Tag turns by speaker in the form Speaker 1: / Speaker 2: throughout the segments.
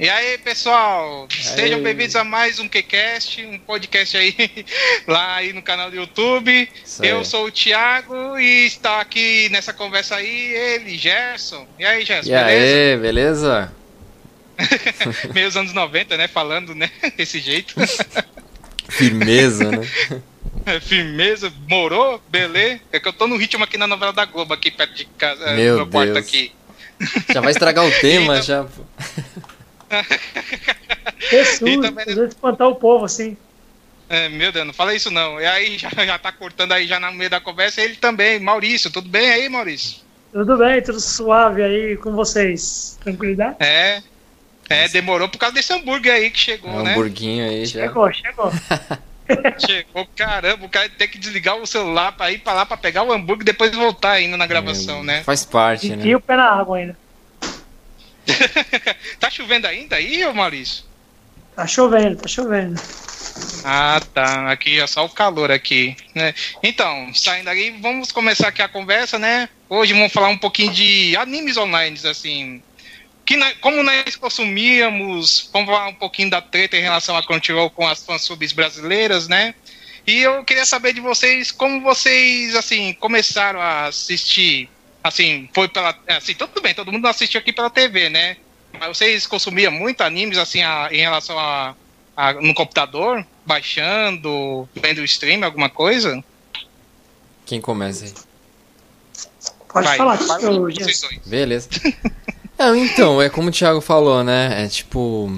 Speaker 1: E aí, pessoal, sejam bem-vindos a mais um QCast, um podcast aí lá aí no canal do YouTube. Eu sou o Thiago e está aqui nessa conversa aí ele, Gerson. E aí, Gerson,
Speaker 2: e beleza? aí, beleza?
Speaker 1: Meio anos 90, né? Falando, né? Desse jeito.
Speaker 2: Firmeza, né?
Speaker 1: Firmeza, morou, beleza. É que eu tô no ritmo aqui na novela da Globo, aqui perto de casa,
Speaker 2: Meu no meu quarto aqui. Já vai estragar o tema, então... já.
Speaker 3: Jesus, também... espantar o povo assim.
Speaker 1: É, meu Deus, não fala isso não. E aí já, já tá cortando aí já no meio da conversa, ele também, Maurício, tudo bem aí, Maurício?
Speaker 3: Tudo bem, tudo suave aí com vocês. Tranquilidade?
Speaker 1: É. É, demorou por causa desse hambúrguer aí que chegou,
Speaker 2: é,
Speaker 1: né?
Speaker 2: Hambúrguinho aí já.
Speaker 3: Chegou, chegou.
Speaker 1: chegou, caramba, o cara tem que desligar o celular pra ir pra lá pra pegar o hambúrguer e depois voltar ainda na gravação, é, né?
Speaker 2: Faz parte,
Speaker 3: e
Speaker 2: né?
Speaker 3: E o pé na água ainda.
Speaker 1: tá chovendo ainda aí, ô Maurício?
Speaker 3: Tá chovendo, tá chovendo.
Speaker 1: Ah, tá. Aqui é só o calor aqui, né? Então, saindo aí, vamos começar aqui a conversa, né? Hoje vamos falar um pouquinho de animes online, assim. Que, como nós consumíamos, vamos falar um pouquinho da treta em relação a Crunchyroll com as fansubs brasileiras, né? E eu queria saber de vocês como vocês, assim, começaram a assistir assim, foi pela. Assim, tudo bem, todo mundo assistiu aqui pela TV, né? Mas vocês consumiam muito animes, assim, a, em relação a, a, no computador? Baixando, vendo o stream, alguma coisa?
Speaker 2: Quem começa aí?
Speaker 3: Pode Vai, falar,
Speaker 2: eu, Beleza. é, então, é como o Thiago falou, né? É tipo.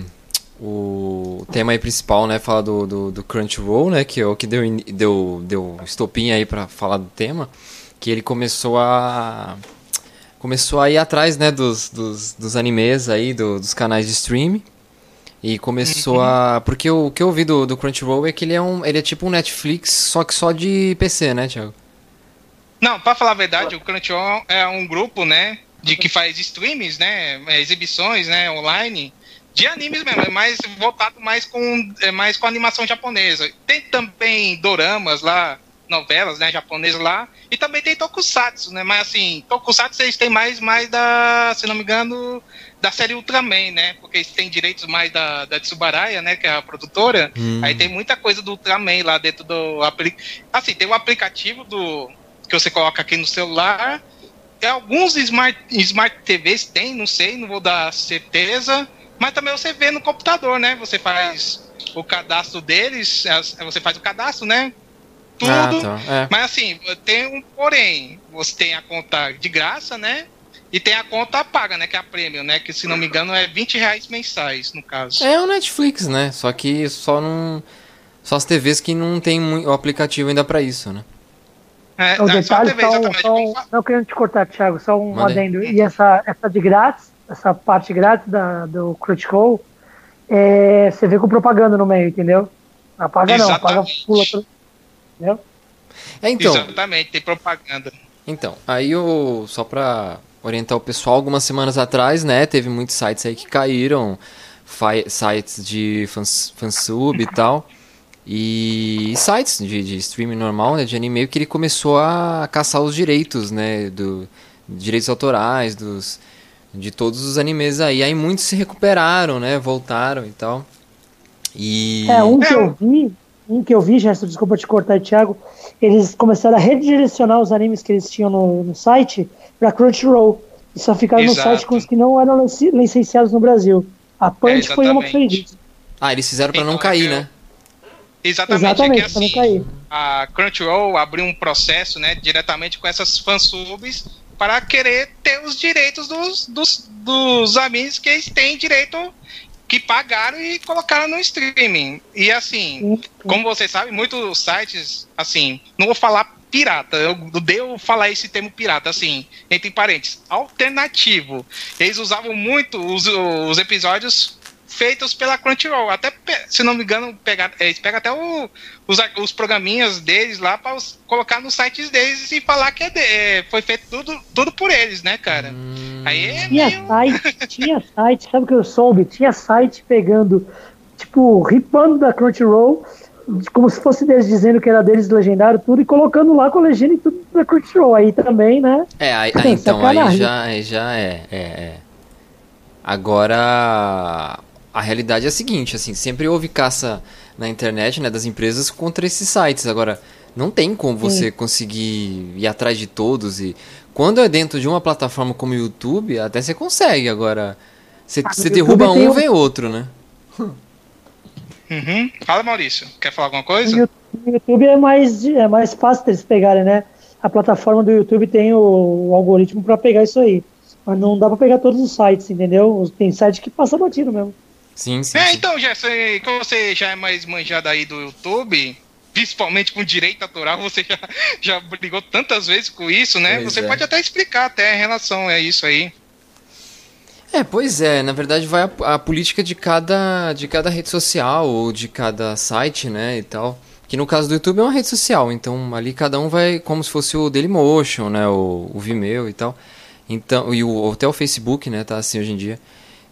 Speaker 2: O tema aí principal, né? Fala do, do, do Crunchyroll, né? Que é o que deu, deu, deu estopinha aí para falar do tema que ele começou a começou a ir atrás, né, dos, dos, dos animes aí, do, dos canais de streaming. E começou uhum. a. Porque o, o que eu ouvi do, do Crunchyroll é que ele é um. Ele é tipo um Netflix, só que só de PC, né, Thiago?
Speaker 1: Não, pra falar a verdade, o Crunchyroll é um grupo, né? De que faz streams, né? Exibições, né? Online. De animes mesmo, é mais voltado mais com, é mais com animação japonesa. Tem também doramas lá, novelas, né, japonesas lá, e também tem tokusatsu, né, mas assim, tokusatsu eles têm mais, mais da, se não me engano, da série Ultraman, né, porque eles têm direitos mais da, da Tsubaraya, né, que é a produtora, hum. aí tem muita coisa do Ultraman lá dentro do, assim, tem o um aplicativo do, que você coloca aqui no celular, alguns Smart, Smart TVs tem, não sei, não vou dar certeza, mas também você vê no computador, né, você faz o cadastro deles, você faz o cadastro, né? Tudo. Ah, tá. é. Mas assim, tem um porém. Você tem a conta de graça, né? E tem a conta paga, né? Que é a Premium, né? Que se não me engano é 20 reais mensais, no caso.
Speaker 2: É o Netflix, né? Só que só não. Só as TVs que não tem o aplicativo ainda para isso, né?
Speaker 3: É, o é, detalhe, TV, só, só, não querendo te cortar, Thiago, só um Mandei. adendo. E essa, essa de grátis, essa parte grátis da, do Critical, é, você vê com propaganda no meio, entendeu? Apaga não, apaga pula, Entendeu?
Speaker 2: É, então,
Speaker 1: Exatamente, tem propaganda.
Speaker 2: Então, aí o só para orientar o pessoal, algumas semanas atrás, né, teve muitos sites aí que caíram, sites de fans, fansub e tal, e, sites de, de streaming normal, né, de anime, que ele começou a caçar os direitos, né, do direitos autorais dos de todos os animes aí. Aí muitos se recuperaram, né, voltaram e tal. E
Speaker 3: É, um que eu vi, um que eu vi, Gerson, desculpa te cortar, Thiago, eles começaram a redirecionar os animes que eles tinham no, no site para Crunchyroll. E só ficaram Exato. no site com os que não eram licenciados no Brasil. A Punch é, foi uma que fez isso.
Speaker 2: Ah, eles fizeram para não então, cair, né?
Speaker 1: Exatamente, exatamente é que, assim, cair. a Crunchyroll abriu um processo, né, diretamente com essas fansubs para querer ter os direitos dos, dos, dos animes que eles têm direito que pagaram e colocaram no streaming. E assim, como você sabe, muitos sites, assim, não vou falar pirata, eu devo falar esse termo pirata, assim, entre parênteses, alternativo. Eles usavam muito os, os episódios feitos pela Crunchyroll. Até, se não me engano, pegar, eles pegam até o, os, os programinhas deles lá para colocar nos sites deles e falar que é de, é, foi feito tudo, tudo por eles, né, cara? Hum. Aí é
Speaker 3: tinha meio... site, tinha site, sabe o que eu soube? Tinha site pegando, tipo, ripando da Crunchyroll como se fosse deles dizendo que era deles legendário tudo e colocando lá com a legenda e tudo da Crunchyroll aí também, né?
Speaker 2: É, aí, aí então aí já, já é, é, é. Agora a realidade é a seguinte, assim, sempre houve caça na internet, né, das empresas contra esses sites. Agora, não tem como você Sim. conseguir ir atrás de todos e quando é dentro de uma plataforma como o YouTube, até você consegue. Agora, você, ah, você derruba um, vem outro, né?
Speaker 1: Uhum. Fala, Maurício. Quer falar alguma coisa?
Speaker 3: O YouTube é mais, é mais fácil deles pegarem, né? A plataforma do YouTube tem o, o algoritmo para pegar isso aí. Mas não dá para pegar todos os sites, entendeu? Tem site que passa batido mesmo.
Speaker 2: Sim, sim.
Speaker 1: É,
Speaker 2: sim.
Speaker 1: então, Jess, como você já é mais manjado aí do YouTube, principalmente com direito autoral, você já, já brigou tantas vezes com isso, né? Pois você é. pode até explicar até em relação a isso aí.
Speaker 2: É, pois é, na verdade vai a, a, política de cada, de cada rede social ou de cada site, né, e tal. Que no caso do YouTube é uma rede social, então ali cada um vai como se fosse o Dailymotion, né, o, o Vimeo e tal. Então, e o, até o Facebook, né, tá assim hoje em dia.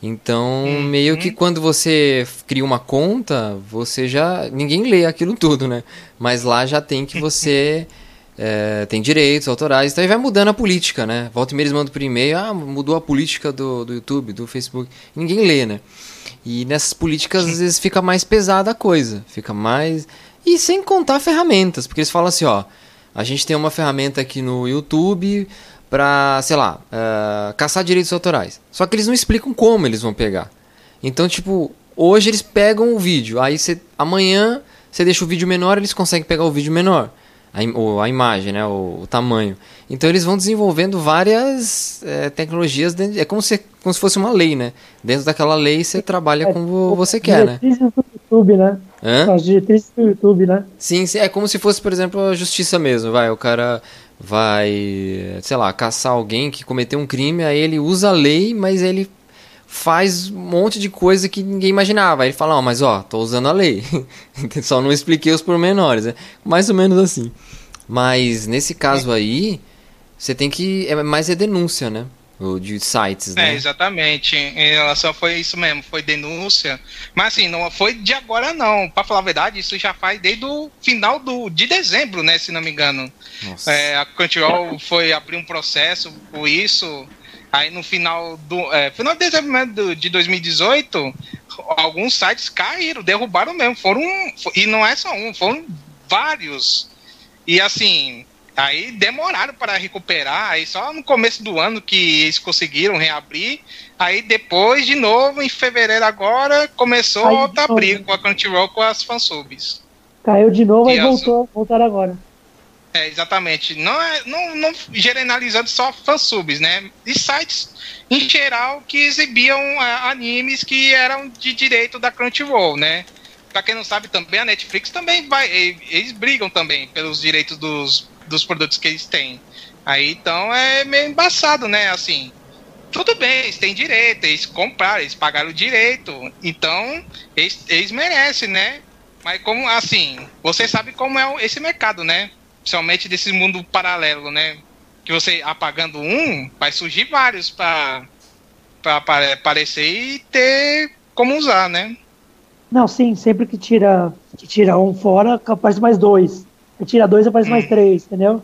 Speaker 2: Então, uhum. meio que quando você cria uma conta, você já. ninguém lê aquilo tudo, né? Mas lá já tem que você. é, tem direitos autorais, então aí vai mudando a política, né? Volta e meia eles mandam por e-mail, ah, mudou a política do, do YouTube, do Facebook. Ninguém lê, né? E nessas políticas às vezes fica mais pesada a coisa, fica mais. E sem contar ferramentas, porque eles falam assim, ó, a gente tem uma ferramenta aqui no YouTube para, sei lá, uh, caçar direitos autorais. Só que eles não explicam como eles vão pegar. Então, tipo, hoje eles pegam o vídeo, aí você, amanhã você deixa o vídeo menor, eles conseguem pegar o vídeo menor, a, ou a imagem, né, o, o, tamanho. Então eles vão desenvolvendo várias é, tecnologias, dentro, é como se, como se fosse uma lei, né? Dentro daquela lei você trabalha é, como você quer, né?
Speaker 3: do YouTube, né? Hã? As diretrizes do YouTube, né?
Speaker 2: Sim, é como se fosse, por exemplo, a justiça mesmo, vai, o cara vai, sei lá, caçar alguém que cometeu um crime, aí ele usa a lei, mas ele faz um monte de coisa que ninguém imaginava. Aí ele fala, ó, oh, mas ó, tô usando a lei. Só não expliquei os pormenores. É mais ou menos assim. Mas nesse caso aí, você tem que. É mais é denúncia, né? De sites, né?
Speaker 1: É, exatamente. Em relação foi isso mesmo, foi denúncia. Mas assim, não foi de agora não. Para falar a verdade, isso já faz desde o final do, de dezembro, né, se não me engano. É, a Crunchyroll foi abrir um processo por isso. Aí no final do é, final de dezembro de 2018, alguns sites caíram, derrubaram mesmo. Foram e não é só um, foram vários. E assim, Aí demoraram para recuperar, aí só no começo do ano que eles conseguiram reabrir. Aí depois, de novo, em fevereiro agora, começou aí, outra briga com a Crunchyroll com as fansubs.
Speaker 3: Caiu de novo e voltou, as... voltaram agora.
Speaker 1: É, exatamente. Não, é, não, não generalizando só fansubs, né? E sites em geral que exibiam é, animes que eram de direito da Crunchyroll, né? Pra quem não sabe também, a Netflix também vai. Eles brigam também pelos direitos dos dos produtos que eles têm. Aí então é meio embaçado, né? Assim, tudo bem, eles têm direito, eles compraram, eles pagaram o direito, então eles, eles merecem, né? Mas como assim, você sabe como é esse mercado, né? Principalmente desse mundo paralelo, né? Que você apagando um, vai surgir vários para para aparecer e ter como usar, né?
Speaker 3: Não, sim, sempre que tira que tira um fora, capaz mais dois. Você tira dois, aparece hum. mais três, entendeu?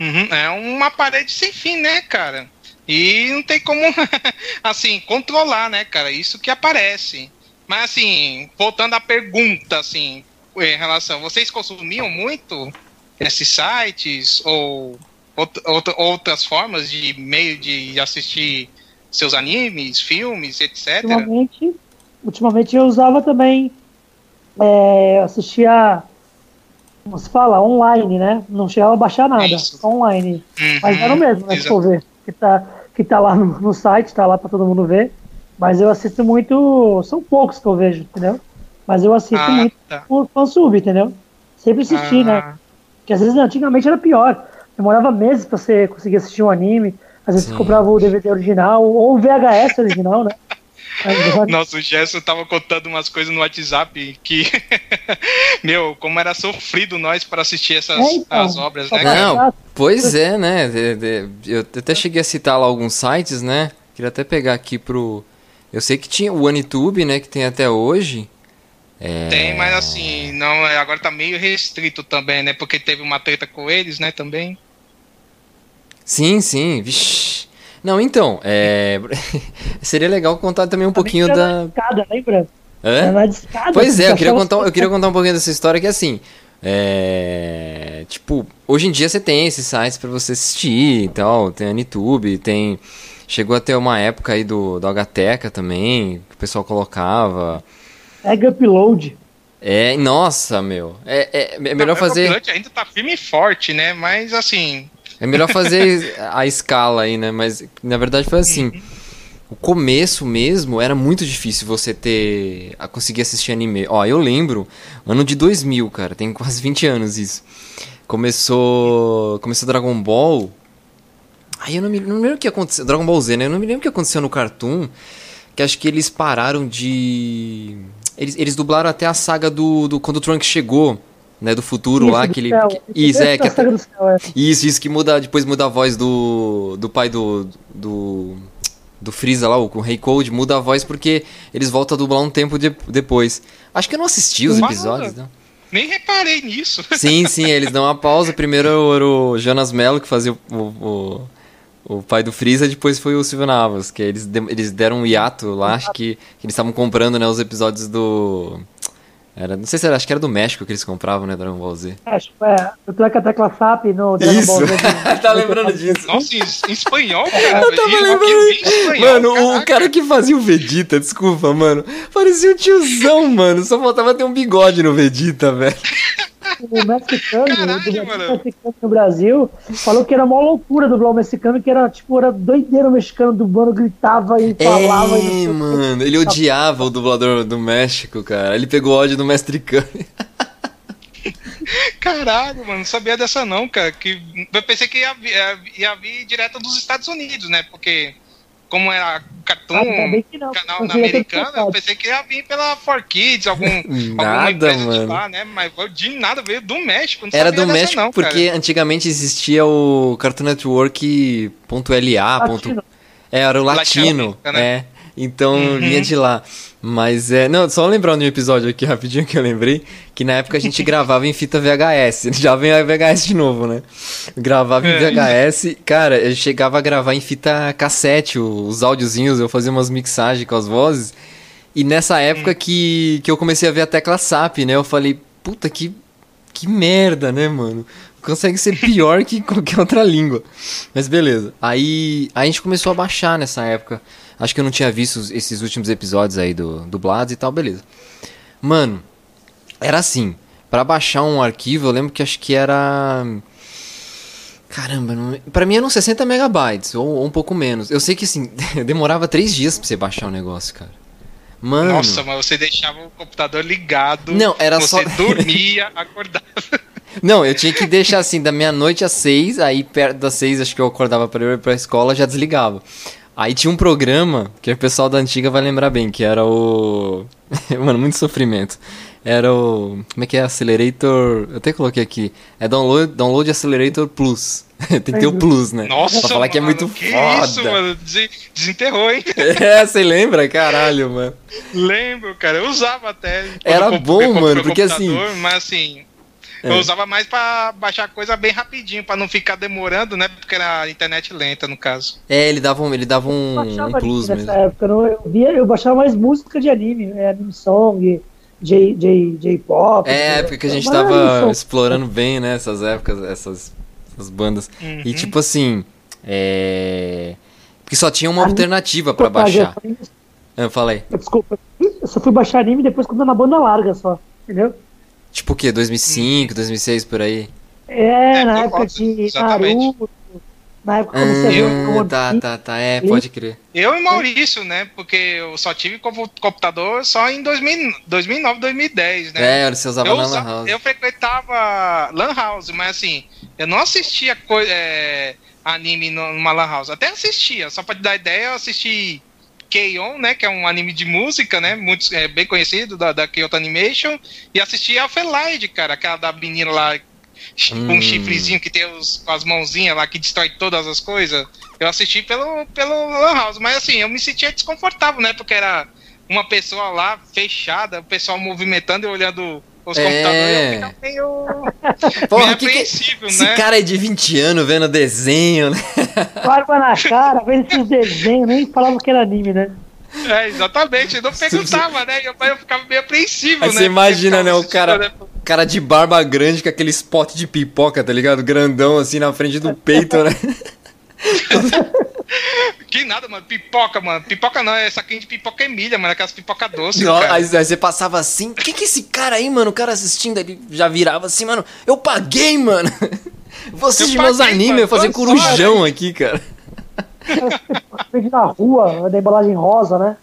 Speaker 1: Uhum, é uma parede sem fim, né, cara? E não tem como, assim, controlar, né, cara? Isso que aparece. Mas, assim, voltando à pergunta, assim, em relação, vocês consumiam muito esses sites ou outras formas de meio de assistir seus animes, filmes, etc?
Speaker 3: Ultimamente, ultimamente eu usava também, é, assistia como se fala, online, né? Não chegava a baixar nada, Isso. online. Uhum, Mas era o mesmo, né? Se for ver, que tá, que tá lá no, no site, tá lá para todo mundo ver. Mas eu assisto muito, são poucos que eu vejo, entendeu? Mas eu assisto ah, muito tá. por fansub, entendeu? Sempre assisti, né? ah. né? Porque às vezes antigamente era pior. Demorava meses pra você conseguir assistir um anime. Às vezes Sim. comprava o DVD original ou o VHS original, né?
Speaker 1: Nossa, o Gerson tava contando umas coisas no WhatsApp que, meu, como era sofrido nós para assistir essas é, então, as obras, né?
Speaker 2: Não, pois é, né? Eu até cheguei a citar lá alguns sites, né? Queria até pegar aqui pro. Eu sei que tinha o OneTube, né? Que tem até hoje.
Speaker 1: É... Tem, mas assim, não, é, agora tá meio restrito também, né? Porque teve uma treta com eles, né? Também.
Speaker 2: Sim, sim. Vixe. Não, então, é... seria legal contar também um pouquinho da.
Speaker 3: Escada, lembra?
Speaker 2: Hã? Escada, pois é, eu queria, contar, eu queria contar um pouquinho dessa história que assim. É... Tipo, hoje em dia você tem esses sites para você assistir e tal, tem a YouTube, tem. Chegou a ter uma época aí do, do Hteca também, que o pessoal colocava.
Speaker 3: Egg Upload.
Speaker 2: É, nossa, meu. É, é, é melhor Não, fazer. O
Speaker 1: ainda tá firme e forte, né? Mas assim.
Speaker 2: É melhor fazer a escala aí, né? Mas na verdade foi assim. O começo mesmo era muito difícil você ter. a conseguir assistir anime. Ó, eu lembro, ano de 2000, cara, tem quase 20 anos isso. Começou. Começou Dragon Ball. Aí eu não me, não me lembro o que aconteceu. Dragon Ball Z, né? Eu não me lembro o que aconteceu no Cartoon. Que acho que eles pararam de. Eles, eles dublaram até a saga do, do. Quando o Trunks chegou né, do futuro isso, lá, que ele. Que, isso, é, que até, céu, é. Isso, isso que muda, depois muda a voz do. do pai do. do. do Freeza lá, o, o Rei Cold, muda a voz porque eles voltam a dublar um tempo de, depois. Acho que eu não assisti os episódios, não.
Speaker 1: Nem reparei nisso.
Speaker 2: Sim, sim, eles dão uma pausa. Primeiro era o Jonas Mello que fazia o, o, o pai do Freeza, depois foi o Silvio Navas, que eles, eles deram um hiato lá, acho que, que eles estavam comprando né, os episódios do era, não sei se era, acho que era do México que eles compravam, né, Dragon Ball Z.
Speaker 3: México, é. Eu tô com a tecla SAP no Dragon
Speaker 2: Isso.
Speaker 3: Ball Z.
Speaker 2: tá lembrando disso.
Speaker 1: Nossa, em espanhol, cara.
Speaker 2: Eu tava lembrando. Espanhol, mano, caraca. o cara que fazia o Vegeta, desculpa, mano. Parecia um tiozão, mano. Só faltava ter um bigode no Vegeta, velho
Speaker 3: o mexicano, Caralho, o mexicano no Brasil, falou que era uma loucura dublar o mexicano, que era tipo, era doideiro o mexicano dublando, gritava e falava. É,
Speaker 2: e mano, ele odiava o dublador do México, cara. Ele pegou ódio do mestricano.
Speaker 1: Caralho, mano, não sabia dessa não, cara. Que, eu pensei que ia, ia, ia vir direto dos Estados Unidos, né? Porque como era Cartoon, ah, canal americano, eu pensei que ia vir pela 4Kids, algum,
Speaker 2: nada, alguma mano.
Speaker 1: lá, né? Mas de nada, veio do México.
Speaker 2: era do México não, porque cara. antigamente existia o Cartoon Network.la. É, era o latino. latino né? É. Então uhum. vinha de lá. Mas é. Não, só lembrando de um episódio aqui rapidinho que eu lembrei. Que na época a gente gravava em fita VHS. Já vem a VHS de novo, né? Gravava em VHS. É. Cara, eu chegava a gravar em fita cassete os áudiozinhos, eu fazia umas mixagens com as vozes. E nessa época que, que eu comecei a ver a tecla SAP, né? Eu falei, puta que. Que merda, né, mano? Consegue ser pior que qualquer outra língua. Mas beleza. Aí a gente começou a baixar nessa época. Acho que eu não tinha visto esses últimos episódios aí do dublados e tal, beleza. Mano, era assim, para baixar um arquivo, eu lembro que acho que era Caramba, não... pra mim eram 60 megabytes, ou, ou, um pouco menos. Eu sei que assim, demorava três dias pra você baixar o negócio, cara. Mano.
Speaker 1: Nossa, mas você deixava o computador ligado.
Speaker 2: Não, era
Speaker 1: você
Speaker 2: só.
Speaker 1: Você dormia, acordava.
Speaker 2: Não, eu tinha que deixar assim, da meia-noite às seis, aí perto das seis, acho que eu acordava pra ir pra escola, já desligava. Aí tinha um programa que o pessoal da antiga vai lembrar bem, que era o. Mano, muito sofrimento. Era o. Como é que é? Accelerator. Eu até coloquei aqui. É Download, download Accelerator Plus. Tem que ter o Plus, né?
Speaker 1: Nossa,
Speaker 2: pra falar
Speaker 1: mano,
Speaker 2: que é muito
Speaker 1: que
Speaker 2: foda.
Speaker 1: Isso, mano. Desenterrou, hein?
Speaker 2: É, você lembra? Caralho, mano.
Speaker 1: Lembro, cara. Eu usava até.
Speaker 2: Era bom, mano, porque assim.
Speaker 1: Mas assim. Eu usava mais para baixar coisa bem rapidinho, para não ficar demorando, né? Porque era internet lenta, no caso.
Speaker 2: É, ele dava um, ele dava um, um plus
Speaker 3: mesmo. Nessa época, eu, via, eu baixava mais música de anime, é, anime song, J-pop.
Speaker 2: É, a época que a gente tava explorando bem, né? Essas épocas, essas, essas bandas. Uhum. E tipo assim, é... Porque só tinha uma alternativa para baixar. Eu falei.
Speaker 3: Desculpa, eu só fui baixar anime depois quando na banda larga só, entendeu?
Speaker 2: Tipo o quê? 2005, 2006 por aí?
Speaker 3: É, é na época de Naruto. Na época que
Speaker 2: comecei hum, a Tá, tá, tá. É, pode crer.
Speaker 1: Eu e Maurício, né? Porque eu só tive computador só em 2000, 2009, 2010, né?
Speaker 2: É, você usava eu, Lan House.
Speaker 1: Eu frequentava Lan House, mas assim, eu não assistia é, anime numa Lan House. Até assistia, só pra te dar ideia, eu assisti K-On, né, que é um anime de música, né, muito é, bem conhecido da, da Kyoto Animation, e assisti a Felight, cara, aquela da menina lá hum. com um chifrezinho que tem os, com as mãozinhas lá que destrói todas as coisas. Eu assisti pelo pelo Lan House, mas assim, eu me sentia desconfortável, né, porque era uma pessoa lá fechada, o pessoal movimentando e olhando os é... computadores meio,
Speaker 2: Porra, meio que que... Esse né? cara é de 20 anos vendo desenho, né?
Speaker 3: Barba na cara, vendo esses desenhos, nem falava que era anime, né?
Speaker 1: É, exatamente, eu não perguntava, né? Eu, eu ficava meio apreensivo,
Speaker 2: Aí
Speaker 1: né?
Speaker 2: Você imagina, né? O cara, né? cara de barba grande com aquele spot de pipoca, tá ligado? Grandão assim na frente do peito, né?
Speaker 1: que nada, mano. Pipoca, mano. Pipoca não, é saquinho de pipoca Emília, mano. Aquelas pipoca doce.
Speaker 2: Não, aí, aí, você passava assim. O que que é esse cara aí, mano? O cara assistindo, ele já virava assim, mano. Eu paguei, mano. Vou assistir meus animes, eu fazer corujão aqui, cara.
Speaker 3: na rua, da embalagem rosa, né?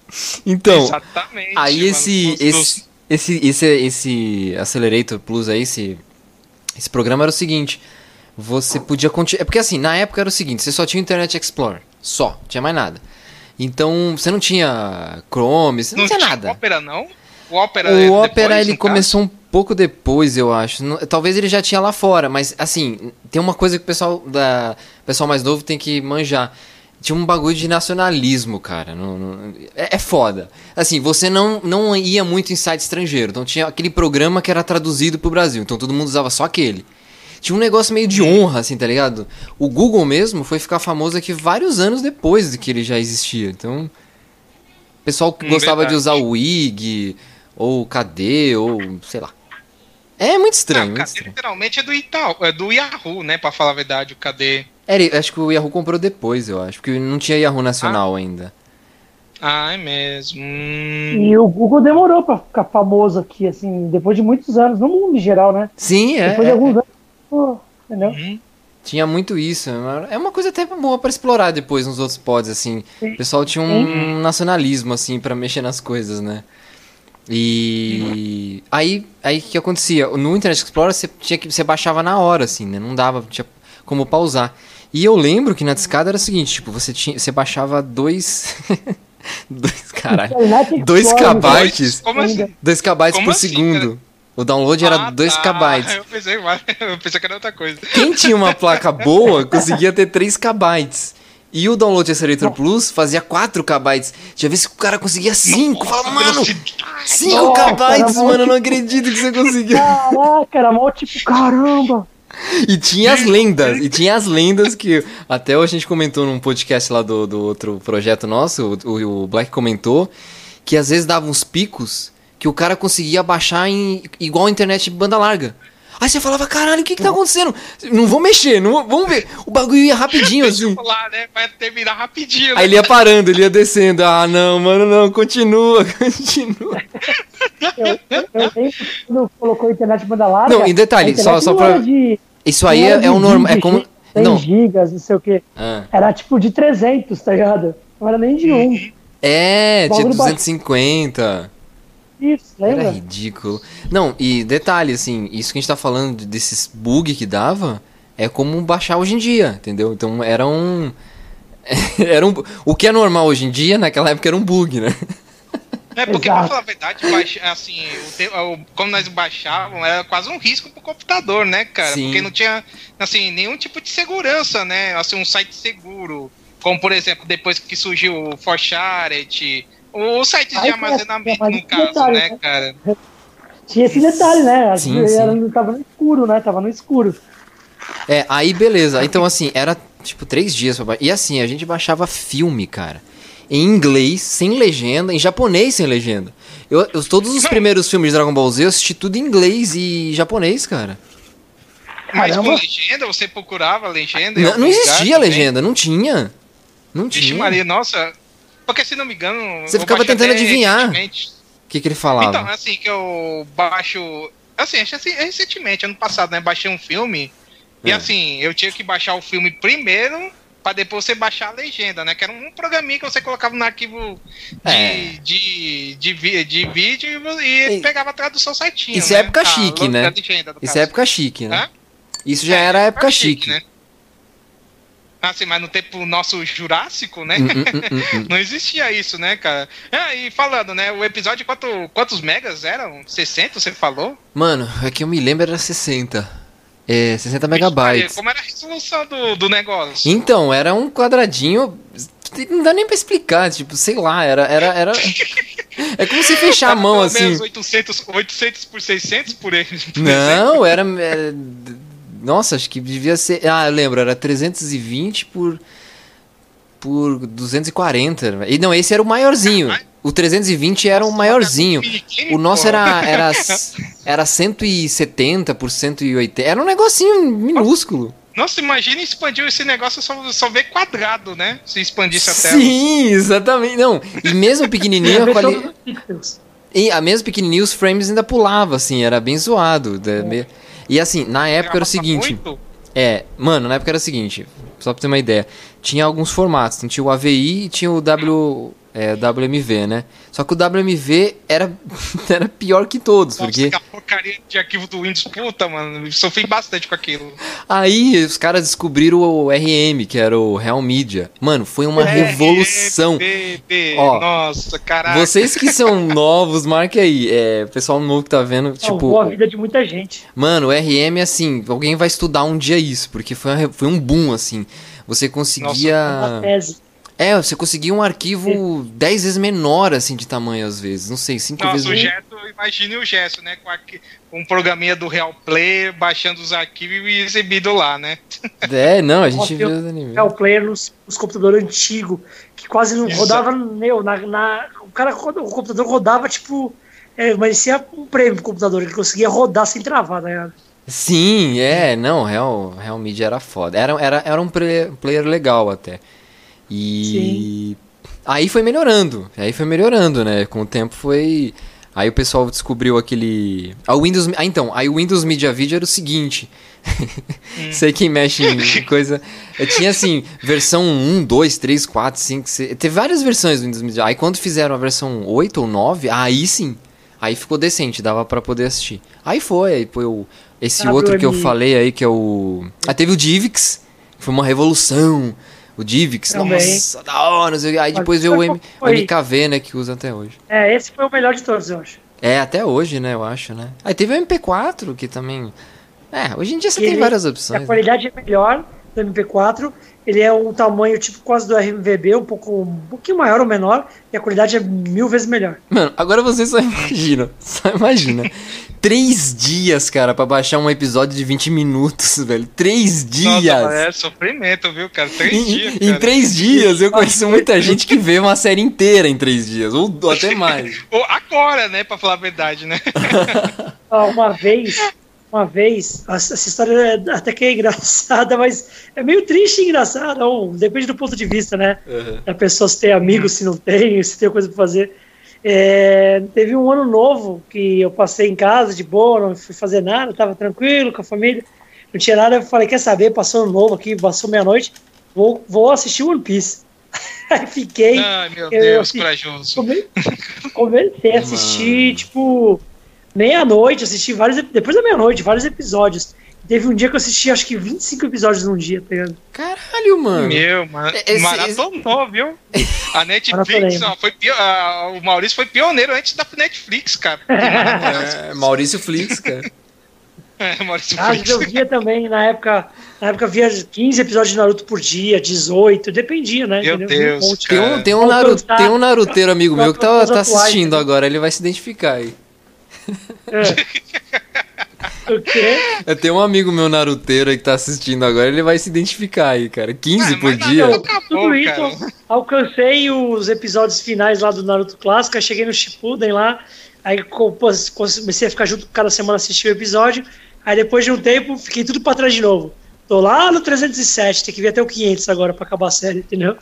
Speaker 2: Então, Exatamente, aí esse, esse, esse, esse, esse Accelerator Plus aí, esse, esse programa era o seguinte, você podia continuar, é porque assim, na época era o seguinte, você só tinha o Internet Explorer, só, não tinha mais nada. Então, você não tinha Chrome, você não, não tinha, tinha nada.
Speaker 1: Opera não? O Opera,
Speaker 2: o Opera ele começou um pouco depois, eu acho. Talvez ele já tinha lá fora, mas assim, tem uma coisa que o pessoal da o pessoal mais novo tem que manjar tinha um bagulho de nacionalismo, cara. No, no, é, é, foda. Assim, você não, não ia muito em site estrangeiro. Então tinha aquele programa que era traduzido pro Brasil. Então todo mundo usava só aquele. Tinha um negócio meio de honra, assim, tá ligado? O Google mesmo foi ficar famoso aqui vários anos depois de que ele já existia. Então. O pessoal que hum, gostava verdade. de usar o WIG, ou KD, ou sei lá. É muito estranho. Não, muito estranho.
Speaker 1: literalmente é do, Itaú, é do Yahoo, né? Pra falar a verdade, o KD.
Speaker 2: É, acho que o Yahoo comprou depois, eu acho, porque não tinha Yahoo Nacional ah. ainda.
Speaker 1: Ah, é mesmo.
Speaker 3: E o Google demorou pra ficar famoso aqui, assim, depois de muitos anos, no mundo em geral, né?
Speaker 2: Sim,
Speaker 3: é. Depois
Speaker 2: de
Speaker 3: é. alguns anos, pô, entendeu? Uhum.
Speaker 2: Tinha muito isso. É uma coisa até boa para explorar depois nos outros pods, assim. Sim. O pessoal tinha um Sim. nacionalismo, assim, para mexer nas coisas, né? E uhum. aí, aí que acontecia? No Internet Explorer você tinha que você baixava na hora, assim, né? Não dava tinha como pausar. E eu lembro que na discada era o seguinte, tipo, você tinha, você baixava dois dois caralho, dois kbytes, como assim? dois kbytes como por assim, segundo. Cara? O download era ah, 2 tá.
Speaker 1: Eu pensei, eu pensei que era outra coisa.
Speaker 2: Quem tinha uma placa boa conseguia ter 3 kbytes. E o Download Accelerator Plus fazia 4 KB. Já vi se o cara conseguia 5. Fala, mano, 5 KB, mano, eu não acredito que você conseguiu.
Speaker 3: Caraca, era mal tipo, caramba.
Speaker 2: E tinha as lendas, e tinha as lendas que até a gente comentou num podcast lá do, do outro projeto nosso, o, o Black comentou, que às vezes dava uns picos que o cara conseguia baixar em igual a internet de banda larga. Aí você falava, caralho, o que que tá acontecendo? Não vou mexer, não, vamos ver. O bagulho ia rapidinho, assim.
Speaker 1: Lá, né? Vai terminar rapidinho.
Speaker 2: Né? Aí ele ia parando, ele ia descendo. Ah, não, mano, não, continua, continua.
Speaker 3: Eu, eu, quando colocou a internet banda larga.
Speaker 2: Não, em detalhe, só, só pra... De, Isso aí é, é um normal, é como...
Speaker 3: 100 não. gigas, não sei o quê. Ah. Era tipo de 300, tá ligado? Não era nem de um.
Speaker 2: É, de 250. Baixo.
Speaker 3: Isso, lembra?
Speaker 2: Era ridículo. Não, e detalhe, assim, isso que a gente tá falando desses bug que dava é como baixar hoje em dia, entendeu? Então era um. era um. O que é normal hoje em dia, naquela época era um bug, né?
Speaker 1: É, porque Exato. pra falar a verdade, baixa, assim, o, o, como nós baixávamos, era quase um risco pro computador, né, cara? Sim. Porque não tinha, assim, nenhum tipo de segurança, né? Assim, um site seguro. Como, por exemplo, depois que surgiu o Forsharet, o site de armazenamento, no caso, detalhe, né, né, cara?
Speaker 3: Tinha esse detalhe, né? Sim, sim. Era, tava no escuro, né? Tava no escuro.
Speaker 2: É, aí beleza. Então, assim, era tipo três dias pra baixar. E assim, a gente baixava filme, cara. Em inglês, sem legenda, em japonês sem legenda. Eu, eu todos os primeiros filmes de Dragon Ball Z eu assisti tudo em inglês e japonês, cara.
Speaker 1: Mas Caramba. com legenda? Você procurava legenda?
Speaker 2: Não, não existia legenda, não tinha. Não Vixe tinha.
Speaker 1: Maria, nossa, porque se não me engano.
Speaker 2: Você ficava tentando adivinhar. O que, que ele falava?
Speaker 1: Então, assim, que eu baixo. Assim, assim, recentemente, ano passado, né? Baixei um filme. É. E assim, eu tinha que baixar o filme primeiro para depois você baixar a legenda, né? Que era um programinha que você colocava no arquivo de, é. de, de, de, de, vídeo e, e, pegava a tradução certinha.
Speaker 2: Isso é né? é época chique, né? Isso é época chique, né? Hã? Isso já é, era época chique. chique. Né?
Speaker 1: Assim, mas no tempo nosso Jurássico, né? Hum, hum, hum, não existia isso, né, cara? Ah, e falando, né? O episódio, quanto, quantos megas eram? 60, você falou?
Speaker 2: Mano, é que eu me lembro era 60. É, 60 megabytes.
Speaker 1: Como era a resolução do, do negócio?
Speaker 2: Então, era um quadradinho Não dá nem pra explicar, tipo, sei lá, era. era, era... É como se fechar a mão assim.
Speaker 1: 800, 800 por 600 por ele.
Speaker 2: Não, era, era. Nossa, acho que devia ser. Ah, eu lembro, era 320 por. Por 240. E não, esse era o maiorzinho. O 320 era o maiorzinho. O nosso era, era, era 170 por 180. Era um negocinho minúsculo.
Speaker 1: Nossa, imagina expandir esse negócio só, só ver quadrado, né? Se expandisse a
Speaker 2: tela. Sim, exatamente. Não, e mesmo pequenininho a qualidade. E a mesmo pequenininho os frames ainda pulava, assim, era bem zoado. É. E assim, na época era o seguinte. Muito? É, mano, na época era o seguinte, só pra ter uma ideia. Tinha alguns formatos, tinha o AVI e tinha o W é, WMV, né? Só que o WMV era, era pior que todos, Nossa, porque...
Speaker 1: a porcaria de arquivo do Windows, puta, mano, sofri bastante com aquilo.
Speaker 2: Aí os caras descobriram o RM, que era o Real Media. Mano, foi uma é, revolução.
Speaker 1: Ó, Nossa, caralho.
Speaker 2: Vocês que são novos, marque aí. É, pessoal novo que tá vendo, tipo...
Speaker 3: a vida de muita gente.
Speaker 2: Mano, o RM, assim, alguém vai estudar um dia isso, porque foi, uma, foi um boom, assim. Você conseguia... Nossa, tese é, você conseguia um arquivo 10 vezes menor, assim, de tamanho, às vezes. Não sei, 5 vezes...
Speaker 1: Gesto, imagine o Gesto, né? Com, a, com um programinha do Real Player, baixando os arquivos e exibido lá, né?
Speaker 2: É, não, a gente viu os animes.
Speaker 3: Real Player nos, nos computadores antigos, que quase não Isso. rodava, meu, na, na, o cara, o computador rodava, tipo... É, parecia um prêmio pro computador, ele conseguia rodar sem travar, tá ligado?
Speaker 2: Sim, é, não, Real, Real Media era foda. Era, era, era um player legal até. E Sim. aí foi melhorando, aí foi melhorando, né? Com o tempo foi Aí o pessoal descobriu aquele. A Windows. Ah, então, aí o Windows Media Video era o seguinte. Hum. Sei quem mexe em coisa. Eu tinha assim, versão 1, 2, 3, 4, 5, 6. Teve várias versões do Windows Media. Aí quando fizeram a versão 8 ou 9, aí sim. Aí ficou decente, dava para poder assistir. Aí foi, aí foi o. Esse ah, outro que eu falei aí, que é o. Aí teve o Divix, foi uma revolução. O Divix, Também. nossa, da hora. Aí depois veio o, M, o MKV, né, que usa até hoje.
Speaker 3: É, esse foi o melhor de todos, eu acho.
Speaker 2: É, até hoje, né, eu acho, né. Aí teve o MP4, que também... É, hoje em dia você Ele, tem várias opções.
Speaker 3: A qualidade né? é melhor do MP4, ele é um tamanho tipo quase do RMVB, um pouco um pouquinho maior ou menor, e a qualidade é mil vezes melhor.
Speaker 2: Mano, agora você só imagina, só imagina. Três dias, cara, pra baixar um episódio de 20 minutos, velho. Três dias! Nossa,
Speaker 1: é sofrimento, viu, cara? Três em, dias.
Speaker 2: Em cara. três dias, eu conheço muita gente que vê uma série inteira em três dias, ou até mais.
Speaker 1: ou agora, né, pra falar a verdade, né?
Speaker 3: uma vez, uma vez, essa história é até que é engraçada, mas é meio triste e engraçada, ou depende do ponto de vista, né? Uhum. Da pessoa se tem amigos, se não tem, se tem coisa pra fazer. É, teve um ano novo que eu passei em casa de boa, não fui fazer nada, tava tranquilo com a família, não tinha nada. Eu falei: Quer saber? Passou ano novo aqui, passou meia-noite, vou, vou assistir One Piece. Aí fiquei.
Speaker 1: Ai, meu eu, Deus, eu, corajoso.
Speaker 3: Comecei a assistir, tipo, meia-noite, assisti vários. Depois da meia-noite, vários episódios. Teve um dia que eu assisti acho que 25 episódios num dia, tá ligado?
Speaker 2: Caralho, mano.
Speaker 1: Meu, mano. Esse, maratonou, esse... viu? A Netflix, ó, foi o Maurício foi pioneiro antes da Netflix, cara.
Speaker 2: é, Maurício Flix, cara.
Speaker 3: É, Maurício ah, Flix. eu via também, na época, na época via 15 episódios de Naruto por dia, 18, dependia, né?
Speaker 1: Meu Deus, um
Speaker 2: tem, um, tem, um Naruto, tem um Naruteiro amigo meu que tá, tá assistindo né? agora, ele vai se identificar aí. É.
Speaker 3: O quê?
Speaker 2: Eu tenho um amigo meu naruteiro aí que tá assistindo agora, ele vai se identificar aí, cara. 15 por dia.
Speaker 3: Não, tudo isso, alcancei os episódios finais lá do Naruto Clássico, cheguei no Shippuden lá, aí comecei a ficar junto cada semana assistir o episódio, aí depois de um tempo fiquei tudo pra trás de novo. Tô lá no 307, tem que ver até o 500 agora pra acabar a série, entendeu?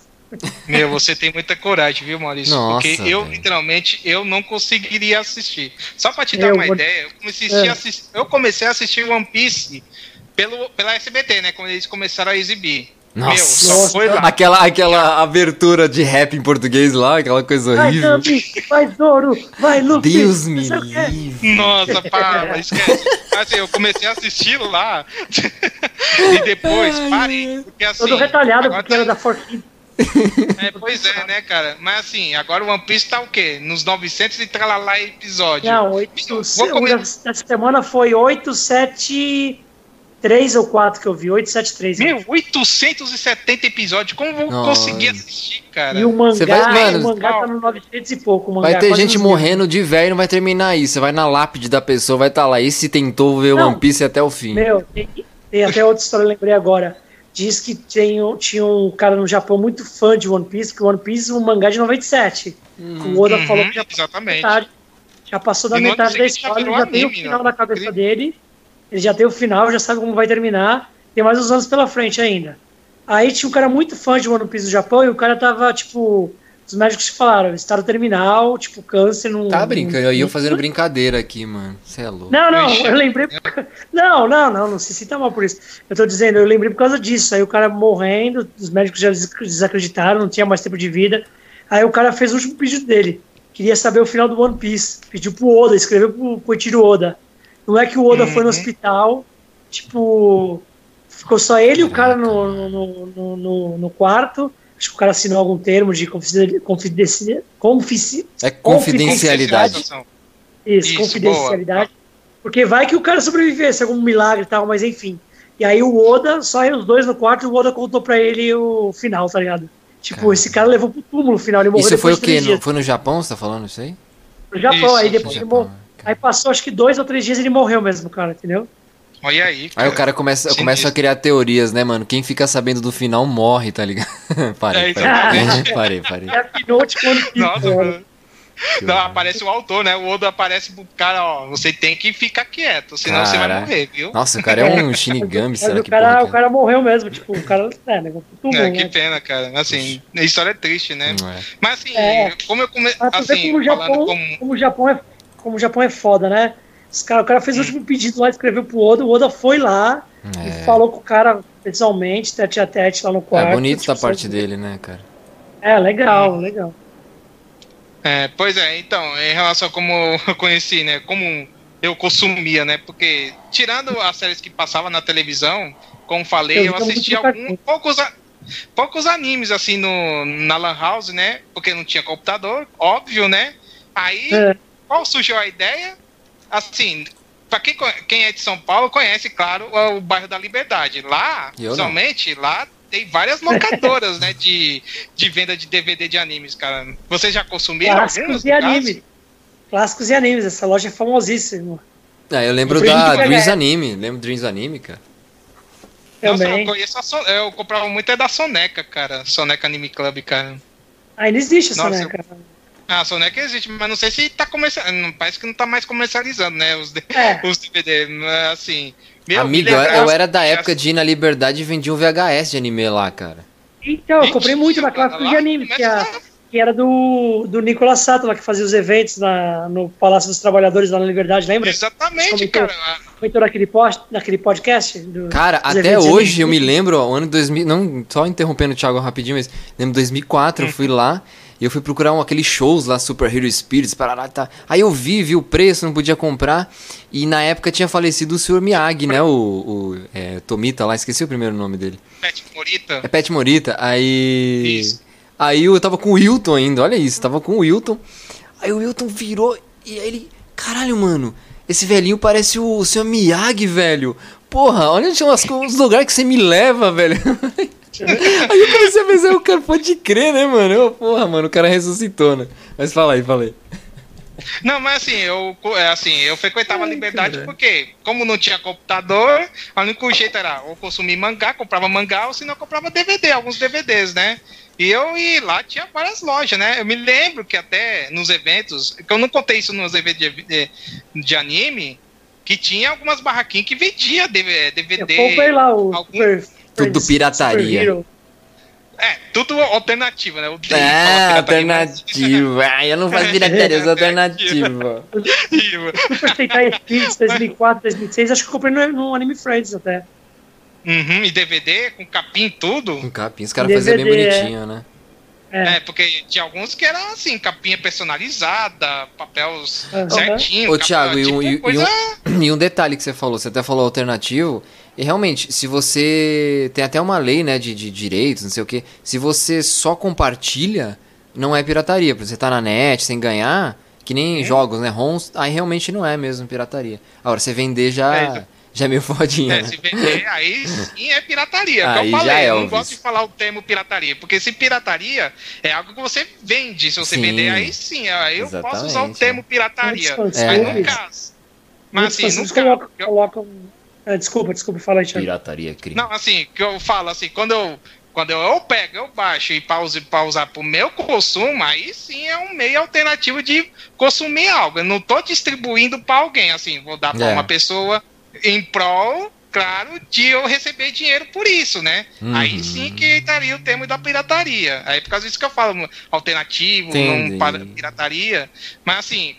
Speaker 1: Meu, você tem muita coragem, viu, Maurício? Nossa, Porque eu, literalmente, eu não conseguiria assistir. Só pra te dar eu uma vou... ideia, eu comecei, é. a assistir, eu comecei a assistir One Piece pelo, pela SBT, né? Quando eles começaram a exibir.
Speaker 2: Nossa, Meu, só foi lá. Aquela, aquela abertura de rap em português lá, aquela coisa horrível.
Speaker 3: Vai, vai Zoro, vai Luffy.
Speaker 2: Deus me livre.
Speaker 1: Nossa, para, esquece. Assim, eu comecei a assistir lá e depois parei. Porque, assim,
Speaker 3: Todo retalhado porque era da Fortnite.
Speaker 1: É, pois é, né, cara? Mas assim, agora o One Piece tá o quê? Nos 900 e tralalá episódio.
Speaker 3: Não, 8, Vou comer... essa semana foi 8, 7, três ou quatro que eu vi, 873.
Speaker 1: Meu, 870 episódios, como vou Nossa. conseguir assistir, cara?
Speaker 3: E o mangá, vai, mano, o mangá tá no 900 e pouco.
Speaker 2: mangá, vai ter gente morrendo de velho e não vai terminar isso. Você vai na lápide da pessoa, vai estar tá lá. Esse tentou ver não, One Piece até o fim.
Speaker 3: Meu, tem, tem até outra história, eu lembrei agora. Diz que tem, tinha um cara no Japão muito fã de One Piece, que One Piece é um mangá de 97. Hum, o Oda uhum, falou que já
Speaker 1: exatamente.
Speaker 3: Metade, já passou da metade da história, já, já tem o final não. na cabeça dele. Ele já tem o final, já sabe como vai terminar. Tem mais uns anos pela frente ainda. Aí tinha um cara muito fã de One Piece do Japão e o cara tava, tipo. Os médicos falaram, estado terminal, tipo, câncer não.
Speaker 2: Tá brincando, eu ia fazendo brincadeira aqui, mano. Você é louco.
Speaker 3: Não, não, eu lembrei. Não, não, não, não se sinta mal por isso. Eu tô dizendo, eu lembrei por causa disso. Aí o cara morrendo, os médicos já desacreditaram, não tinha mais tempo de vida. Aí o cara fez o último pedido dele. Queria saber o final do One Piece. Pediu pro Oda, escreveu pro Koichiro Oda. Não é que o Oda uhum. foi no uhum. hospital, tipo, ficou só ele e o cara no, no, no, no, no quarto. Acho que o cara assinou algum termo de confidencialidade. Confici,
Speaker 2: é confidencialidade.
Speaker 3: Isso, Isso, confidencialidade. Boa. Porque vai que o cara sobrevivesse, algum milagre e tal, mas enfim. E aí o Oda, só os dois no quarto, e o Oda contou pra ele o final, tá ligado? Tipo, cara. esse cara levou pro túmulo no final, ele morreu
Speaker 2: Isso foi o quê? No, foi no Japão, você tá falando isso aí?
Speaker 3: No Japão, isso, aí depois ele morreu. Aí passou acho que dois ou três dias e ele morreu mesmo, cara, entendeu?
Speaker 1: Olha aí.
Speaker 2: Cara. Aí o cara começa, começa a criar teorias, né, mano? Quem fica sabendo do final morre, tá ligado? parei, é, parei. parei, parei. É a
Speaker 1: Nossa, mano. Não, aparece o autor, né? O Oda aparece pro cara, ó, você tem que ficar quieto, senão você vai morrer, viu?
Speaker 2: Nossa, o cara é um Shinigami, será
Speaker 3: o que cara, O cara morreu mesmo, tipo, o cara, é,
Speaker 1: né? é, que né? pena, cara. Assim, a história é triste, né? É. Mas assim, é. como eu comecei, assim,
Speaker 3: como o Japão, como... como o Japão é como o Japão é foda, né? Cara, o cara fez o último pedido lá, escreveu pro Oda, o Oda foi lá é. e falou com o cara pessoalmente, tete a tete lá no quarto.
Speaker 2: É bonito tipo, da parte dele, né, cara?
Speaker 3: É, legal, legal.
Speaker 1: É, pois é, então, em relação a como eu conheci, né, como eu consumia, né, porque tirando as séries que passavam na televisão, como falei, eu, eu assistia alguns, poucos, poucos animes, assim, no, na Lan House, né, porque não tinha computador, óbvio, né, aí, é. qual surgiu a ideia? Assim, para quem, quem é de São Paulo, conhece, claro, o, o bairro da Liberdade. Lá, somente, lá tem várias locadoras, né, de, de venda de DVD de animes, cara. Vocês já consumiram
Speaker 3: Clássicos e animes. Clássicos e animes, essa loja é famosíssima.
Speaker 2: Ah, eu lembro da Dreams Anime, lembro Dreams Anime, cara.
Speaker 1: Nossa, eu conheço a so eu comprava muito é da Soneca, cara. Soneca Anime Club, cara.
Speaker 3: Ainda existe a Nossa, Soneca. Eu...
Speaker 1: Ah, a Soneca existe, mas não sei se tá comercializando. Parece que não tá mais comercializando, né? Os, é. os DVD. Assim.
Speaker 2: Meu, Amigo, eu, eu era da época de ir na Liberdade e vendia um VHS de anime lá, cara.
Speaker 3: Então, eu comprei muito na classe de anime, que, a, que, era do, do Nicolas Sato, lá que fazia os eventos na, no Palácio dos Trabalhadores lá na Liberdade, lembra?
Speaker 1: Exatamente, comentou,
Speaker 3: cara. Comentou naquele, post, naquele podcast? Do,
Speaker 2: cara, até hoje eu me lembro, ó, ano 2000, não só interrompendo o Thiago rapidinho, mas lembro 2004, hum. eu fui lá e eu fui procurar um, aqueles shows lá, Super Hero Spirits, parará, tá. Aí eu vi, vi o preço, não podia comprar. E na época tinha falecido o Sr. Miyagi, né? O, o é, Tomita lá, esqueci o primeiro nome dele.
Speaker 1: Pet Morita.
Speaker 2: É Pet Morita. Aí. Isso. Aí eu tava com o Wilton ainda, olha isso, tava com o Wilton. Aí o Wilton virou e aí ele. Caralho, mano, esse velhinho parece o, o Sr. Miyagi, velho. Porra, olha os lugares que você me leva, velho. aí eu comecei a pensar, o cara pode crer, né, mano? Eu, porra, mano, o cara ressuscitou, né? Mas fala aí, fala aí.
Speaker 1: Não, mas assim, eu, é, assim, eu frequentava a liberdade cara. porque, como não tinha computador, o único jeito era ou consumir mangá, comprava mangá, ou se não comprava DVD, alguns DVDs, né? E eu e lá tinha várias lojas, né? Eu me lembro que até nos eventos, que eu não contei isso nos eventos de, de, de anime, que tinha algumas barraquinhas que vendia DVD.
Speaker 3: Eu comprei lá o algum...
Speaker 2: Tudo pirataria.
Speaker 1: É, tudo alternativo, né?
Speaker 2: é, alternativo. Ah, eu não faço pirataria, eu sou alternativo.
Speaker 3: Super Sentai Kids 2004, 2006, acho que eu comprei no, no Anime Friends até.
Speaker 1: Uhum, e DVD com capim tudo?
Speaker 2: Com capim, os caras faziam bem bonitinho, é. né?
Speaker 1: É. é. porque tinha alguns que eram assim, capinha personalizada, papéis uhum. certinho.
Speaker 2: Ô, Thiago, tipo, e, um, coisa... e, um, e um detalhe que você falou, você até falou alternativo, e realmente, se você. Tem até uma lei, né, de, de direitos, não sei o que. Se você só compartilha, não é pirataria. Porque você tá na net sem ganhar, que nem é. jogos, né? ROMs, aí realmente não é mesmo pirataria. Agora, você vender já. É Já é meio fodinha.
Speaker 1: É,
Speaker 2: né?
Speaker 1: se vender, aí sim é pirataria.
Speaker 2: Aí
Speaker 1: eu falei,
Speaker 2: já é,
Speaker 1: eu não gosto de falar o termo pirataria, porque se pirataria é algo que você vende. Se você
Speaker 2: Sim.
Speaker 1: vender, aí sim, aí eu posso usar o termo pirataria.
Speaker 3: Muitos
Speaker 2: É.
Speaker 1: Mas no caso. Mas assim, no
Speaker 3: colocam.
Speaker 1: caso. eu-
Speaker 3: colocam é, desculpa, desculpa, fala aí, Thiago.
Speaker 2: Pirataria, crime.
Speaker 1: Não, assim, que eu falo assim, quando eu. Quando eu, eu pego, eu baixo e pause para usar pro meu consumo, aí sim é um meio alternativo de consumir algo. Eu não tô distribuindo para alguém, assim, vou dar para
Speaker 2: É.
Speaker 1: uma pessoa em prol, claro, de eu receber dinheiro por isso, né?
Speaker 2: Uhum.
Speaker 1: Aí sim que estaria o termo da pirataria. Aí por causa disso que eu falo, alternativo,
Speaker 2: Entendi.
Speaker 1: não para pirataria. Mas assim,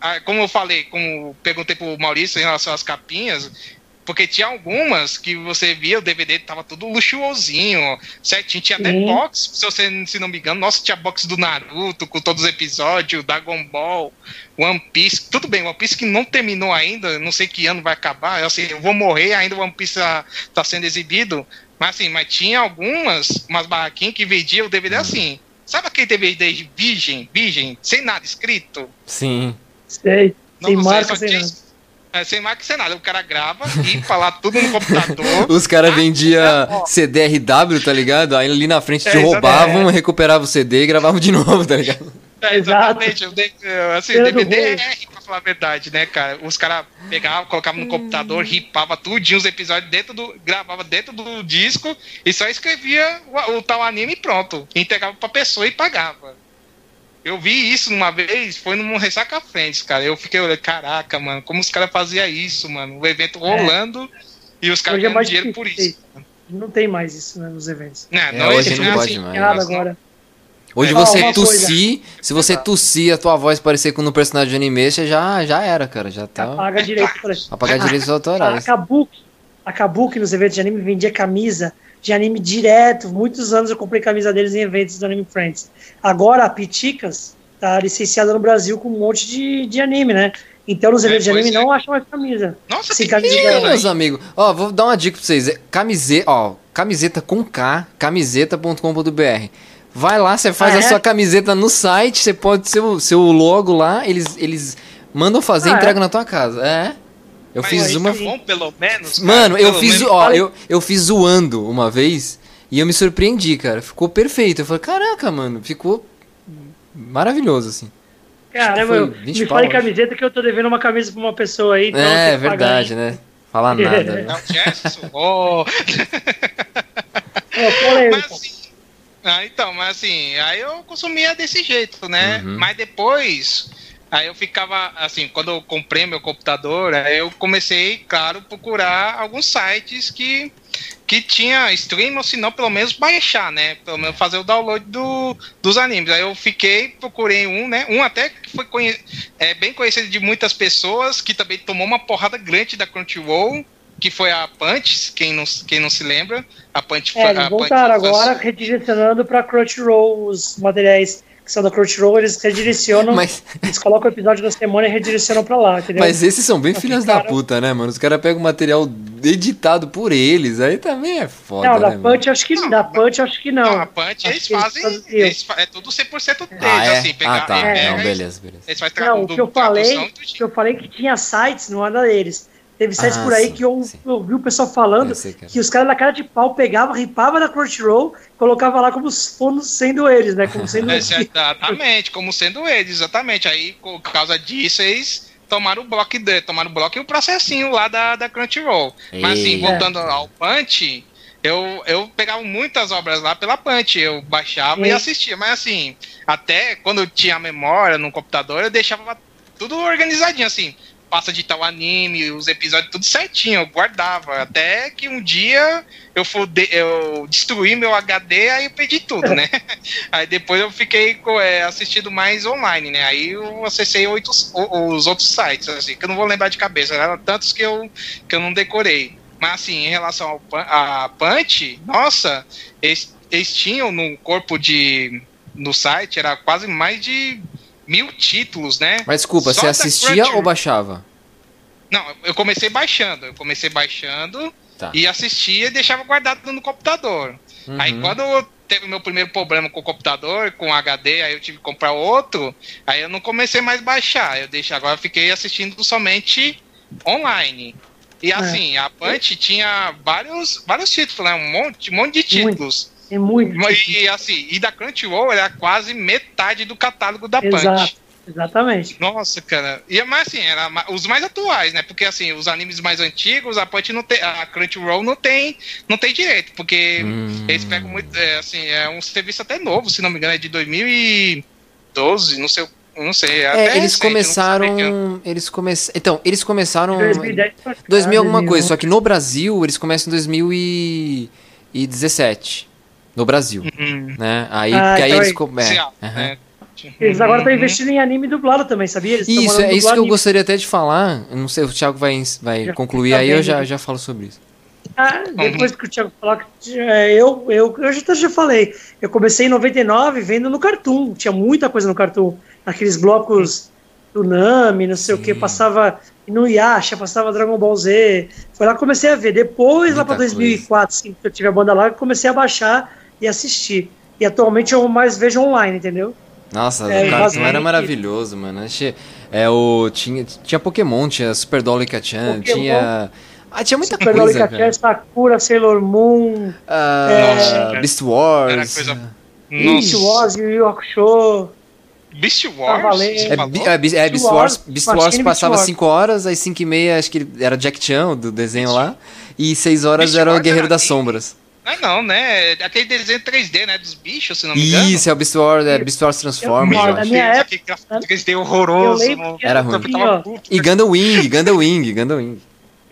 Speaker 1: ah, como eu falei, como perguntei pro Maurício em relação às capinhas, porque tinha algumas que você via, o DVD tava tudo luxuosinho, certinho. Tinha até
Speaker 3: Sim.
Speaker 1: box, se você se não me engano. Nossa, tinha box do Naruto com todos os episódios, Dragon Ball, One Piece. Tudo bem, One Piece que não terminou ainda, não sei que ano vai acabar. Eu, assim, eu vou morrer, ainda o One Piece tá, tá sendo exibido. Mas assim, mas tinha algumas, umas barraquinhas que vendiam o DVD assim. Sabe aquele DVD virgem, virgem, sem nada escrito?
Speaker 2: Sim.
Speaker 3: Sei. Sem
Speaker 1: sei,
Speaker 3: marca,
Speaker 1: só
Speaker 3: sem
Speaker 1: tinha-
Speaker 3: nada.
Speaker 1: É, sem marca, sem nada. O cara grava e fala tudo no computador.
Speaker 2: Os caras
Speaker 1: Ah,
Speaker 2: vendiam
Speaker 1: ó.
Speaker 2: CDRW, tá ligado? Aí ali na frente
Speaker 1: É,
Speaker 2: te
Speaker 1: exato.
Speaker 2: roubavam, recuperavam o CD e gravavam de novo, tá ligado?
Speaker 1: É, exatamente. Assim, DVD é pra falar a verdade, né, cara? Os caras pegavam, colocavam no computador, ripava tudinho os episódios dentro do. gravava dentro do disco e só escrevia o, o tal anime e pronto. Entregava pra pessoa e pagava. Eu vi isso uma vez, foi num Ressaca Friends, cara. Eu fiquei olhando, caraca, mano, como os caras faziam isso, mano? O evento rolando e os caras
Speaker 3: é
Speaker 1: ganhando
Speaker 3: mais
Speaker 1: dinheiro por isso.
Speaker 3: Não tem mais isso né, nos eventos.
Speaker 1: Não,
Speaker 2: É,
Speaker 1: não
Speaker 2: hoje não
Speaker 1: é
Speaker 2: pode
Speaker 1: assim,
Speaker 2: mais.
Speaker 1: Não-
Speaker 3: agora.
Speaker 2: Hoje
Speaker 1: É,
Speaker 2: você
Speaker 3: uma
Speaker 2: tossir, se você tossir a tua voz parecer com no personagem de anime, você já, já era, cara. Já tá.
Speaker 3: Apaga direito por aí.
Speaker 2: Apagar direitos
Speaker 3: A
Speaker 2: autorais.
Speaker 3: Kabuki, a Kabuki nos eventos de anime vendia camisa de anime direto. Muitos anos eu comprei camisa deles em eventos do Anime Friends. Agora a Piticas tá licenciada no Brasil com um monte de, de anime, né? Então nos
Speaker 1: É,
Speaker 3: eventos de
Speaker 1: pois
Speaker 3: anime
Speaker 1: é.
Speaker 3: não acham mais camisa.
Speaker 1: Nossa, que
Speaker 3: camisa
Speaker 2: meus amigos. Ó, vou dar uma dica pra vocês. É Camiseta, ó, camiseta com K, camiseta.com.br. Vai lá, você faz
Speaker 3: Ah,
Speaker 2: a
Speaker 3: é?
Speaker 2: sua camiseta no site, você pode ser o seu logo lá, eles, eles mandam fazer e
Speaker 3: Ah, é?
Speaker 2: entregam na tua casa. É. Eu
Speaker 1: Mas
Speaker 2: fiz uma.
Speaker 1: tá bom, pelo menos. cara,
Speaker 2: Mano, eu
Speaker 1: pelo
Speaker 2: fiz,
Speaker 1: menos.
Speaker 2: ó, eu, eu fiz zoando uma vez e eu me surpreendi, cara. Ficou perfeito. Eu falei, caraca, mano, ficou maravilhoso, assim.
Speaker 3: Caramba, eu,
Speaker 2: 20
Speaker 3: me
Speaker 2: pau,
Speaker 3: fale camiseta que eu tô devendo uma camisa pra uma pessoa aí. Então
Speaker 2: é,
Speaker 3: pagar,
Speaker 2: verdade, né? Falar nada. né?
Speaker 1: Não, Gerson, oh. Mas assim, ah, então, mas assim, aí eu consumia desse jeito, né?
Speaker 2: Uhum.
Speaker 1: Mas depois, aí eu ficava, assim, quando eu comprei meu computador, aí eu comecei, claro, procurar alguns sites que, que tinha stream, ou se não, pelo menos baixar, né? Pelo menos fazer o download do, dos animes. Aí eu fiquei, procurei um, né? Um até que foi conhe é, bem conhecido de muitas pessoas, que também tomou uma porrada grande da Crunchyroll, que foi a Punch, quem não, quem não se lembra. A Punch
Speaker 3: É, eles
Speaker 1: a Punch
Speaker 3: voltaram
Speaker 1: foi-
Speaker 3: agora redirecionando pra Crunchyroll os materiais que são da Crunchyroll, eles redirecionam,
Speaker 2: Mas,
Speaker 3: eles colocam o episódio da semana e redirecionam pra lá, entendeu?
Speaker 2: mas esses são bem
Speaker 3: Mas
Speaker 2: filhas da puta, né, mano? Os caras pegam material editado por eles, aí também é foda,
Speaker 3: não, da
Speaker 2: né,
Speaker 3: Punch acho que
Speaker 1: Não,
Speaker 3: da Punch acho que
Speaker 1: Não,
Speaker 3: não.
Speaker 1: a Punch eles fazem. Eles é tudo 100% deles,
Speaker 2: Ah, é?
Speaker 1: assim. Pegar,
Speaker 2: ah, tá.
Speaker 1: é,
Speaker 2: não, beleza, beleza.
Speaker 1: Eles fazem
Speaker 3: Não, o que eu falei, que eu falei que tinha sites, não era deles. Teve sites
Speaker 2: Ah,
Speaker 3: por aí
Speaker 2: sim,
Speaker 3: que eu, eu vi o pessoal falando
Speaker 2: sei, cara.
Speaker 3: que os caras na cara de pau pegavam, ripavam da Crunchyroll, colocava lá como se fosse sendo eles, né? Como sendo
Speaker 1: É, Exatamente, como sendo eles, exatamente. Aí, por causa disso, eles tomaram o bloco de, tomaram o bloco e o processinho lá da, da Crunchyroll. Mas assim, voltando ao Punch, eu, eu pegava muitas obras lá pela Punch, eu baixava e
Speaker 3: Sim.
Speaker 1: assistia. Mas assim, até quando eu tinha a memória no computador, eu deixava tudo organizadinho, assim. Passa de tal anime, os episódios tudo certinho, eu guardava. Até que um dia eu, fude, eu destruí meu HD, aí eu perdi tudo, né? Aí depois eu fiquei é, assistindo mais online, né? Aí eu acessei oito, os outros sites, assim, que eu não vou lembrar de cabeça, eram tantos que eu, que eu não decorei. Mas assim, em relação ao a Punch, nossa, eles, eles tinham no corpo de. no site, era quase mais de mil títulos, né?
Speaker 2: Mas desculpa,
Speaker 1: Só
Speaker 2: você assistia
Speaker 1: Crunchyroll.
Speaker 2: ou baixava?
Speaker 1: Não, eu comecei baixando, eu comecei baixando
Speaker 2: Tá.
Speaker 1: e assistia e deixava guardado no computador.
Speaker 2: Uhum.
Speaker 1: Aí quando teve o meu primeiro problema com o computador, com o HD, aí eu tive que comprar outro, aí eu não comecei mais a baixar. Eu deixei, agora eu fiquei assistindo somente online. E é. assim, a Punch tinha vários, vários títulos, né? Um monte, um monte de títulos.
Speaker 3: É muito.
Speaker 1: E assim, e da Crunchyroll era quase metade do catálogo da
Speaker 3: Exato.
Speaker 1: Punch.
Speaker 3: Exatamente.
Speaker 1: Nossa, cara. E mas assim, era os mais atuais, né? Porque assim, os animes mais antigos, a Punch não tem, a Crunchyroll não tem, não tem direito, porque hum. eles pegam muito, é, assim, é um serviço até novo, se não me engano, é de 2012, não sei não sei.
Speaker 2: É, eles começaram. Eles começaram. Então, eles começaram. 2010, 2000 alguma coisa, só que no Brasil eles começam em 2017. No Brasil. Uhum. Né? Aí, ah, então aí eles começam. É, uhum.
Speaker 3: Eles agora estão investindo em anime dublado também, sabia? Eles
Speaker 2: isso, é isso que eu gostaria até de falar. Não sei, o Thiago vai, vai concluir tá aí, eu já, já falo sobre isso.
Speaker 3: Ah, depois que o Thiago falar, é, eu, eu, eu já, já falei. Eu comecei em 99 vendo no Cartoon. Tinha muita coisa no Cartoon aqueles blocos do Nami, não sei Sim. o que, passava no Yasha, passava Dragon Ball Z. Foi lá que comecei a ver. Depois, Muita lá para 2004, assim, que eu tive a banda lá, comecei a baixar e assistir. E atualmente eu mais vejo online, entendeu?
Speaker 2: Nossa, é, o Cartoon era maravilhoso, mano. É, o, tinha, tinha Pokémon, tinha Super Dolly Kachan, tinha. Ah, tinha muita Super coisa. Super Dolly Kachan,
Speaker 3: Sakura, Sailor Moon. Uh,
Speaker 2: é, Beast Wars. Era
Speaker 3: coisa. Beast Wars, Yu Yu Hakusho.
Speaker 1: Beast Wars?
Speaker 2: É, é, é, Beast Wars, Beast Wars passava 5 horas, aí 5 e meia acho que era Jack Chan, do desenho lá, e 6 horas Beast era o Guerreiro das Sombras.
Speaker 1: Ah, não, né? Aquele desenho 3D, né? Dos bichos, se não me engano.
Speaker 2: Isso, é o Beast Wars, é Beast Wars Transformers. Eu,
Speaker 3: na minha época,
Speaker 1: 3D horroroso.
Speaker 2: Era ruim. e Gundam Wing, Gundam Wing, Gundam Wing.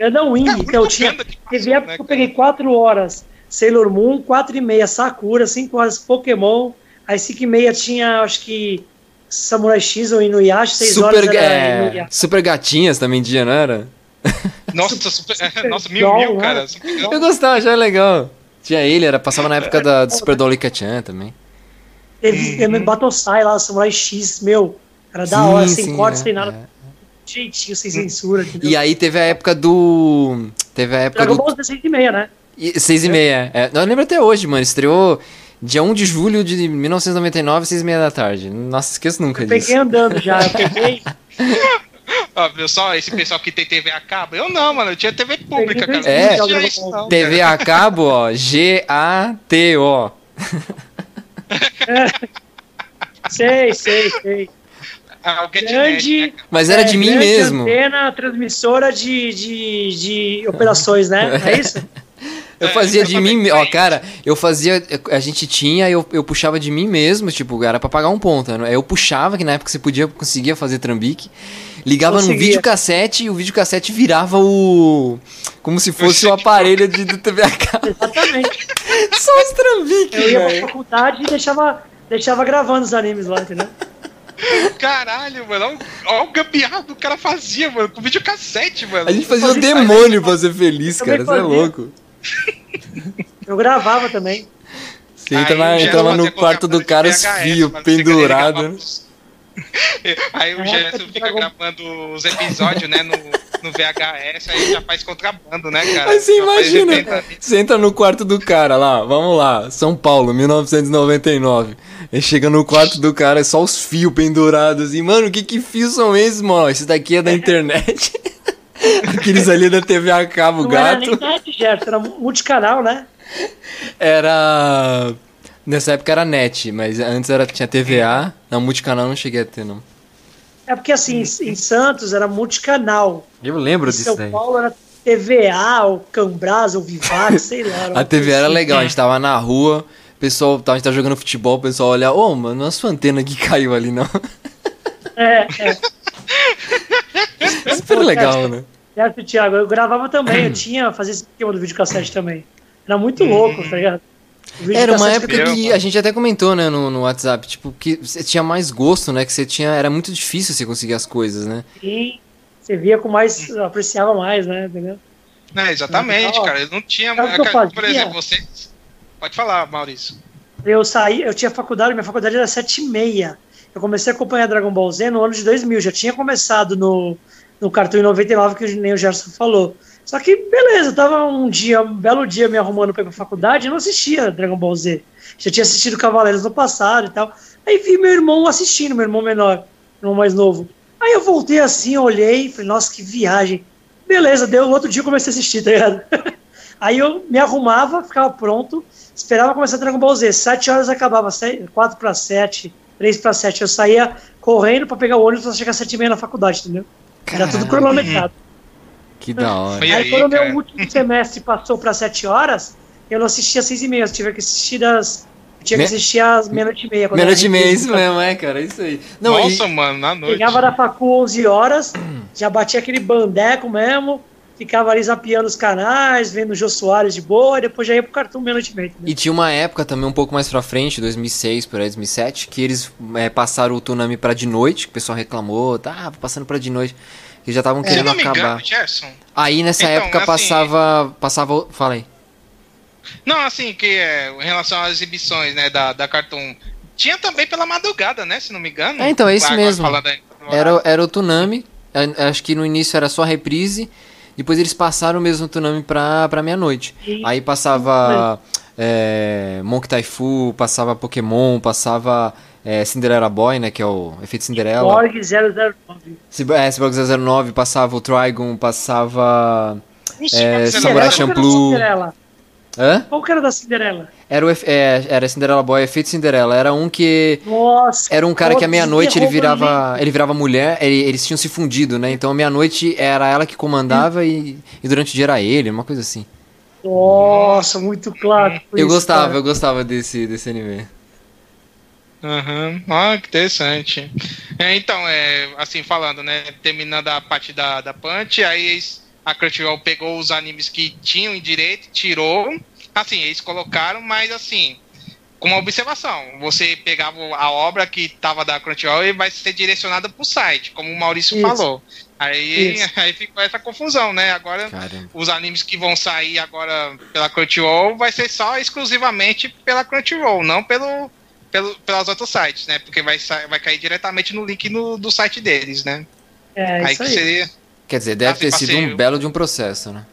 Speaker 3: Gundam Wing, então tinha. Teve época né, que eu peguei 4 horas Sailor Moon, 4 e meia Sakura, 5 horas Pokémon, aí 5 e meia tinha, acho que Samurai X ou Inuyasha, 6
Speaker 2: super,
Speaker 3: horas
Speaker 2: era é, Super gatinhas também dia, não era?
Speaker 1: Nossa, super, super nossa mil, mil, cara.
Speaker 2: Eu gostava, achava legal. Tinha ele, era, passava na época da, do Super Dolly Chan também.
Speaker 3: Teve uhum. Batosai lá, Samurai X, meu. Era da hora, sem sim, corte, é, sem nada. É. Jeitinho, sem censura. Entendeu?
Speaker 2: E aí teve a época do. Teve a época
Speaker 3: Dragon do. Ball 6 e meia, né?
Speaker 2: E, 6 e meia. É. Eu lembro até hoje, mano. Estreou Dia 1 de julho de 1999, 6 e meia da tarde. Nossa, esqueço nunca
Speaker 3: eu
Speaker 2: disso.
Speaker 3: Peguei andando já, eu peguei.
Speaker 1: Ó, viu só, esse pessoal que tem TV a cabo, eu não, mano, eu tinha TV pública, cara.
Speaker 2: É, isso, não, TV cara. a cabo, ó, G-A-T-O.
Speaker 3: sei, sei, sei.
Speaker 1: Ah, grande, né,
Speaker 2: mas era de é, mim mesmo.
Speaker 3: antena transmissora de, de, de operações, né? É isso?
Speaker 2: Eu fazia de mim, ó, cara, eu fazia, a gente tinha, eu, eu puxava de mim mesmo, tipo, era pra pagar um ponto, né? Eu puxava, que na época você podia, conseguia fazer trambique, ligava Conseguia. no videocassete e o videocassete virava o... como se fosse o aparelho de, do TV a cabo.
Speaker 3: Exatamente.
Speaker 2: Só os trambiques,
Speaker 3: Eu ia pra faculdade e deixava, deixava gravando os animes lá, entendeu?
Speaker 1: Caralho, mano. Olha o gambiarra que o cara fazia, mano. Com videocassete, mano.
Speaker 2: A gente fazia o demônio pra ser feliz, cara. Isso é louco.
Speaker 3: Eu gravava também.
Speaker 2: Você entra na, entrava no quarto do cara os fios pendurados.
Speaker 1: Aí o Gerson fica gravando os episódios, né, no, no VHS, aí já faz contrabando, né, cara?
Speaker 2: Aí você imagina, você entra no quarto do cara lá, vamos lá, São Paulo, 1999. Aí chega no quarto do cara, é só os fios pendurados. E, mano, que que fios são esses, mano? Esse daqui é da internet. Aqueles ali da TV a cabo,
Speaker 3: não
Speaker 2: gato.
Speaker 3: Não era nem net, Gerson, era multicanal, né?
Speaker 2: Era... Nessa época era net, mas antes era, tinha TVA. Não, multicanal não cheguei a ter, não.
Speaker 3: É porque assim, em Santos era multicanal.
Speaker 2: Eu lembro em disso
Speaker 3: São Paulo era TVA, ou Cambras, ou Vivac, sei lá.
Speaker 2: a TVA era assim. legal, a gente tava na rua, o pessoal, a gente tava jogando futebol, o pessoal olha, ô, oh, mano, não é a sua antena que caiu ali, não.
Speaker 3: É, é.
Speaker 2: Super legal, né?
Speaker 3: Certo, Thiago, eu gravava também, eu tinha, fazia esse esquema do videocassete também. Era muito louco, tá ligado?
Speaker 2: Era uma época que a gente até comentou, né, no, no WhatsApp, tipo, que você tinha mais gosto, né, que você tinha, era muito difícil você conseguir as coisas, né?
Speaker 3: Sim, você via com mais, apreciava mais, né, entendeu?
Speaker 1: É, exatamente, cara, eu não tinha, cara, por exemplo, você, pode falar, Maurício.
Speaker 3: Eu saí, eu tinha faculdade, minha faculdade era sete e meia, eu comecei a acompanhar Dragon Ball Z no ano de 2000, já tinha começado no, no Cartoon em 99, que nem o Gerson falou. Só que, beleza, tava um dia, um belo dia me arrumando pra ir pra faculdade, eu não assistia Dragon Ball Z. Já tinha assistido Cavaleiros no passado e tal. Aí vi meu irmão assistindo, meu irmão menor, meu irmão mais novo. Aí eu voltei assim, olhei, falei, nossa, que viagem. Beleza, deu. outro dia eu comecei a assistir, tá ligado? Aí eu me arrumava, ficava pronto, esperava começar Dragon Ball Z. Sete horas acabava, quatro para sete, três para sete. Eu saía correndo para pegar o ônibus pra chegar às sete e meia na faculdade, entendeu? Era tudo cronometrado.
Speaker 2: Que da hora.
Speaker 3: Aí, aí quando o meu último semestre passou para sete horas, eu não assistia às seis e meia, eu tive que assistir das eu tinha que assistir às meia-noite e meia.
Speaker 2: Meia-noite e meia, isso mesmo, é, cara, isso aí.
Speaker 1: Não, Nossa, e... mano, na noite.
Speaker 3: Chegava da facu 11 horas, já batia aquele bandeco mesmo, ficava ali zapeando os canais, vendo o Jô Soares de boa, e depois já ia pro cartão meia-noite e meia.
Speaker 2: E tinha uma época também um pouco mais pra frente, 2006, por aí, 2007, que eles é, passaram o Tsunami pra de noite, que o pessoal reclamou, tá, passando pra de noite. Que já estavam é, querendo acabar. Engano, aí nessa então, época assim, passava. Passava. Fala aí.
Speaker 1: Não, assim, que é, em relação às exibições, né, da, da Cartoon, tinha também pela madrugada, né, se não me engano.
Speaker 2: É, então, é isso mesmo. Era, era o Tsunami, acho que no início era só reprise, depois eles passaram mesmo o Tsunami pra, pra meia-noite. Aí passava é, Monkey Taifu, passava Pokémon, passava é, Cinderella Boy, né, que é o efeito Cinderella.
Speaker 3: Cyborg 009.
Speaker 2: É, Cyborg 009, passava o Trigon, passava é, Samurai Champloo.
Speaker 3: Hã? Qual que era da Cinderela?
Speaker 2: Era, o, é, era Cinderela Boy, efeito Cinderela. Era um que.
Speaker 3: Nossa!
Speaker 2: Era um cara que à meia-noite ele virava. Ele virava mulher, ele, eles tinham se fundido, né? Então à meia-noite era ela que comandava e, e durante o dia era ele, uma coisa assim.
Speaker 3: Nossa, muito claro.
Speaker 2: Eu isso, gostava, cara. eu gostava desse, desse anime.
Speaker 1: Aham, uhum. ah, que interessante. É, então, é, assim, falando, né? Terminando a parte da, da Punch, aí a Crunchyroll pegou os animes que tinham em direito, tirou. Assim, eles colocaram, mas assim, com uma observação. Você pegava a obra que estava da Crunchyroll e vai ser direcionada para o site, como o Maurício Isso. falou. Aí, aí ficou essa confusão, né? Agora, Caramba. os animes que vão sair agora pela Crunchyroll vai ser só exclusivamente pela Crunchyroll, não pelo, pelo pelas outros sites, né? Porque vai, vai cair diretamente no link no, do site deles, né?
Speaker 3: É, aí isso aí. seria
Speaker 2: Quer dizer, deve assim, ter sido um belo de um processo, né?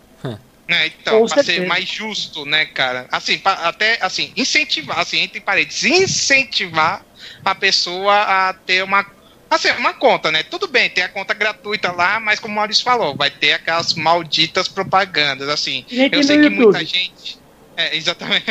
Speaker 1: É, então, para ser mais justo, né, cara? Assim, pra, até assim, incentivar, assim, entre parênteses, incentivar a pessoa a ter uma assim, uma conta, né? Tudo bem, tem a conta gratuita lá, mas como o Maurício falou, vai ter aquelas malditas propagandas, assim. Eu sei que muita gente é, exatamente.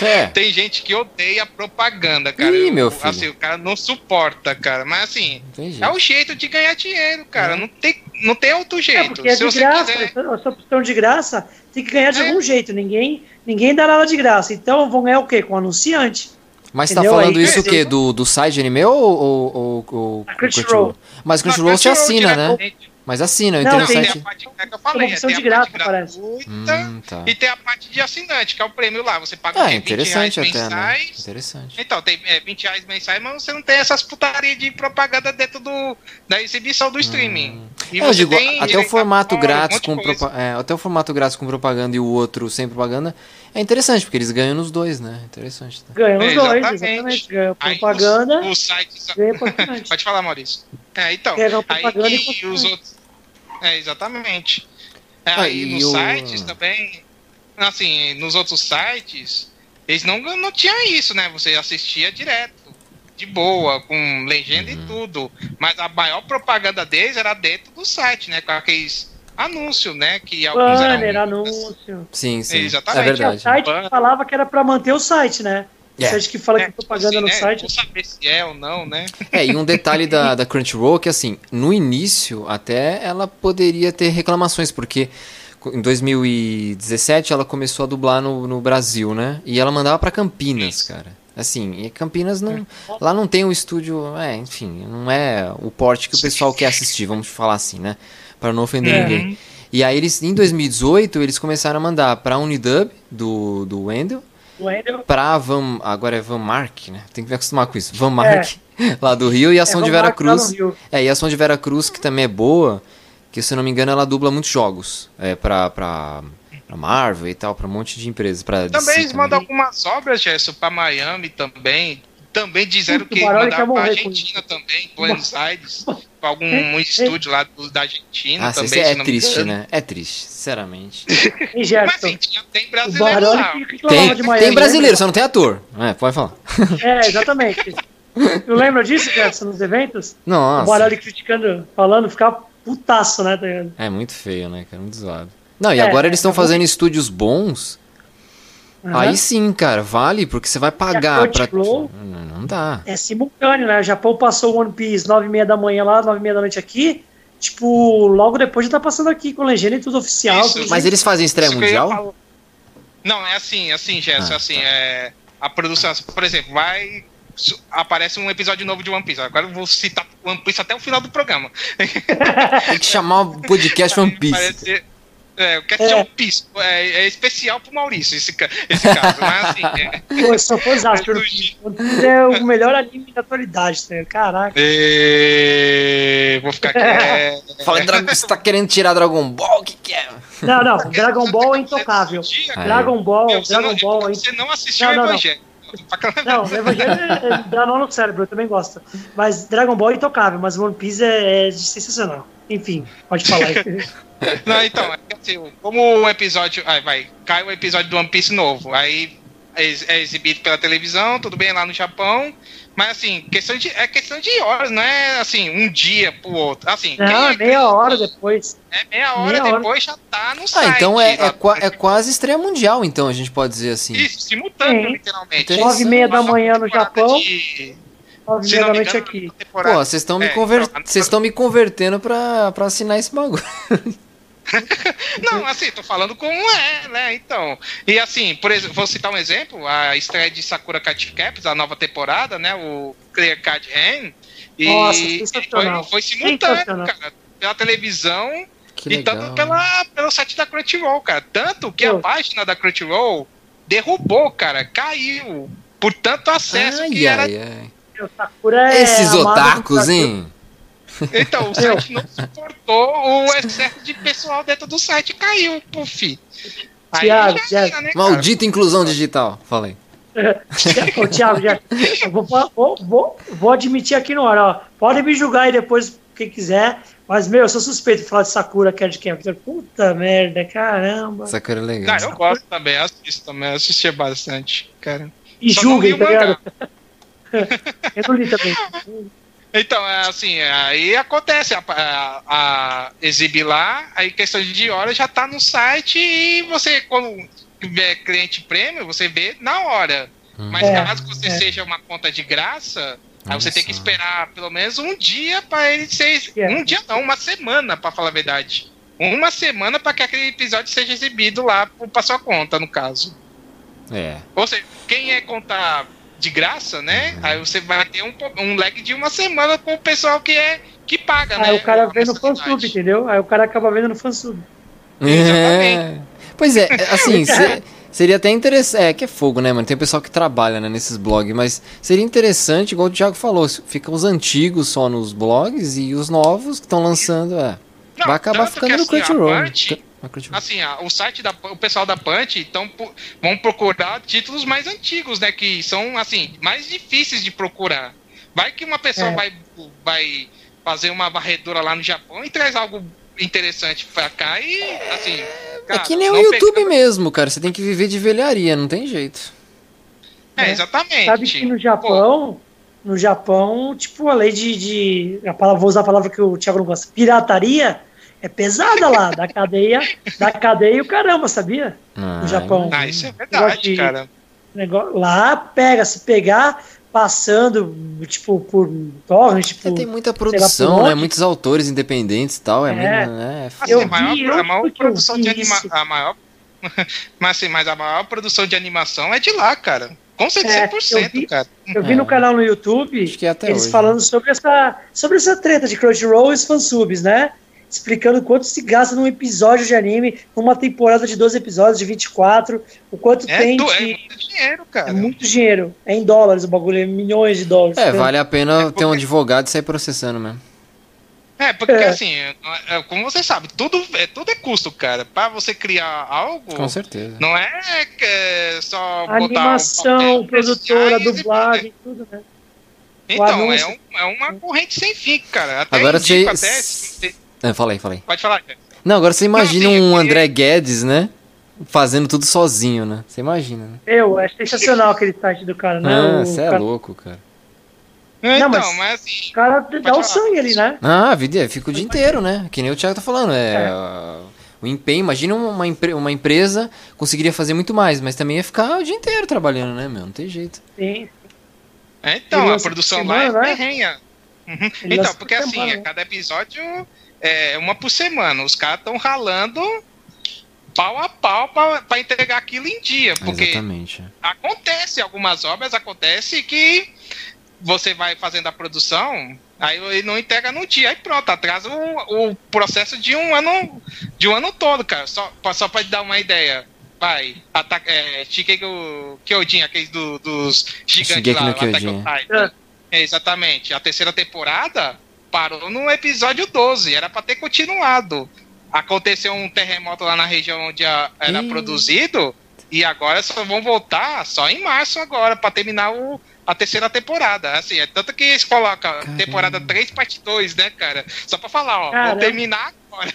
Speaker 1: É. Tem gente que odeia propaganda, cara. Ih, meu filho. Assim, o cara não suporta, cara. Mas assim, é o jeito de ganhar dinheiro, cara. É. Não, tem, não tem outro é, jeito. É,
Speaker 3: porque é de graça, quiser... essa opção de graça tem que ganhar de é. algum jeito. Ninguém, ninguém dá nada de graça. Então vão ganhar o quê? Com o anunciante.
Speaker 2: Mas Entendeu? tá falando Aí, isso o quê? Do, do site anime ou, ou, ou, ou Crunchyroll? Mas Crunchyroll você assina, né? Mas assina, eu
Speaker 1: não,
Speaker 2: tem,
Speaker 1: a parte que eu falei, tem
Speaker 3: de graça, parece. Hum,
Speaker 1: tá. e tem a parte de assinante, que é o prêmio lá. Você paga
Speaker 2: é, 20 reais até, né? mensais. Né? Interessante.
Speaker 1: Então, tem é, 20 reais mensais, mas você não tem essas putarias de propaganda dentro do, da exibição do streaming. Hum.
Speaker 2: E eu digo, até o formato grátis um com é, até o formato grátis com propaganda e o outro sem propaganda é interessante, porque eles ganham nos dois, né? Interessante. Tá?
Speaker 3: Ganham nos dois, exatamente. Ganham propaganda.
Speaker 1: Aí, os, os sites... Pode falar, Maurício. É, então. Aí, e os outros é, exatamente. É, aí nos o... sites também, assim, nos outros sites, eles não, não tinham isso, né? Você assistia direto, de boa, com legenda uhum. e tudo. Mas a maior propaganda deles era dentro do site, né? Com aqueles anúncios, né? Que
Speaker 3: alguns Banner, eram anúncio.
Speaker 2: Sim, sim.
Speaker 3: Exatamente. É verdade. O site falava que era para manter o site, né? Yeah. É. Você que fala é, que tipo propaganda assim, no né? site. Não
Speaker 1: saber se é ou não, né?
Speaker 2: É, e um detalhe da, da Crunchyroll é que, assim, no início, até ela poderia ter reclamações, porque em 2017 ela começou a dublar no, no Brasil, né? E ela mandava para Campinas, Isso. cara. Assim, e Campinas não. Lá não tem um estúdio. É, enfim, não é o porte que o pessoal quer assistir, vamos falar assim, né? Para não ofender é. ninguém. E aí eles, em 2018, eles começaram a mandar pra Unidub, do, do Wendell,
Speaker 3: Wendel.
Speaker 2: Pra Van. Agora é Van Mark, né? Tem que me acostumar com isso. Van Mark, é. lá do Rio, e a Ação é, de Vera Cruz. É, e a Ação de Vera Cruz, que também é boa, que se eu não me engano, ela dubla muitos jogos. É, pra. pra pra Marvel e tal, pra um monte de empresas. Pra
Speaker 1: também eles mandam algumas obras, Gerson, pra Miami também. Também disseram que mandaram pra Argentina também, Buenos Aires, pra algum um estúdio lá do, da Argentina
Speaker 2: ah,
Speaker 1: também.
Speaker 2: É triste, né? É triste, sinceramente.
Speaker 3: Mas, assim,
Speaker 1: tem brasileiro lá.
Speaker 2: Tem, tem brasileiro, só não tem ator. É, pode falar.
Speaker 3: É, exatamente. Tu lembra disso, Gerson, nos eventos?
Speaker 2: Nossa.
Speaker 3: O Baroli criticando, falando, ficava putaço, né? Tá
Speaker 2: é muito feio, né, cara? Muito zoado. Não, e é, agora eles estão é fazendo estúdios bons. Uhum. Aí sim, cara, vale, porque você vai pagar pra. Não, não dá.
Speaker 3: É simultâneo, né? O Japão passou One Piece 9 e meia da manhã lá, 9 e meia da noite aqui. Tipo, logo depois já tá passando aqui com legenda e tudo oficial. Isso,
Speaker 2: mas eles fazem estreia mundial?
Speaker 1: Não, é assim, assim, Gerson, ah, assim, tá. é. A produção, por exemplo, vai aparece um episódio novo de One Piece. Agora eu vou citar One Piece até o final do programa.
Speaker 2: Tem que chamar o podcast One Piece. Parece,
Speaker 1: é, o Cast é. One Piece é, é, especial pro Maurício, esse, esse caso, mas assim. É...
Speaker 3: Pô, eu sou fãzão, é o melhor anime da atualidade, tá Caraca.
Speaker 1: E... Vou ficar quieto.
Speaker 2: Fala, você tá querendo tirar Dragon Ball? O que, que é?
Speaker 3: Não, não, Dragon Ball é intocável. Dragon Ball, Dragon Ball.
Speaker 1: Você não assistiu o Evangelho.
Speaker 3: Não, o Evangelho é, dá nó no cérebro, eu também gosto. Mas Dragon Ball é intocável, mas One Piece é, é sensacional. Enfim, pode falar aí.
Speaker 1: Não, então, é assim, como o episódio. Aí vai, cai o episódio do One Piece novo. Aí é exibido pela televisão, tudo bem lá no Japão. Mas assim, questão de, é questão de horas, não é assim, um dia pro outro. Assim,
Speaker 3: não, é meia hora depois.
Speaker 1: É meia hora meia depois hora. já tá no ah, site.
Speaker 2: Ah, então é, é, é, quase estreia mundial, então, a gente pode dizer assim.
Speaker 1: Isso, simultâneo, Sim. literalmente.
Speaker 3: Nove e meia da manhã no Japão. De... Nove e meia da noite aqui.
Speaker 2: Pô, vocês estão me, é, conver... então, me convertendo pra, pra assinar esse bagulho.
Speaker 1: não, assim, tô falando com um é, né? Então. E assim, por exemplo, vou citar um exemplo: a estreia de Sakura Card Caps, a nova temporada, né? O Clear Card Hand. E Nossa, foi, foi simultâneo, cara. Pela televisão que e tanto pela, pelo site da Crunchyroll, cara. Tanto que Pô. a página da Crunchyroll derrubou, cara. Caiu. Por tanto acesso ai, que ai, era. Ai.
Speaker 2: É Esses otakus, hein?
Speaker 1: Então, o site não suportou o excesso de pessoal dentro do site caiu, puf.
Speaker 2: Tiago, né, Maldita inclusão digital, falei.
Speaker 3: Ô, Thiago, já, vou, vou, vou, vou, admitir aqui no hora, ó. Pode me julgar aí depois, quem quiser. Mas, meu, eu sou suspeito de falar de Sakura Card Camp. Puta merda, caramba.
Speaker 2: Sakura é legal.
Speaker 1: Cara, eu gosto também, assisto também, assistia bastante, cara.
Speaker 3: E julguem, tá ligado? eu não li também.
Speaker 1: Então, é assim, aí acontece, a, a, a exibir lá, aí questão de horas já tá no site e você, quando é cliente prêmio, você vê na hora. Hum. Mas é, caso você é. seja uma conta de graça, aí você tem que esperar pelo menos um dia para ele ser. É. Um dia não, uma semana, para falar a verdade. Uma semana para que aquele episódio seja exibido lá para sua conta, no caso.
Speaker 2: É.
Speaker 1: Ou seja, quem é contar de graça, né? Uhum. Aí você vai ter um, um lag de uma semana com o pessoal que é que paga,
Speaker 3: Aí
Speaker 1: né?
Speaker 3: Aí o cara vê no fansub, entendeu? Aí o cara acaba vendo no fansub.
Speaker 2: É. Pois é, assim, se, seria até interessante. É, que é fogo, né, mano? Tem o pessoal que trabalha né, nesses blogs, mas seria interessante, igual o Thiago falou, ficam os antigos só nos blogs e os novos que estão lançando, é. Não, vai acabar ficando no assim, Crunchyroll.
Speaker 1: Assim, o site da o pessoal da Punch então vão procurar títulos mais antigos, né, que são assim mais difíceis de procurar. Vai que uma pessoa é. vai vai fazer uma varredura lá no Japão e traz algo interessante pra cá e assim.
Speaker 2: É, cara, é que nem o YouTube pega... mesmo, cara. Você tem que viver de velharia, não tem jeito.
Speaker 1: É, exatamente.
Speaker 3: Sabe que no Japão, Pô. no Japão, tipo, a lei de. de a palavra, vou usar a palavra que o Thiago não gosta, pirataria é pesada lá, da cadeia, da cadeia o caramba, sabia? Ah, no Japão.
Speaker 1: Ah, isso é verdade, de, cara.
Speaker 3: Negócio, lá pega, se pegar passando, tipo, por torrent, tipo,
Speaker 2: tem muita produção, né? Muitos autores independentes e tal, é, é. Mesmo, né?
Speaker 1: É assim, a maior, a maior produção de animação, a maior mas assim, mas a maior produção de animação é de lá, cara. Com certeza, é, 100%, eu vi, cara.
Speaker 3: Eu vi no é. canal no YouTube eles hoje, falando né? sobre essa, sobre essa treta de Crunchyroll e os fansubs, né? Explicando quanto se gasta num episódio de anime, numa temporada de 12 episódios, de 24, o quanto é tem
Speaker 1: do, de... É muito dinheiro, cara.
Speaker 3: É muito dinheiro. É em dólares o bagulho, é milhões de dólares.
Speaker 2: É, vale a pena é porque... ter um advogado e sair processando mesmo.
Speaker 1: É, porque é. assim, é, como você sabe, tudo é, tudo é custo, cara. Pra você criar algo.
Speaker 2: Com certeza.
Speaker 1: Não é, é só
Speaker 3: botar. Animação, produtora, dublagem, tudo, né?
Speaker 1: Então, é, um, é uma corrente sem fim, cara. Até
Speaker 2: Agora você. Até, é, falei, falei.
Speaker 1: Pode falar.
Speaker 2: Não, agora você imagina um André Guedes, né? Fazendo tudo sozinho, né? Você imagina, né?
Speaker 3: Eu, é sensacional aquele site do cara, né?
Speaker 2: Ah, você é louco, cara.
Speaker 3: Então, não, mas, mas assim. O cara dá o sangue ali, né?
Speaker 2: Ah, a vida fica o dia inteiro, né? Que nem o Thiago tá falando. É. é. O empenho, imagina uma, uma empresa conseguiria fazer muito mais, mas também ia ficar o dia inteiro trabalhando, né, meu? Não tem jeito.
Speaker 1: Sim. É, então, a produção lá é ferrenha. Uhum. Então, porque assim, a cada episódio é uma por semana. Os caras estão ralando pau a pau para entregar aquilo em dia. Porque
Speaker 2: Exatamente.
Speaker 1: acontece, algumas obras acontece que você vai fazendo a produção, aí ele não entrega no dia, aí pronto, atrasa o, o processo de um ano de um ano todo, cara. Só, só para dar uma ideia. Vai, ataque, é, Shigeki Kyojin, aqueles do, dos gigantes lá, Attack é, Exatamente. A terceira temporada parou no episódio 12, era para ter continuado. Aconteceu um terremoto lá na região onde a, era produzido e agora só vão voltar só em março agora para terminar o, a terceira temporada. Assim, é tanto que eles colocam Caramba. temporada 3, parte 2, né, cara? Só pra falar, ó, Caramba. vou terminar agora.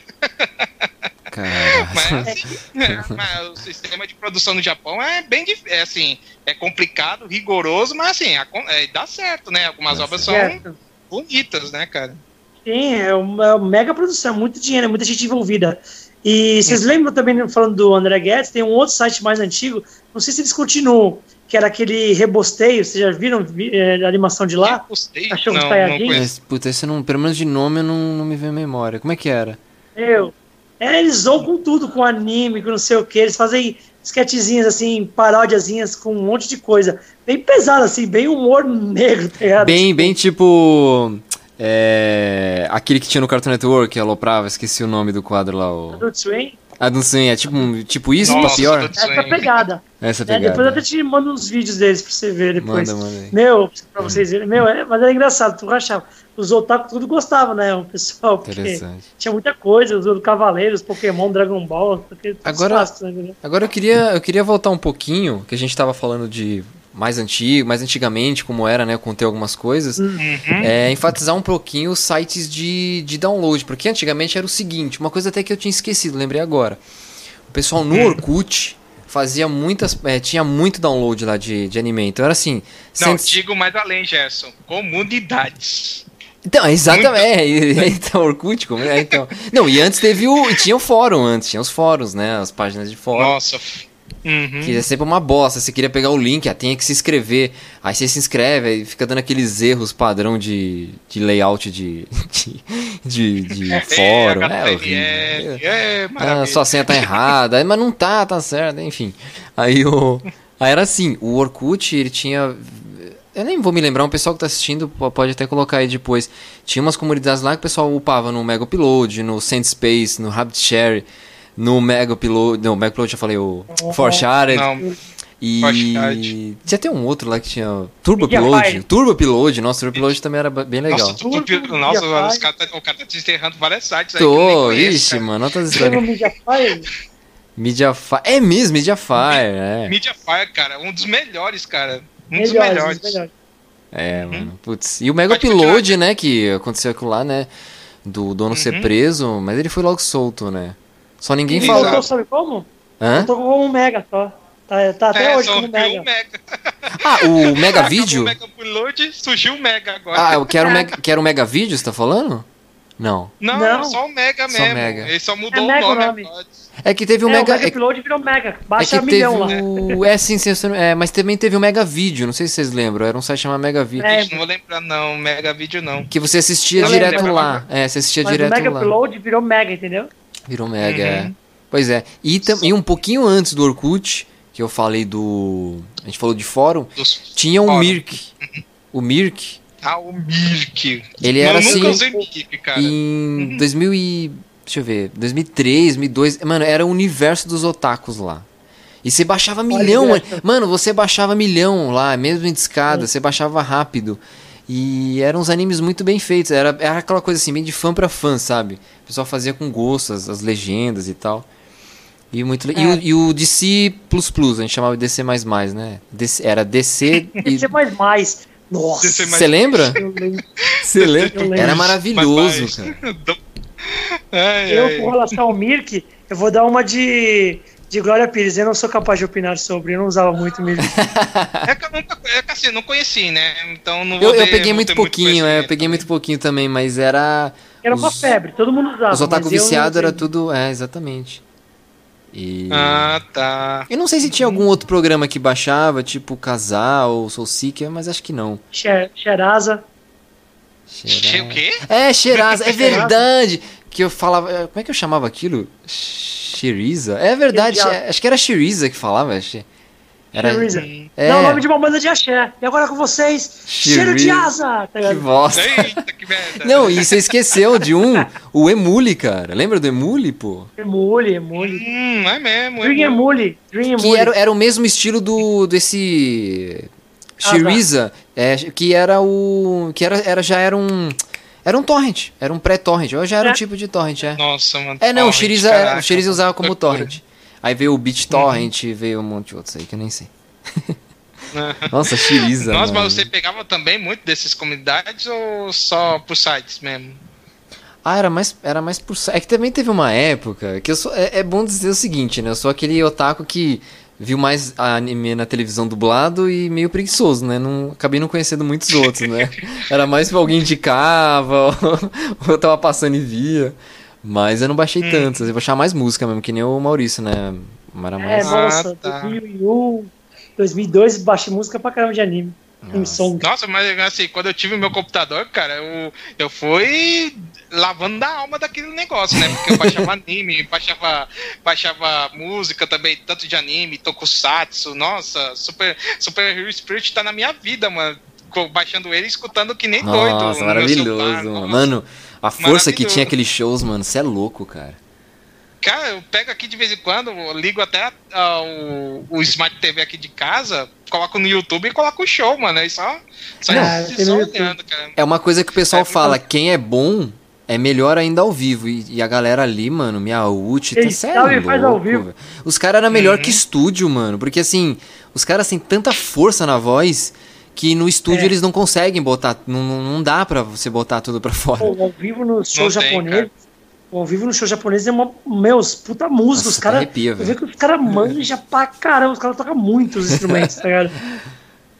Speaker 1: mas, assim, é, mas, o sistema de produção no Japão é bem é, assim, é complicado, rigoroso, mas assim, é, dá certo, né? Algumas dá obras certo. são bonitas, né, cara?
Speaker 3: Sim, é uma, é uma mega produção, muito dinheiro, muita gente envolvida. E vocês lembram também, falando do André Guedes, tem um outro site mais antigo, não sei se eles continuam, que era aquele Rebosteio, vocês já viram é, a animação de lá?
Speaker 1: Rebosteio? Cachorro não, Saiyajin?
Speaker 2: Puta, esse não, pelo menos de nome eu não, não me vem memória. Como é que era?
Speaker 3: Eu. É, eles zoam com tudo, com anime, com não sei o que. Eles fazem sketchzinhas assim, paródiazinhas com um monte de coisa. Bem pesado, assim, bem humor negro, tá ligado?
Speaker 2: Bem, tipo... bem tipo. É, aquele que tinha no Cartoon Network, aloprava, esqueci o nome do quadro lá. O...
Speaker 3: Adult Swim?
Speaker 2: Swim, é tipo, tipo isso, Nossa, pra pior?
Speaker 3: Essa pegada.
Speaker 2: Essa pegada. É,
Speaker 3: depois eu até te mando uns vídeos deles pra você ver depois.
Speaker 2: Manda, manda aí.
Speaker 3: Meu, pra vocês verem. Meu, é, mas era engraçado, tu achava. Os otaku tudo gostavam, né? O pessoal. Interessante. Tinha muita coisa, os Cavaleiros, Pokémon, Dragon Ball.
Speaker 2: Agora, né? agora eu, queria, eu queria voltar um pouquinho, que a gente tava falando de mais antigo, mais antigamente, como era, né? Eu contei algumas coisas. Uhum. É, enfatizar um pouquinho os sites de, de download, porque antigamente era o seguinte, uma coisa até que eu tinha esquecido, lembrei agora. O pessoal no uhum. Orkut fazia muitas. É, tinha muito download lá de, de anime. Então era assim.
Speaker 1: Não, cent... digo mais além, Gerson. Comunidades.
Speaker 2: Então, exatamente. É, então, Orkut, como é, então. Não, e antes teve o. Tinha o fórum antes, tinha os fóruns, né? As páginas de fórum.
Speaker 1: Nossa,
Speaker 2: Uhum. Que é sempre uma bosta. Você queria pegar o link, ah, tem que se inscrever. Aí você se inscreve, aí fica dando aqueles erros padrão de, de layout de, de, de, de fórum. É, é horrível. É, ah, sua senha tá errada, mas não tá, tá certo, enfim. Aí o. Aí era assim, o Orkut, ele tinha. Eu nem vou me lembrar, um pessoal que tá assistindo pode até colocar aí depois. Tinha umas comunidades lá que o pessoal upava no Mega Upload, no Sandspace, no RabbitShare no Mega Upload. Não, Mega Upload já falei, o oh, Forshared. Não. E tinha até um outro lá que tinha Turbo Upload. Turbo Upload, nossa, Turbo Upload também era bem legal. Nossa,
Speaker 1: Turbo, nossa os cara tá, o cara tá desenterrando vários sites
Speaker 2: Tô, aí. Tô, ixi, mano, olha as histórias. Mediafire? Mediafire. É mesmo, Mediafire, é.
Speaker 1: Mediafire, cara, um dos melhores, cara. Um melhores, dos melhores. melhores.
Speaker 2: É, hum. mano, putz. E o Mega Upload, né, que aconteceu aquilo lá, né, do dono uhum. ser preso, mas ele foi logo solto, né. Só ninguém
Speaker 3: e
Speaker 2: fala.
Speaker 3: Voltou, sabe como? Hã? Voltou como um Mega só. Tá, tá até é, hoje como Mega.
Speaker 1: mega.
Speaker 2: Ah, o Mega Vídeo?
Speaker 1: O Mega Upload surgiu o Mega agora.
Speaker 2: Ah, eu quero o Mega, quero o Mega Vídeo, você tá falando? Não.
Speaker 1: Não, não. só o Mega só mesmo. Mega. Ele só mudou é o nome.
Speaker 2: É que teve o
Speaker 3: é,
Speaker 2: Mega.
Speaker 3: O Mega Upload virou Mega. Baixa é
Speaker 2: que
Speaker 3: milhão
Speaker 2: lá. O... É, sim, sim, é, mas também teve o Mega Vídeo, não sei se vocês lembram. Era um site chamado Mega Vídeo.
Speaker 1: É, não vou lembrar, não. Mega Vídeo não.
Speaker 2: Que você assistia direto lá. É, você assistia mas direto lá. O
Speaker 3: Mega Upload virou Mega, entendeu?
Speaker 2: Virou Mega, uhum. é. Pois é. E, e um pouquinho antes do Orkut, que eu falei do. A gente falou de fórum, Dos tinha o um Mirk. O Mirk.
Speaker 1: Ah, o Mirk.
Speaker 2: Ele era assim. Nunca usei Mirk, cara. Em 2000 e. Deixa eu ver. 2003, 2002. Mano, era o universo dos otakus lá. E você baixava milhão. Mano, você baixava milhão lá, mesmo em discada, você baixava rápido. E eram uns animes muito bem feitos. Era, era aquela coisa assim, bem de fã pra fã, sabe? O pessoal fazia com gosto as, as legendas e tal. E, muito, é. e, o, e o DC Plus Plus, a gente chamava de DC, né? DC, era DC.
Speaker 3: DC. Nossa!
Speaker 2: Você lembra? Você lembra? Era maravilhoso, cara.
Speaker 3: eu, com relação ao Mirk, eu vou dar uma de, de Glória Pires, eu não sou capaz de opinar sobre, eu não usava muito mesmo.
Speaker 1: é, que eu nunca, é que assim, não conheci, né? Então não
Speaker 2: Eu, eu peguei muito pouquinho, é, eu peguei muito pouquinho também, mas era.
Speaker 3: Era uma febre, todo mundo usava.
Speaker 2: Os otaku viciados era tudo. É, exatamente. E...
Speaker 1: Ah, tá.
Speaker 2: Eu não sei se tinha algum outro programa que baixava, tipo Casal ou Soul Seeker, mas acho que não.
Speaker 3: Xeraza.
Speaker 1: Xeraza. O quê?
Speaker 2: É, Xeraza, é verdade. Que eu falava. Como é que eu chamava aquilo? Shiriza? É verdade, é, acho que era Shiriza que falava.
Speaker 3: Era, é. Não, o nome de uma banda de axé. E agora com vocês, Shiri... cheiro de asa!
Speaker 2: Tá que bosta. Eita, que merda. Não, e você esqueceu de um, o Emule, cara. Lembra do Emule, pô?
Speaker 3: Emule, Emule.
Speaker 1: Hum, é mesmo.
Speaker 3: Dream Emule. Dream
Speaker 2: Emule. Que era, era o mesmo estilo do desse... Shiriza, é, que era o... Que era, era, já era um... Era um torrent, era um pré-torrent, ou já era é. um tipo de torrent, é.
Speaker 1: Nossa, mano.
Speaker 2: É, não, torrent, o Shiriza, caraca, o Shiriza usava como torrent. Aí veio o BitTorrent, uhum. veio um monte de outros aí que eu nem sei. Nossa, Xiriza.
Speaker 1: Nossa, mano. mas você pegava também muito dessas comunidades ou só por sites mesmo?
Speaker 2: Ah, era mais, era mais por É que também teve uma época que eu sou. É, é, bom dizer o seguinte, né? Eu sou aquele otaku que viu mais anime na televisão dublado e meio preguiçoso, né? Não, acabei não conhecendo muitos outros, né? Era mais se alguém indicava, ou eu tava passando e via. Mas eu não baixei hum. tantos, eu vou baixar mais música mesmo, que nem o Maurício, né?
Speaker 3: Era é, mais... É, nossa, ah, tá. 2001, 2002, baixei música pra caramba de anime.
Speaker 1: Nossa. Nossa, mas assim, quando eu tive o meu computador, cara, eu, eu fui lavando da alma daquele negócio, né? Porque eu baixava anime, baixava, baixava música também, tanto de anime, tokusatsu, nossa, Super, Super Hero Spirit tá na minha vida, mano. Baixando ele e escutando que nem
Speaker 2: nossa,
Speaker 1: doido.
Speaker 2: Nossa, maravilhoso, mano. mano. A força que tinha aqueles shows, mano, você é louco, cara.
Speaker 1: Cara, eu pego aqui de vez em quando, ligo até uh, o, o Smart TV aqui de casa, coloco no YouTube e coloco o show, mano. Aí só, só,
Speaker 2: é, só olhando, cara. É uma coisa que o pessoal é, fala, quem é bom é melhor ainda ao vivo. E, e a galera ali, mano, minha ult, tá sério. Faz ao vivo. Os caras eram melhor uhum. que estúdio, mano. Porque assim, os caras têm tanta força na voz que no estúdio é. eles não conseguem botar, não, não dá para você botar tudo para fora.
Speaker 3: Pô, ao vivo no show não japonês, tem, ao vivo no show japonês é uma, meus, puta música, Nossa, os caras, eu vejo que os caras manjam pra caramba, os caras tocam muitos instrumentos, tá ligado?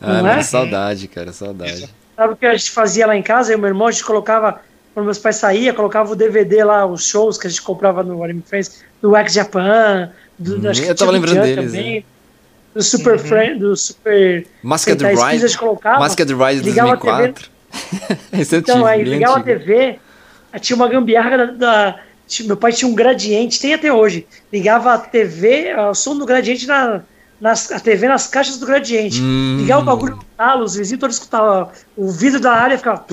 Speaker 2: Ah, não é? saudade, cara, saudade.
Speaker 3: Sabe o que a gente fazia lá em casa? Eu e meu irmão, a gente colocava, quando meus pais saíam, colocava o DVD lá, os shows que a gente comprava no Anime Friends, do X Japan, do,
Speaker 2: hum, eu tava lembrando deles, também. Né?
Speaker 3: do Super uhum. Friend, do Super
Speaker 2: Masked Ride,
Speaker 3: colocava,
Speaker 2: Masked Ride 2004.
Speaker 3: então, aí ligava a TV, tinha uma gambiarra da, da, meu pai tinha um gradiente, tem até hoje. Ligava a TV, o som do gradiente na nas, a TV nas caixas do gradiente. Hum. Ligar o bagulho no talo, os vizinhos todos escutavam. O vidro da área ficava.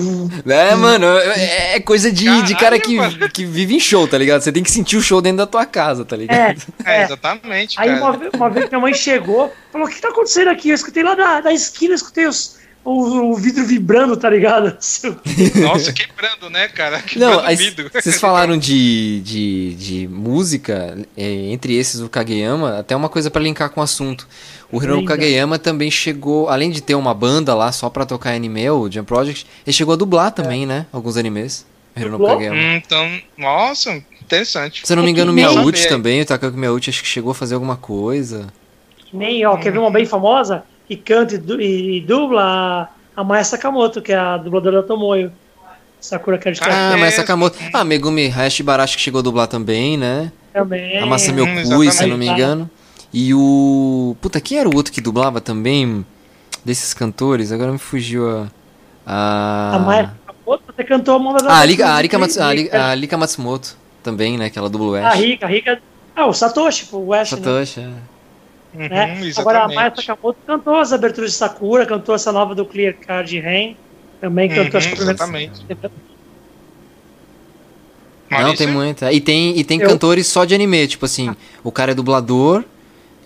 Speaker 2: É, mano, é, é coisa de, Caralho, de cara que, que vive em show, tá ligado? Você tem que sentir o show dentro da tua casa, tá ligado?
Speaker 1: É, é, é exatamente.
Speaker 3: Aí uma, uma, vez minha mãe chegou, falou: O que tá acontecendo aqui? Eu escutei lá da, da esquina, eu escutei os o, o, vidro vibrando, tá ligado?
Speaker 1: Nossa, quebrando, né, cara? Quebrando
Speaker 2: Não, vocês falaram de, de, de música, é, entre esses o Kageyama, até uma coisa para linkar com o assunto. O Hironobu Kageyama também chegou, além de ter uma banda lá só pra tocar anime, o Jump Project, ele chegou a dublar também, é. né? Alguns animes. O Hironobu Kageyama.
Speaker 1: Hum, então, nossa, interessante.
Speaker 2: Se eu não me engano, o Miyauchi também, o Takako Miyauchi acho que chegou a fazer alguma coisa.
Speaker 3: Nem, ó, quer ver uma bem famosa? E canta e, e dubla a, a Maya Sakamoto, que é a dubladora da Tomoyo. Sakura Card
Speaker 2: Ah, Maya Sakamoto. Ah, Megumi Hayashi Barashi que chegou a dublar também, né?
Speaker 3: Também.
Speaker 2: A Masami Okui, se eu não me engano. E o... Puta, quem era o outro que dublava também desses cantores? Agora me fugiu a...
Speaker 3: A, a Maya Sakamoto até cantou a mão
Speaker 2: da... Ah, a, Lika, a, Rika Matsu, a, Lika, a Lika Matsumoto também, né? Que ela dubla o Ash.
Speaker 3: A Rika, a Rika... Ah, o Satoshi, o Ash,
Speaker 2: Satoshi,
Speaker 3: né? é. Uhum, né? Agora a Maya Sakamoto cantou as aberturas de Sakura, cantou essa nova do Clear Card Rain, também cantou
Speaker 1: uhum, as Exatamente.
Speaker 2: Não, tem muita. E tem, e tem Eu... cantores só de anime, tipo assim, o cara é dublador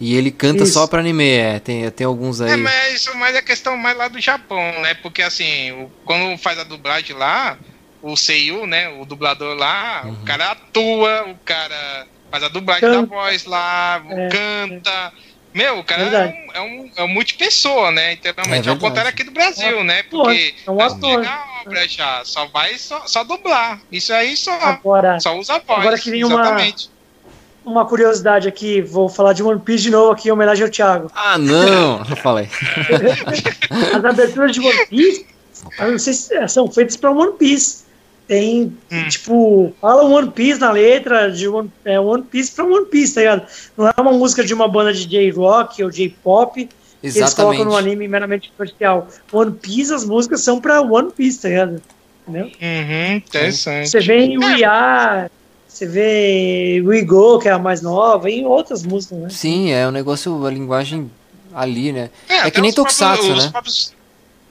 Speaker 2: e ele canta Isso. só pra anime, é, tem, tem alguns aí. É,
Speaker 1: mas isso mais é questão mais lá do Japão, né? Porque assim, o, quando faz a dublagem lá, o Seiyu, né, o dublador lá, uhum. o cara atua, o cara faz a dublagem canta. da voz lá, é, canta. É. Meu, o cara é um, é um, é um multipessoa, né? Internamente. É Ao contrário aqui do Brasil, é né? Porque
Speaker 3: é um ator.
Speaker 1: a obra já, só vai só, só dublar. Isso aí só, agora, só usa a voz.
Speaker 3: Agora que nem exatamente. uma curiosidade aqui, vou falar de One Piece de novo aqui em homenagem ao Thiago.
Speaker 2: Ah, não! Falei.
Speaker 3: As aberturas de One Piece, eu não sei se são feitas para One Piece. Tem, hum. tipo, fala One Piece na letra, de One, é, One Piece pra One Piece, tá ligado? Não é uma música de uma banda de J-Rock ou J-Pop que eles colocam no anime meramente comercial. One Piece, as músicas são pra One Piece, tá ligado?
Speaker 1: Entendeu? Uhum, interessante.
Speaker 3: Você vê em We Are, você vê We Go, que é a mais nova, e outras músicas, né?
Speaker 2: Sim, é um negócio, a linguagem ali, né? É, é que nem Tokusatsu, né? Próprios...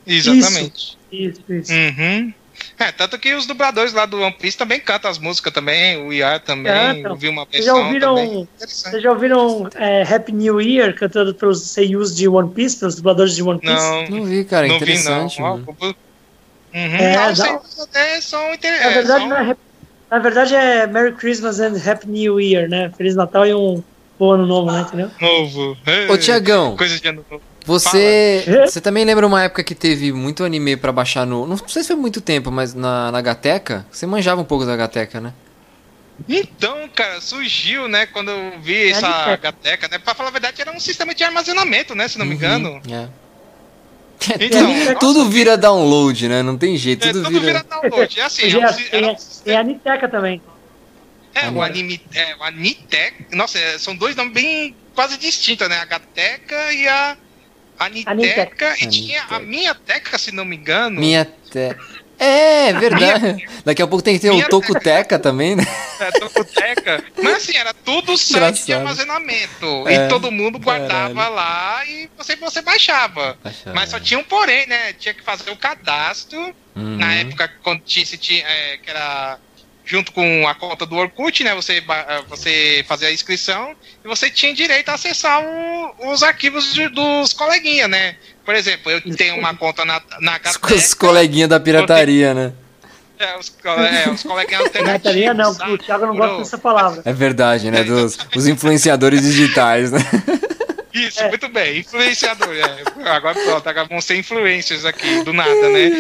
Speaker 1: Exatamente.
Speaker 3: Isso, isso. isso.
Speaker 1: Uhum. É, tanto que os dubladores lá do One Piece também cantam as músicas também, o IAR também, eu vi uma versão
Speaker 3: Vocês já ouviram, vocês já ouviram é, Happy New Year cantado pelos seiyus de One Piece, pelos dubladores de One Piece?
Speaker 2: Não, não vi, cara, não interessante. Vi, não. Uhum.
Speaker 1: É, não, não. até são
Speaker 3: interessantes. Na verdade, são... é, na verdade é Merry Christmas and Happy New Year, né? Feliz Natal e um bom ano novo, né? Entendeu?
Speaker 1: Novo.
Speaker 2: Ô, Tiagão. Coisa de ano novo. Você, você também lembra uma época que teve muito anime para baixar no. Não sei se foi muito tempo, mas na, na Gateca? Você manjava um pouco da Gateca, né?
Speaker 1: Então, cara, surgiu, né, quando eu vi é essa Gateca, né? Pra falar a verdade, era um sistema de armazenamento, né? Se não me uhum, engano.
Speaker 2: É. Então, tudo vira download, né? Não tem jeito. Tudo, é, tudo vira... vira download.
Speaker 3: É assim, é, um, um... é a Niteca também.
Speaker 1: É, o anime. É, o Aniteca. Nossa, é, são dois nomes bem quase distintos, né? A Gateca e a Aniteca e tinha a minha teca, se não me engano.
Speaker 2: Minha teca. É, verdade. Daqui a pouco tem que ter o Tocuteca também, né?
Speaker 1: É, Tocuteca. Mas assim, era tudo site Engraçado. de armazenamento. É, e todo mundo guardava caralho. lá e você, você baixava. baixava. Mas só tinha um porém, né? Tinha que fazer o cadastro. Uhum. Na época, quando tinha, tinha é, que era junto com a conta do Orkut, né? Você, eh, você fazia a inscrição e você tinha direito a acessar o, os arquivos de, dos coleguinhas, né? Por exemplo, eu tenho uma conta na, na
Speaker 2: Gateca, Os coleguinhas da pirataria, né?
Speaker 1: É, os, é, os coleguinhas
Speaker 3: Pirataria não, o Thiago não gosta dessa palavra.
Speaker 2: É verdade, né? Dos os influenciadores digitais, né?
Speaker 1: Isso, é. muito bem, influenciador. É. Agora pronto, agora vão ser influencers aqui, do nada, né?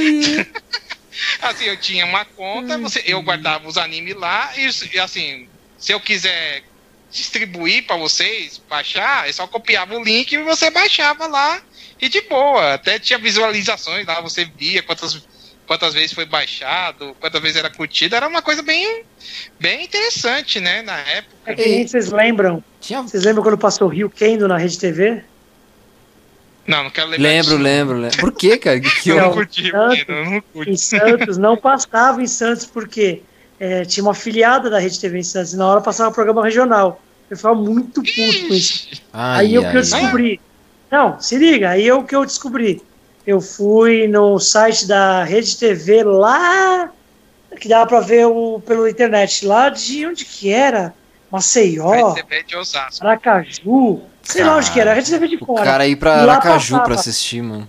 Speaker 1: Assim, eu tinha uma conta, você, eu guardava os animes lá e, assim, se eu quiser distribuir para vocês, baixar, eu só copiava o link e você baixava lá e de boa. Até tinha visualizações lá, você via quantas, quantas vezes foi baixado, quantas vezes era curtido, era uma coisa bem, bem interessante, né, na época.
Speaker 3: É que vocês lembram? Tinha... Vocês lembram quando passou o Rio Kendo na Rede TV?
Speaker 1: Não, não quero lembrar
Speaker 2: Lembro, disso. lembro, lembro. Por quê, cara? Que
Speaker 1: eu não curti, Santos,
Speaker 3: eu não curti. Em Santos, não passava em Santos porque é, tinha uma filiada da Rede TV em Santos e na hora passava o programa regional. Eu ficava muito puto com isso. Ai, aí o que eu descobri. Não, se liga, aí é o que eu descobri. Eu fui no site da Rede TV lá, que dava pra ver o, pela internet, lá de onde que era? Maceió, Rede TV de Osasco. Aracaju. Sei cara, lá onde que era, a Rede TV de fora.
Speaker 2: O cara ir pra Aracaju pra assistir, mano.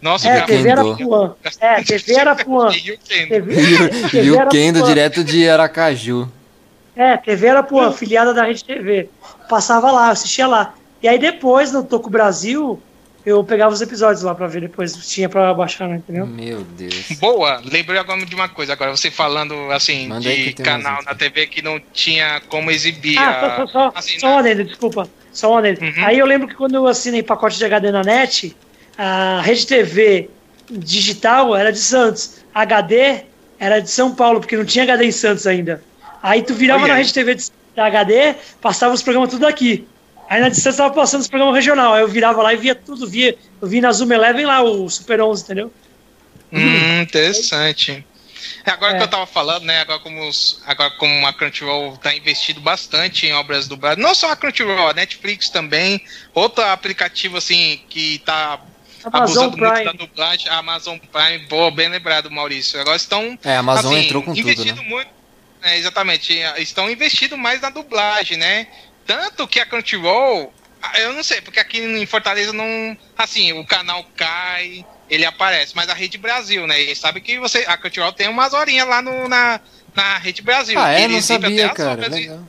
Speaker 3: Nossa, é, TV Arapuã. É, TV Arapuã.
Speaker 2: E o Kendo direto de Aracaju.
Speaker 3: É, TV Arapuã, filiada da Rede TV. Passava lá, assistia lá. E aí depois, no Toco Brasil, eu pegava os episódios lá pra ver depois. Tinha pra baixar, né, entendeu?
Speaker 2: Meu Deus.
Speaker 1: Boa, lembrei agora de uma coisa. Agora, você falando, assim, Manda de canal na TV que não tinha como exibir.
Speaker 3: Ah, só, só, assim, só, né? desculpa. Só uma dele. Uhum. Aí eu lembro que quando eu assinei pacote de HD na net, a Rede TV digital era de Santos. HD era de São Paulo, porque não tinha HD em Santos ainda. Aí tu virava oh, yeah. na Rede TV da HD, passava os programas tudo aqui. Aí na distância tava passando os programas regional. Aí eu virava lá e via tudo, via. Eu vi na Zoom Eleven lá o Super 11, entendeu?
Speaker 1: Hum, interessante. É, agora é. que eu tava falando, né? Agora como, os, agora como a Crunchyroll tá investido bastante em obras dubladas, não só a Crunchyroll, a Netflix também, outro aplicativo assim que tá Amazon abusando Prime. muito da dublagem, a Amazon Prime, boa, bem lembrado, Maurício. Agora estão.
Speaker 2: É, a Amazon assim, entrou com tudo, né?
Speaker 1: muito. É, exatamente, estão investindo mais na dublagem, né? Tanto que a Crunchyroll, eu não sei, porque aqui em Fortaleza não. Assim, o canal cai ele aparece. Mas a Rede Brasil, né? E sabe que você, a Crunchyroll tem umas horinhas lá no, na, na Rede Brasil.
Speaker 2: Ah, é? Não sabia, cara. Legal.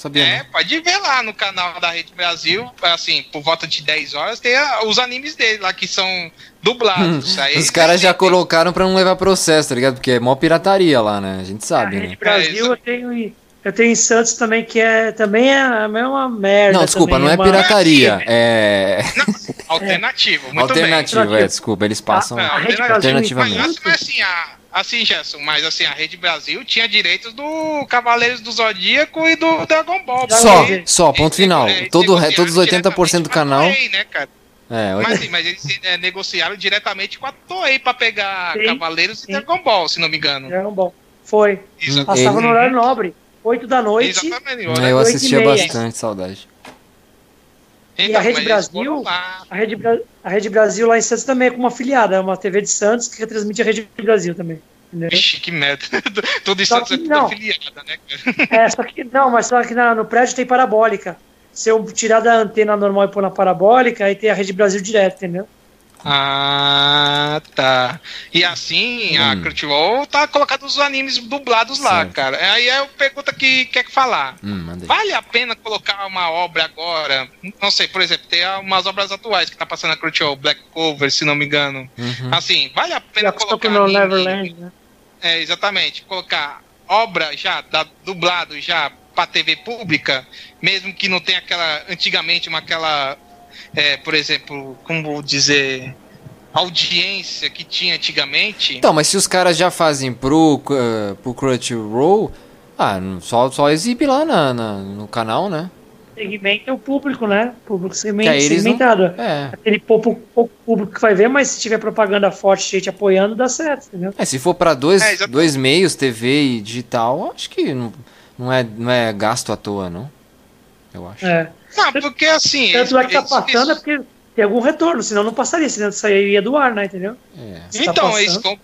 Speaker 2: Sabia,
Speaker 1: é, não. pode ver lá no canal da Rede Brasil, assim, por volta de 10 horas, tem os animes dele lá que são dublados.
Speaker 2: Aí, os caras já tem... colocaram pra não levar processo, tá ligado? Porque é mó pirataria lá, né? A gente sabe,
Speaker 3: a Rede né? Brasil é, eu tenho, Eu tenho em Santos também, que é também é a mesma merda.
Speaker 2: Não, desculpa,
Speaker 3: também,
Speaker 2: não é
Speaker 3: uma...
Speaker 2: pirataria. É.
Speaker 1: Não, alternativo, muito
Speaker 2: alternativo,
Speaker 1: bem.
Speaker 2: é, desculpa, eles passam.
Speaker 1: Ah,
Speaker 3: a
Speaker 2: alternativamente.
Speaker 1: Mas, mas assim, a, assim, Gerson, mas assim, a Rede Brasil tinha direitos do Cavaleiros do Zodíaco e do Dragon Ball.
Speaker 2: Só,
Speaker 1: porque
Speaker 2: só, ponto final.
Speaker 1: é,
Speaker 2: Todo, todos os 80% do canal.
Speaker 1: a né, cara?
Speaker 2: É,
Speaker 1: Mas, assim, mas eles é, negociaram diretamente com a Toei pra pegar
Speaker 3: Sim,
Speaker 1: Cavaleiros
Speaker 3: sim.
Speaker 1: e Dragon Ball, se não me engano.
Speaker 3: Dragon Ball. Foi.
Speaker 1: Isso,
Speaker 3: Passava
Speaker 2: Ele-
Speaker 3: no horário nobre. 8 da noite.
Speaker 1: Exatamente.
Speaker 2: eu
Speaker 1: olha.
Speaker 2: assistia bastante, saudade.
Speaker 3: E a Rede Brasil? A Rede, a Rede Brasil lá em Santos também é com uma filiada, é uma TV de Santos que retransmite a Rede Brasil também. Entendeu?
Speaker 1: Vixe, que merda. Tudo isso
Speaker 3: Só
Speaker 1: é tudo
Speaker 3: não.
Speaker 1: afiliada, né?
Speaker 3: É, só que não, mas só que na- no prédio tem parabólica. Se eu tirar da antena normal e pôr na parabólica, aí tem a Rede Brasil direto, entendeu?
Speaker 1: Ah, tá. E assim, a
Speaker 2: Hum.
Speaker 1: Crunchyroll tá colocando os animes dublados lá,
Speaker 2: Certo.
Speaker 1: cara. Aí é a pergunta que quer que falar.
Speaker 2: Hum.
Speaker 1: Vale a pena colocar uma obra agora? Não sei, por exemplo, tem umas obras atuais que tá passando na Crunchyroll, Black Cover, se não me engano.
Speaker 2: Uhum.
Speaker 1: Assim, vale a
Speaker 3: Já
Speaker 1: pena
Speaker 3: acostumou
Speaker 1: colocar
Speaker 3: no
Speaker 1: anime-
Speaker 3: Neverland, né?
Speaker 1: É, exatamente. Colocar obra já, da, dublado já pra TV pública, mesmo que não tenha aquela, antigamente, uma aquela, é, por exemplo, como vou dizer, audiência que tinha antigamente.
Speaker 2: Então, mas se os caras já fazem pro, uh, pro Crunchyroll, ah, só, só exibe lá na, na- no canal, né?
Speaker 3: Segmenta o público, né? Público
Speaker 2: Que
Speaker 3: segmen-
Speaker 2: aí eles não-
Speaker 3: segmentado.
Speaker 2: É.
Speaker 3: Aquele pouco, pouco público que vai ver, mas se tiver propaganda forte, gente apoiando, dá certo, entendeu?
Speaker 2: É, se for pra dois,
Speaker 1: É,
Speaker 2: dois meios, TV e digital, acho que não, não, é, não é gasto à toa, não. Eu acho.
Speaker 3: É.
Speaker 1: Não, porque assim.
Speaker 3: Tanto é que tá passando é porque tem algum retorno, senão não passaria, senão sairia do ar, né? Entendeu?
Speaker 2: É.
Speaker 3: Tá
Speaker 1: Então,
Speaker 3: passando.
Speaker 1: eles com-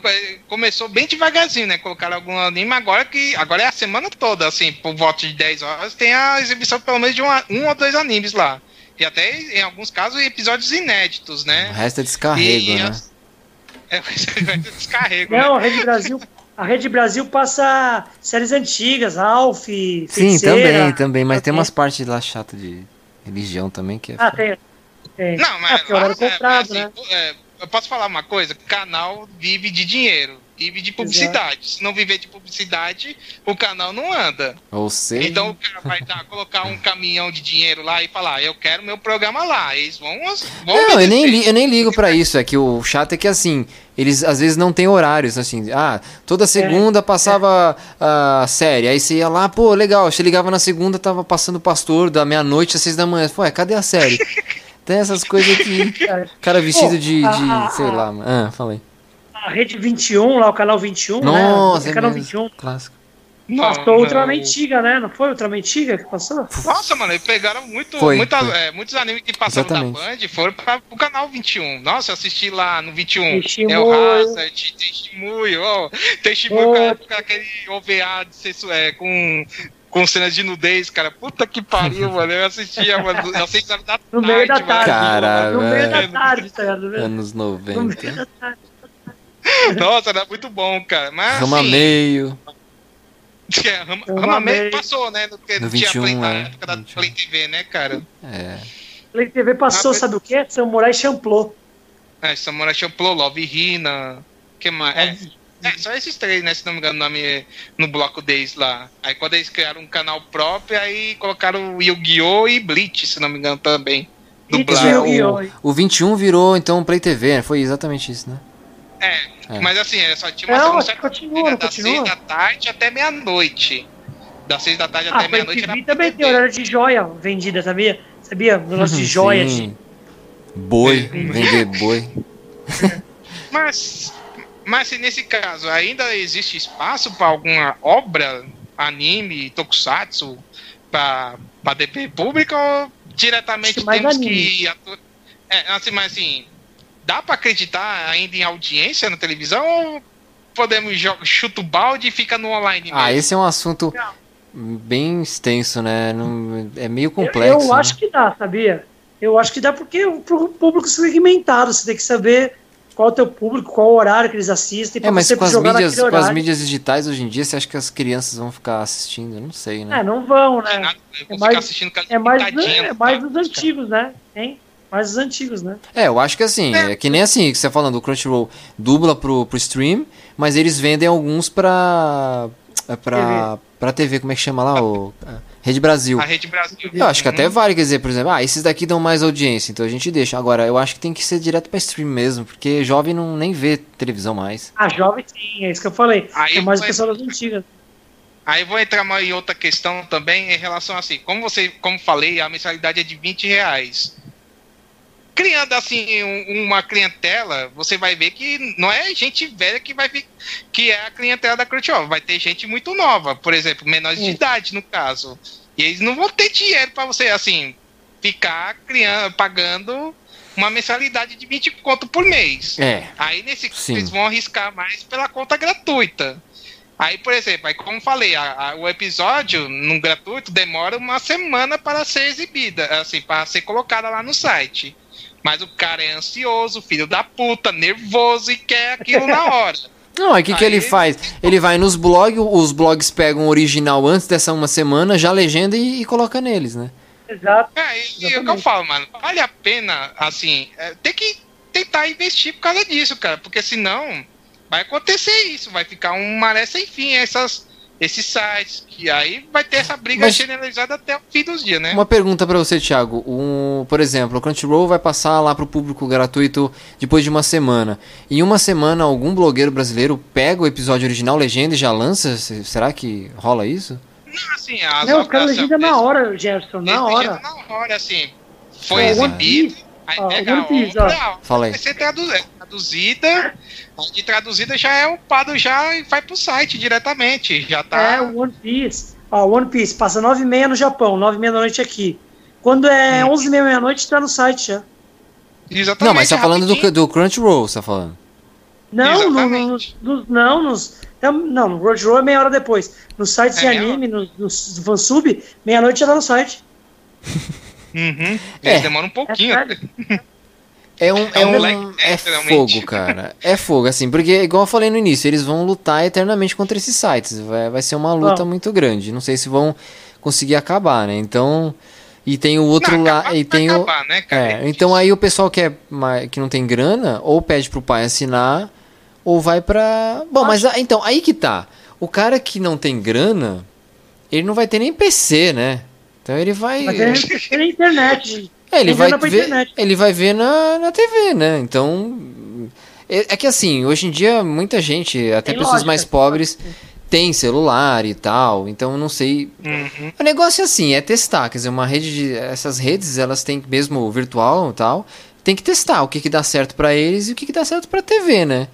Speaker 1: começou bem devagarzinho, né? Colocaram algum anime, agora que. Agora é a semana toda, assim, por volta de 10 horas, tem a exibição pelo menos de um, um ou dois animes lá. E até, em alguns casos, episódios inéditos,
Speaker 2: O
Speaker 1: né?
Speaker 2: resto é descarrego,
Speaker 1: E
Speaker 2: né?
Speaker 1: as- É, descarrego, né?
Speaker 3: Não, a Rede Brasil, a Rede Brasil passa séries antigas, Alf,
Speaker 2: Sim,
Speaker 3: Feiticeira.
Speaker 2: também, também. Mas tem umas partes lá chatas de religião também que é.
Speaker 3: Ah, tem. tem.
Speaker 1: Não, mas.
Speaker 3: é, horário
Speaker 1: lá, é,
Speaker 3: comprado,
Speaker 1: assim,
Speaker 3: né?
Speaker 1: é, eu posso falar uma coisa? Canal vive de dinheiro, vive de publicidade. Se não viver de publicidade, o canal não anda.
Speaker 2: Ou seja.
Speaker 1: Então o cara vai dar, colocar um caminhão de dinheiro lá e falar, eu quero meu programa lá. Eles vão. vão
Speaker 2: Não, eu nem, li- eu nem ligo pra isso. É que o chato é que assim, eles às vezes não tem horários, assim. Ah, toda segunda passava a série. Aí você ia lá, pô, legal. Você ligava na segunda, tava passando o pastor da meia-noite às seis da manhã. Pô, é, cadê a série? tem essas coisas que. Cara vestido
Speaker 3: Pô,
Speaker 2: de, de
Speaker 3: a- a-
Speaker 2: sei lá, mano. Ah, falei.
Speaker 3: A Rede 21, lá o canal 21,
Speaker 2: Nossa,
Speaker 3: né?
Speaker 2: é
Speaker 3: O canal
Speaker 2: mesmo.
Speaker 3: 21.
Speaker 2: Clássico.
Speaker 1: Não,
Speaker 3: Passou
Speaker 1: não.
Speaker 3: Ultraman Tiga, né? Não foi Ultraman Tiga que passou?
Speaker 1: Nossa, mano, eles pegaram muito,
Speaker 2: Foi,
Speaker 1: muita-
Speaker 2: foi.
Speaker 1: é, muitos animes que passavam
Speaker 2: Exatamente.
Speaker 1: da Band foram para o canal 21. Nossa, eu assisti lá no 21.
Speaker 3: Testemunho.
Speaker 1: É o Hazard, Testemunho, ó. Testemunho com, com aquele OVA de sexo, é, com, com cenas de nudez, cara. Puta que pariu, mano. Eu assistia, mano, às 6 horas da
Speaker 3: No
Speaker 1: tarde.
Speaker 3: meio da
Speaker 1: mano.
Speaker 3: tarde.
Speaker 2: Caralho,
Speaker 3: no meio da tarde, tá ligado? No meio-
Speaker 2: Anos
Speaker 3: No meio
Speaker 2: 90.
Speaker 3: da tarde.
Speaker 1: Nossa, era muito bom, cara. Mas,
Speaker 2: Rama
Speaker 1: assim,
Speaker 2: meio.
Speaker 1: É, Rama, Rama
Speaker 3: amei.
Speaker 1: Meio passou, né? Porque
Speaker 2: No
Speaker 1: tinha
Speaker 2: 21,
Speaker 1: Play, na
Speaker 2: é,
Speaker 1: época da
Speaker 2: 21.
Speaker 1: Play TV, né, cara?
Speaker 2: É.
Speaker 3: Play TV passou,
Speaker 1: Ah, mas-
Speaker 3: sabe o quê? Samurai Champloo.
Speaker 1: É, Samurai Champloo, Love Hina. que mais? É, é, só esses três, né? Se não me engano, o nome no bloco deles lá. Aí quando eles criaram um canal próprio, aí colocaram o Yu-Gi-Oh! e Bleach, se não me engano, também.
Speaker 3: Bleach
Speaker 1: Dublado.
Speaker 3: e Yu-Gi-Oh!
Speaker 2: O 21 virou então Play TV, né? Foi exatamente isso, né?
Speaker 1: É,
Speaker 2: É.
Speaker 1: mas assim, é, só tinha uma
Speaker 3: Não, continua,
Speaker 1: né, das
Speaker 3: continua?
Speaker 1: seis da tarde até meia-noite. Das seis da tarde
Speaker 3: Ah,
Speaker 1: até meia-noite era
Speaker 3: também tem horário de joia vendida, sabia? Sabia? Um negócio de joia.
Speaker 2: Sim.
Speaker 3: de-
Speaker 2: Boi, vender boi.
Speaker 1: Mas, mas se nesse caso ainda existe espaço para alguma obra, anime, tokusatsu, para DP pública ou diretamente temos
Speaker 3: anime.
Speaker 1: que. É, assim, mas assim, dá para acreditar ainda em audiência na televisão ou podemos chuta o balde e fica no online
Speaker 2: Ah,
Speaker 1: mesmo?
Speaker 2: esse é um assunto
Speaker 3: Não.
Speaker 2: bem extenso, né? Não- é meio
Speaker 3: Eu,
Speaker 2: complexo.
Speaker 3: eu acho
Speaker 2: né?
Speaker 3: que dá, sabia? Eu acho que dá porque o público segmentado, você tem que saber qual é o teu público, qual o horário que eles assistem,
Speaker 2: É, mas
Speaker 3: você
Speaker 2: com as, mídias, com as mídias digitais hoje em dia, você acha que as crianças vão ficar assistindo? Eu não sei, né?
Speaker 3: É, não vão,
Speaker 1: é
Speaker 3: né?
Speaker 1: nada, eu vou
Speaker 3: É mais- É mais, é
Speaker 1: no
Speaker 3: mais dos antigos, né? Hein? Mais antigos, né?
Speaker 2: É, eu acho que assim, é, que nem assim, que você tá falando, o Crunchyroll dubla pro, pro stream, mas eles vendem alguns pra. é, pra pra TV, como é que chama lá? O, Rede Brasil.
Speaker 1: A Rede Brasil.
Speaker 2: Eu acho que até vale, quer dizer, por exemplo, ah, esses daqui dão mais audiência, então a gente deixa. Agora, eu acho que tem que ser direto pra stream mesmo, porque jovem não nem vê televisão mais.
Speaker 3: Ah, jovem sim, é isso que eu falei. Aí é mais o pessoal das antigas.
Speaker 1: Aí vou entrar em outra questão também em relação assim, como você, como falei, a mensalidade é de 20 reais. Criando assim um, uma clientela, você vai ver que não é gente velha que vai vir, que é a clientela da Crunchyroll, vai ter gente muito nova, por exemplo, menores de idade no caso. E eles não vão ter dinheiro para você assim ficar criando, pagando uma mensalidade de 20 conto por mês.
Speaker 2: É.
Speaker 1: Aí nesse caso eles vão arriscar mais pela conta gratuita. Aí, por exemplo, aí como falei, a, a, o episódio no gratuito demora uma semana para ser exibida, assim, para ser colocada lá no site. Mas o cara é ansioso, filho da puta, nervoso e quer aquilo na hora.
Speaker 2: Não, aí o que, que ele faz? Ele vai nos blogs, os blogs pegam o original antes dessa uma semana, já legenda e, e coloca neles, né?
Speaker 3: Exato.
Speaker 1: É, e, e é o que eu falo, mano, vale a pena, assim, é, ter que tentar investir por causa disso, cara, porque senão vai acontecer isso, vai ficar um maré sem fim essas, esses sites, que aí vai ter essa briga Mas, generalizada até o fim dos dias, né?
Speaker 2: Uma pergunta para você, Thiago. Um, por exemplo, o Crunchyroll vai passar lá pro público gratuito depois de uma semana. Em uma semana, algum blogueiro brasileiro pega o episódio original, legenda e já lança? Será que rola isso?
Speaker 1: Não, assim, as
Speaker 3: Não, os caras legenda na hora, Gerson, na hora.
Speaker 1: Na hora, assim. Foi é, exibido, aí oh, pega a
Speaker 2: Fala aí.
Speaker 1: vai ser traduzida de traduzida já é upado já e vai pro site diretamente. Já tá.
Speaker 3: É, o One Piece. Ó, One Piece passa 9 e meia no Japão, 9 e meia da noite aqui. Quando é hum. 11 e meia meia-noite, tá no site já.
Speaker 2: Exatamente. Não, mas tá falando do, do Crunchyroll, você tá falando.
Speaker 3: Não, no, no, no, não, nos, não, no Crunchyroll é meia hora depois. No site é de anime, no, no, no fansub, meia-noite já tá no site.
Speaker 1: Uhum. É. Demora um pouquinho. É
Speaker 2: É um, é, um, é fogo, cara. É fogo, assim, porque, igual eu falei no início, eles vão lutar eternamente contra esses sites. Vai, vai ser uma luta muito grande. Não sei se vão conseguir acabar, né? Então. E tem o outro lá. E tem o. Acabar, né, é, então aí o pessoal que, é, que não tem grana, ou pede pro pai assinar, ou vai pra. Bom, mas então, aí que tá. O cara que não tem grana, ele não vai ter nem PC, né? Então ele vai.
Speaker 3: Vai ter internet.
Speaker 2: É, ele, vai ver, ele vai ver na, na TV, né? Então. É, é que assim, hoje em dia muita gente, até tem pessoas lógica. mais pobres, tem celular e tal, então não sei. Uhum. O negócio é assim, é testar, quer dizer, uma rede de. Essas redes, elas têm mesmo virtual e tal, tem que testar o que, que dá certo para eles e o que, que dá certo pra TV, né?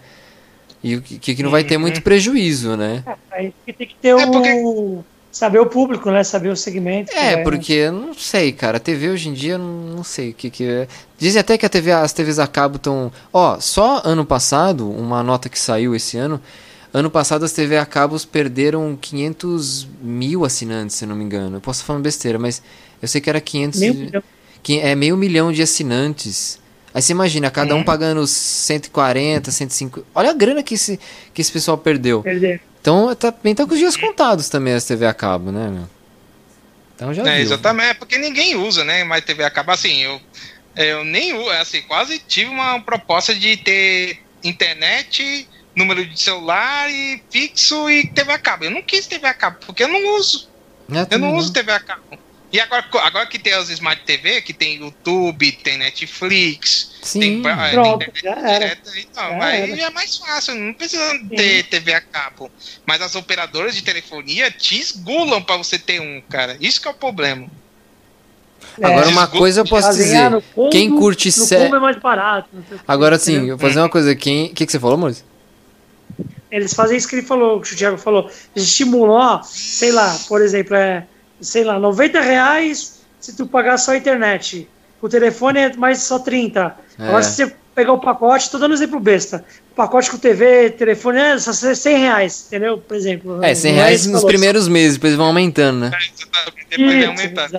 Speaker 2: E o que, que não vai ter muito uhum. prejuízo, né?
Speaker 3: É, aí tem que ter é porque... Saber o público, né? Saber o segmento.
Speaker 2: É, é, porque não sei, cara. A TV hoje em dia, não sei o que que é. Dizem até que a TV, as TVs a cabo estão. Ó, só ano passado, uma nota que saiu esse ano. Ano passado as TV a cabos perderam 500 mil assinantes, se não me engano. Eu posso estar falando besteira, mas eu sei que era 500. Meio milhão. É meio milhão de assinantes. Aí você imagina, cada um é. pagando 140, 150. Olha a grana que esse, que esse pessoal perdeu. Perdeu. Então tá, bem tá com os dias contados também as TV a cabo, né, meu?
Speaker 1: Então já é, viu. Exatamente, é porque ninguém usa, né? Mas TV a cabo, assim, eu, eu nem uso, assim, quase tive uma proposta de ter internet, número de celular e fixo e TV a cabo. Eu não quis TV a cabo, porque eu não uso. É, eu não, não uso TV a cabo. E agora, agora que tem as Smart TV, que tem YouTube, tem Netflix,
Speaker 2: Sim,
Speaker 1: tem,
Speaker 3: pronto, tem já era.
Speaker 1: Então, já aí era. é mais fácil, não precisa Sim. ter TV a cabo. Mas as operadoras de telefonia te esgulam para você ter um, cara. Isso que é o problema.
Speaker 2: É, Agora uma coisa eu posso dizer, quem curte série...
Speaker 3: é mais barato.
Speaker 2: Agora sim, eu vou fazer uma coisa, quem... O que, que você falou, Maurício?
Speaker 3: Eles fazem isso que ele falou, que o Thiago falou. Eles estimulam, ó, sei lá, por exemplo, é sei lá, 90 reais se tu pagar só a internet. O telefone é mais só 30. É. Agora, se você pegar o pacote, tô dando exemplo besta. O pacote com TV, telefone é só 100 reais, entendeu? Por exemplo.
Speaker 2: É, 100 reais nos primeiros meses, depois vão aumentando, né?
Speaker 1: É, depois vai aumentando.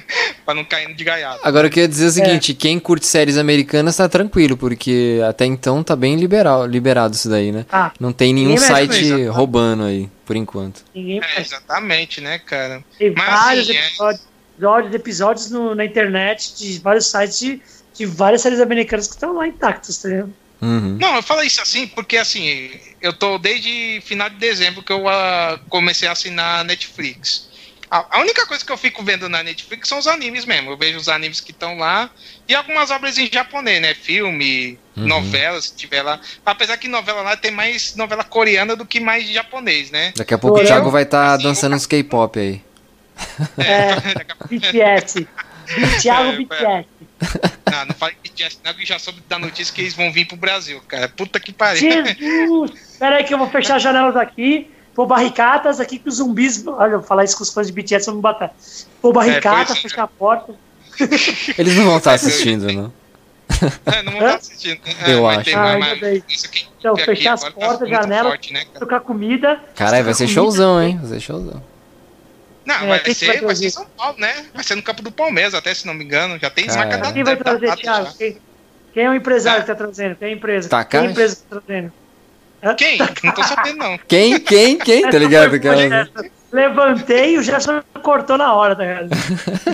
Speaker 1: pra não cair de gaiado.
Speaker 2: Agora eu queria dizer o seguinte: é. quem curte séries americanas tá tranquilo, porque até então tá bem liberal, liberado isso daí, né? Ah, não tem nenhum site roubando aí, por enquanto.
Speaker 1: Ninguém é, exatamente, né, cara?
Speaker 3: Tem Mas, vários assim, episódios, episódios, episódios no, na internet de vários sites de, de várias séries americanas que estão lá intactas, tá ligado?
Speaker 1: Uhum. Não, eu falo isso assim porque assim, eu tô desde final de dezembro que eu uh, comecei a assinar Netflix. A, a, única coisa que eu fico vendo na Netflix são os animes mesmo. Eu vejo os animes que estão lá e algumas obras em japonês, né? Filme, uhum. novela, se tiver lá. Apesar que novela lá tem mais novela coreana do que mais japonês, né?
Speaker 2: Daqui a pouco o Thiago vai estar tá assim, dançando uns K-pop aí.
Speaker 3: É, BTS. Thiago BTS.
Speaker 1: Não, não fale BTS, não, que já soube da notícia que eles vão vir pro Brasil, cara. Puta que pariu.
Speaker 3: Jesus! Pera aí que eu vou fechar as janelas aqui. Pô, barricadas aqui que os zumbis. Olha, eu vou falar isso com os fãs de BTS vão me bater. Pô, barricadas, é, fechar a porta.
Speaker 2: Eles não vão estar assistindo, não.
Speaker 1: É, não vão estar assistindo.
Speaker 2: É, eu acho.
Speaker 3: Ah, Isso aqui, então, fechar as tá portas, tá janelas, né, trocar comida.
Speaker 2: Caralho, vai ser comida. showzão, hein? Vai ser showzão.
Speaker 1: Não, é, vai, ser, vai, vai ser em São Paulo, né? Vai ser no campo do Palmeiras, até se não me engano. Já tem
Speaker 3: marca da Quem vai trazer, Thiago? Quem, quem, é o empresário é. que tá trazendo? Quem é a empresa?
Speaker 2: Tá,
Speaker 3: quem é a empresa que tá trazendo?
Speaker 1: Quem? Não tô sabendo, não.
Speaker 2: Quem? Quem? Quem? Tá ligado? Aquela...
Speaker 3: Levantei e o Gerson cortou na hora, tá ligado?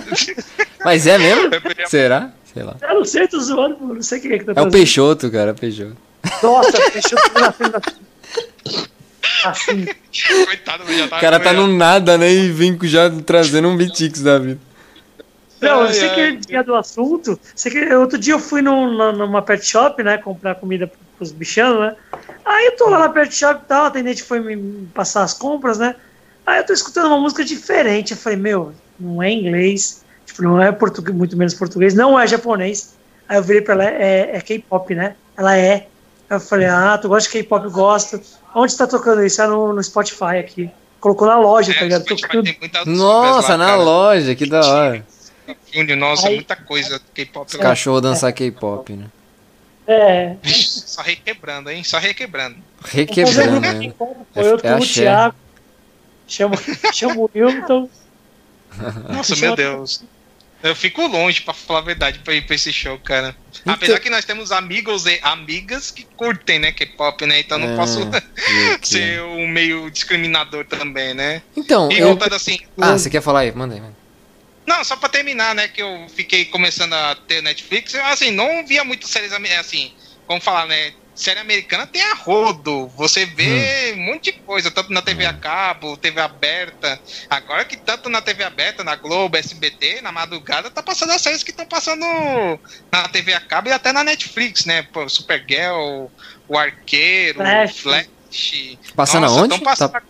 Speaker 2: Mas é mesmo? Será? Sei lá.
Speaker 3: Eu não sei, tô zoando, não sei quem é que tá
Speaker 2: É o Peixoto, cara, Peixoto.
Speaker 3: Nossa, Peixoto na frente da... Assim.
Speaker 2: Coitado, já tá O cara tá no nada, né? E vem já trazendo um Bitix da vida.
Speaker 3: Não, eu sei que é do assunto. Sei que outro dia eu fui num, numa pet shop, né? Comprar comida pros bichanos, né? Aí eu tô lá na pet shop e tal, a atendente foi me passar as compras, né? Aí eu tô escutando uma música diferente. Eu falei, meu, não é inglês, tipo, não é português, muito menos português, não é japonês. Aí eu virei pra ela, é, é K-pop, né? Ela é. Eu falei, ah, tu gosta de K-pop? Gosto. Onde está tocando isso? É no, no Spotify aqui. Colocou na loja, tá é, tá ligado? Tocando...
Speaker 2: Nossa, lá, na cara. loja, que da hora.
Speaker 1: Nossa, Aí, muita coisa K-pop.
Speaker 2: Os cachorros dançar é. K-pop, né?
Speaker 3: É.
Speaker 1: Só requebrando, hein? Só requebrando.
Speaker 2: Requebrando, né?
Speaker 3: Foi eu, é o Thiago. Chama, chama o Wilton.
Speaker 1: Nossa, meu Deus. Eu fico longe, pra falar a verdade, pra ir pra esse show, cara. Então... Apesar que nós temos amigos e amigas que curtem, né, K-pop, né? Então não é, posso ser um meio discriminador também, né?
Speaker 2: Então,
Speaker 1: e eu... voltando assim.
Speaker 2: Ah, você quer falar aí? Manda aí, manda.
Speaker 1: Não, só pra terminar, né, que eu fiquei começando a ter Netflix, eu, assim, não via muito séries, assim, como falar, né, série americana tem a rodo. Você vê hum. um monte de coisa, tanto na TV a hum. cabo, TV aberta. Agora que tanto na TV aberta, na Globo, SBT, na madrugada, tá passando as séries que estão passando na TV a cabo e até na Netflix, né? Pô, Supergirl, O Arqueiro, Flash. Flash.
Speaker 2: Passando Nossa, aonde?
Speaker 1: Passando tá...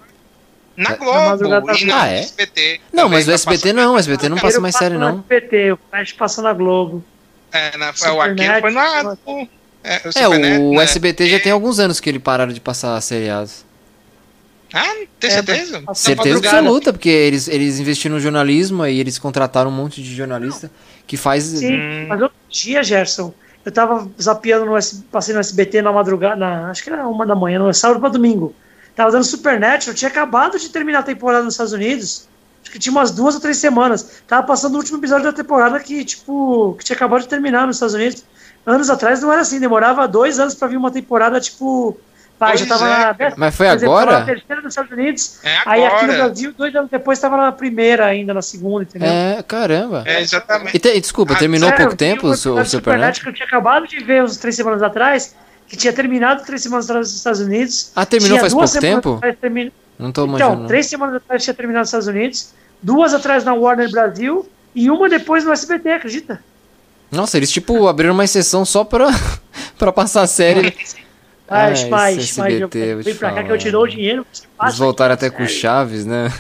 Speaker 1: Na Globo na e na
Speaker 2: ah, é? SBT. Não, mas o SBT tá não, o SBT não passa mais série, não.
Speaker 3: O SBT, o Flash passa na Globo.
Speaker 1: É, na, o Arqueiro foi na,
Speaker 2: é, o, é, o né? SBT já tem alguns anos que ele pararam de passar seriados.
Speaker 1: Ah, tem certeza? É,
Speaker 2: certeza absoluta, porque eles, eles investiram no jornalismo e eles contrataram um monte de jornalista que faz.
Speaker 3: Sim, hum... mas outro dia, Gerson, eu tava zapeando no passei no SBT na madrugada, na, acho que era uma da manhã, no sábado para domingo. Tava dando Supernatural, tinha acabado de terminar a temporada nos Estados Unidos. Acho que tinha umas duas ou três semanas. Tava passando o último episódio da temporada que, tipo, que tinha acabado de terminar nos Estados Unidos anos atrás não era assim, demorava dois anos para vir uma temporada, tipo. Pai, já tava é.
Speaker 2: na Mas foi agora?
Speaker 3: na terceira nos Estados Unidos. É aí aqui no Brasil, dois anos depois, estava na primeira ainda, na segunda, entendeu?
Speaker 2: É, caramba.
Speaker 1: É, exatamente. E
Speaker 2: te, desculpa, ah, terminou há pouco tempo o, o Supernatural?
Speaker 3: que eu tinha acabado de ver uns três semanas atrás, que tinha terminado três semanas atrás nos Estados Unidos.
Speaker 2: Ah, terminou faz pouco tempo? Atrás. Não tô imaginando. Então,
Speaker 3: três semanas atrás tinha terminado nos Estados Unidos, duas atrás na Warner Brasil e uma depois no SBT, acredita?
Speaker 2: Nossa, eles tipo abriram uma exceção só pra, pra passar a série.
Speaker 3: Mas, ah, mas, mas, vem pra cá que eu te dou o dinheiro.
Speaker 2: Eles voltaram até com Chaves, né?